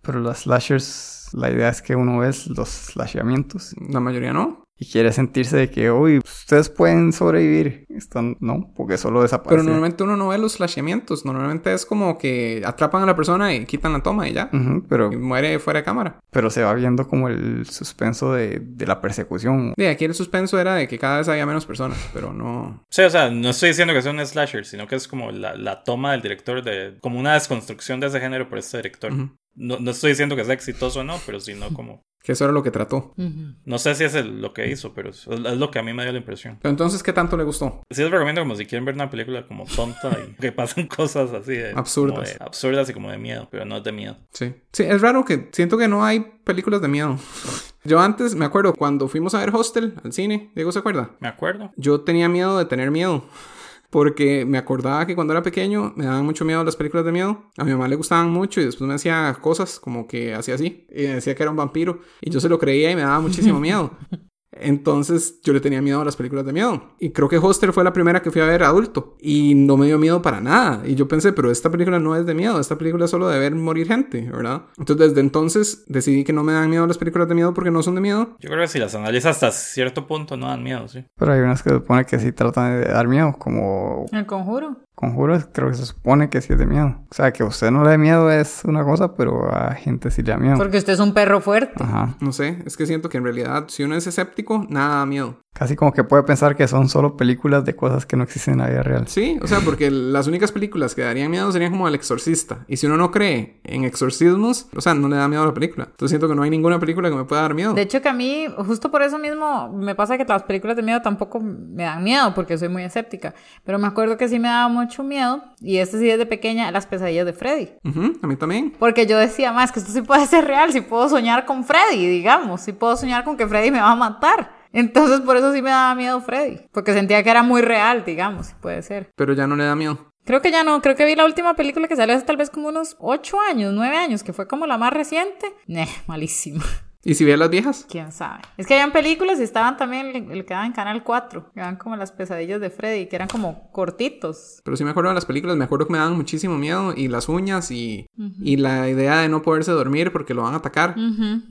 Pero las slashers, la idea es que uno ve los slashamientos La mayoría no. Y quiere sentirse de que, uy, ustedes pueden sobrevivir. Están, no, porque solo Pero desaparece. normalmente uno no ve los flashamientos. Normalmente es como que atrapan a la persona y quitan la toma y ya. Ujú, pero, Y muere fuera de cámara. pero se va viendo como el suspenso de, de la persecución. De aquí el suspenso era de que cada vez había menos personas, pero no. Sí, o sea, no estoy diciendo que sea un slasher, sino que es como la, la toma del director de... Como una desconstrucción de ese género por este director. Ujú. no, no estoy diciendo que sea exitoso o no, pero sino como... Que eso era lo que trató. No sé si es el- lo que hizo, pero es, es lo que a mí me dio la impresión. Pero entonces, ¿qué tanto le gustó? Sí les recomiendo como si quieren ver una película como tonta y que pasan cosas así de... Absurdas. de- absurdas y como de miedo, pero no es de miedo. Sí. Sí, es raro que siento que no hay películas de miedo. Yo antes me acuerdo cuando fuimos a ver Hostel al cine, Diego se acuerda. Me acuerdo. Yo tenía miedo de tener miedo. Porque me acordaba que cuando era pequeño me daban mucho miedo las películas de miedo. A mi mamá le gustaban mucho y después me hacía cosas como que hacía así. Y me decía que era un vampiro. Y yo se lo creía y me daba muchísimo miedo. Entonces yo le tenía miedo a las películas de miedo. Y creo que Hoster fue la primera que fui a ver adulto. Y no me dio miedo para nada. Y yo pensé, pero esta película no es de miedo, esta película es solo de ver morir gente, ¿verdad? Entonces desde entonces decidí que no me dan miedo las películas de miedo porque no son de miedo. Yo creo que si las analizas hasta cierto punto no dan miedo, sí. Pero hay unas que se supone que sí tratan de dar miedo, como El conjuro. Conjuros, creo que se supone que sí es de miedo. O sea, que a usted no le dé miedo es una cosa, pero a gente sí le da miedo. Porque usted es un perro fuerte. Ajá. No sé, es que siento que en realidad si uno es escéptico, nada da miedo. Casi como que puede pensar que son solo películas de cosas que no existen en la vida real. Sí, o sea, porque las únicas películas que darían miedo serían como El Exorcista. Y si uno no cree en exorcismos, o sea, no le da miedo a la película. Entonces siento que no hay ninguna película que me pueda dar miedo. De hecho, que a mí, justo por eso mismo, me pasa que las películas de miedo tampoco me dan miedo, porque soy muy escéptica. Pero me acuerdo que sí me daba mucho miedo, y este sí desde pequeña, las pesadillas de Freddy. Ujú, a mí también. Porque yo decía, más que esto sí puede ser real, si puedo soñar con Freddy, digamos, si puedo soñar con que Freddy me va a matar. Entonces por eso sí me daba miedo Freddy, porque sentía que era muy real, digamos, puede ser. Pero ya no le da miedo. Creo que ya no, creo que vi la última película que salió hace tal vez como unos 8 años, 9 años, que fue como la más reciente. Neh, malísima. ¿Y si ve las viejas? ¿Quién sabe? Es que habían películas y estaban también el, el que daba en Canal 4, que eran como las pesadillas de Freddy, que eran como cortitos. Pero sí me acuerdo de las películas, me acuerdo que me daban muchísimo miedo y las uñas y, y la idea de no poderse dormir porque lo van a atacar.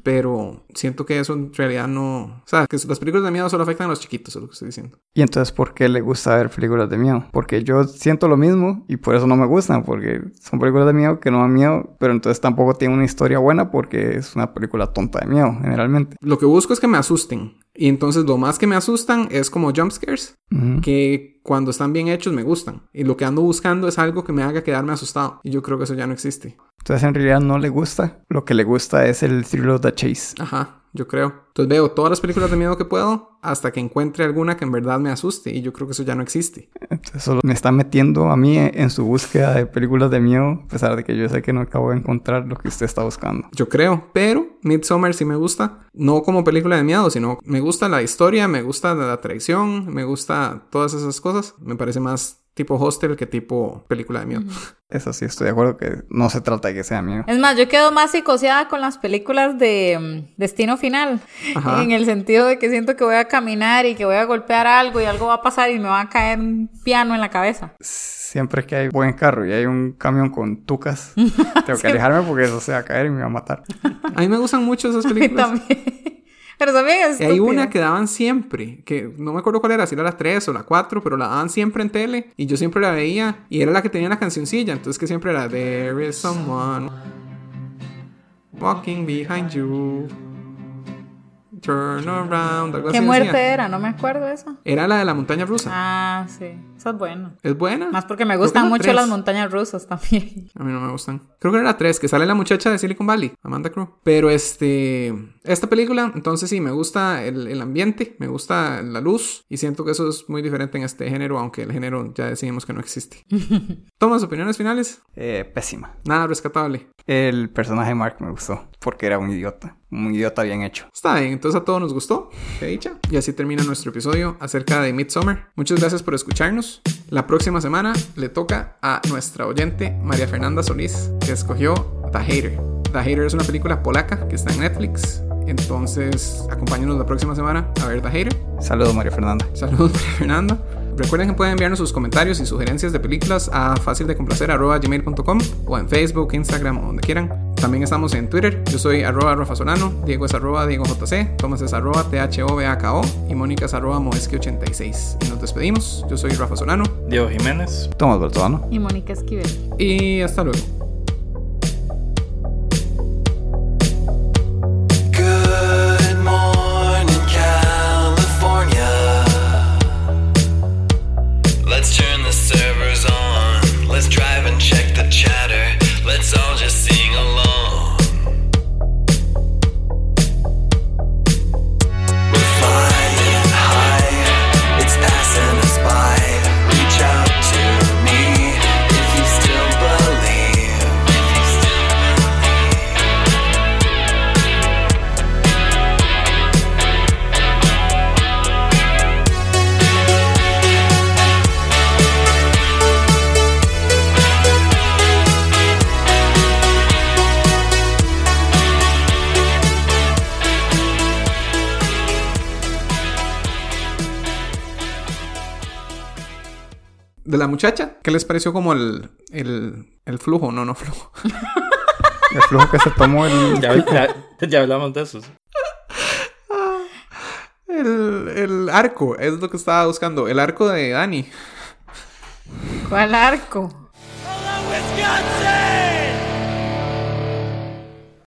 Pero siento que eso en realidad no... O sea, que las películas de miedo solo afectan a los chiquitos, es lo que estoy diciendo. Y entonces, ¿por qué le gusta ver películas de miedo? Porque yo siento lo mismo y por eso no me gustan, porque son películas de miedo que no dan miedo, pero entonces tampoco tienen una historia buena porque es una película tonta de miedo, generalmente. Lo que busco es que me asusten. Y entonces lo más que me asustan es como jump scares, que cuando están bien hechos me gustan. Y lo que ando buscando es algo que me haga quedarme asustado. Y yo creo que eso ya no existe. Entonces, en realidad no le gusta. Lo que le gusta es el thrill of the chase. Ajá, yo creo. Entonces veo todas las películas de miedo que puedo hasta que encuentre alguna que en verdad me asuste. Y yo creo que eso ya no existe. Entonces, solo me está metiendo a mí en su búsqueda de películas de miedo, a pesar de que yo sé que no acabo de encontrar lo que usted está buscando. Yo creo, pero Midsommar sí me gusta. No como película de miedo, sino me gusta la historia, me gusta la traición, me gusta todas esas cosas. Me parece más tipo hostel que tipo película de miedo. Eso sí, estoy de acuerdo que no se trata de que sea miedo. Es más, yo quedo más psicoseada con las películas de mm, Destino Final. Ajá. En el sentido de que siento que voy a caminar y que voy a golpear algo y algo va a pasar y me va a caer un piano en la cabeza. Siempre que hay buen carro y hay un camión con tucas, tengo que alejarme porque eso se va a caer y me va a matar. A mí me gustan mucho esas A mí películas. también. Pero también es hay una que daban siempre, que no me acuerdo cuál era, si era la 3 o la 4, pero la daban siempre en tele y yo siempre la veía y era la que tenía la cancioncilla, entonces que siempre era There is someone walking behind you. Turn around, algo ¿Qué así muerte decía. era? No me acuerdo de eso. Era la de la montaña rusa. Ah, sí. Esa es buena. ¿Es buena? Más porque me gustan mucho tres. las montañas rusas también. A mí no me gustan. Creo que era la 3, que sale la muchacha de Silicon Valley, Amanda Crew. Pero este. Esta película, entonces sí, me gusta el, el ambiente, me gusta la luz. Y siento que eso es muy diferente en este género, aunque el género ya decidimos que no existe. Tomas opiniones finales. Eh, pésima. Nada rescatable. El personaje de Mark me gustó porque era un idiota. Un idiota bien hecho. Está bien, entonces a todos nos gustó. Qué dicha. Y así termina nuestro episodio acerca de Midsommar. Muchas gracias por escucharnos. La próxima semana le toca a nuestra oyente María Fernanda Solís, que escogió The Hater. The Hater es una película polaca que está en Netflix. Entonces, acompáñenos la próxima semana a ver The Hater. Saludos, María Fernanda. Saludos, María Fernanda. Recuerden que pueden enviarnos sus comentarios y sugerencias de películas a fácildecomplacer.gmail.com o en Facebook, Instagram o donde quieran. También estamos en Twitter. Yo soy arroba Rafa Solano, Diego es arroba Diego JC, Tomás es arroba THOBAKO y Mónica es arroba Moeski86. Y nos despedimos. Yo soy Rafa Solano Diego Jiménez. Tomás Bertolano. Y Mónica Esquivel. y hasta luego. De la muchacha. ¿Qué les pareció como el, el, el flujo? No, no flujo. El flujo que se tomó el... Ya, ya- ya hablamos de eso. El, el arco, es lo que estaba buscando. El arco de Dani. ¿Cuál arco? Wisconsin!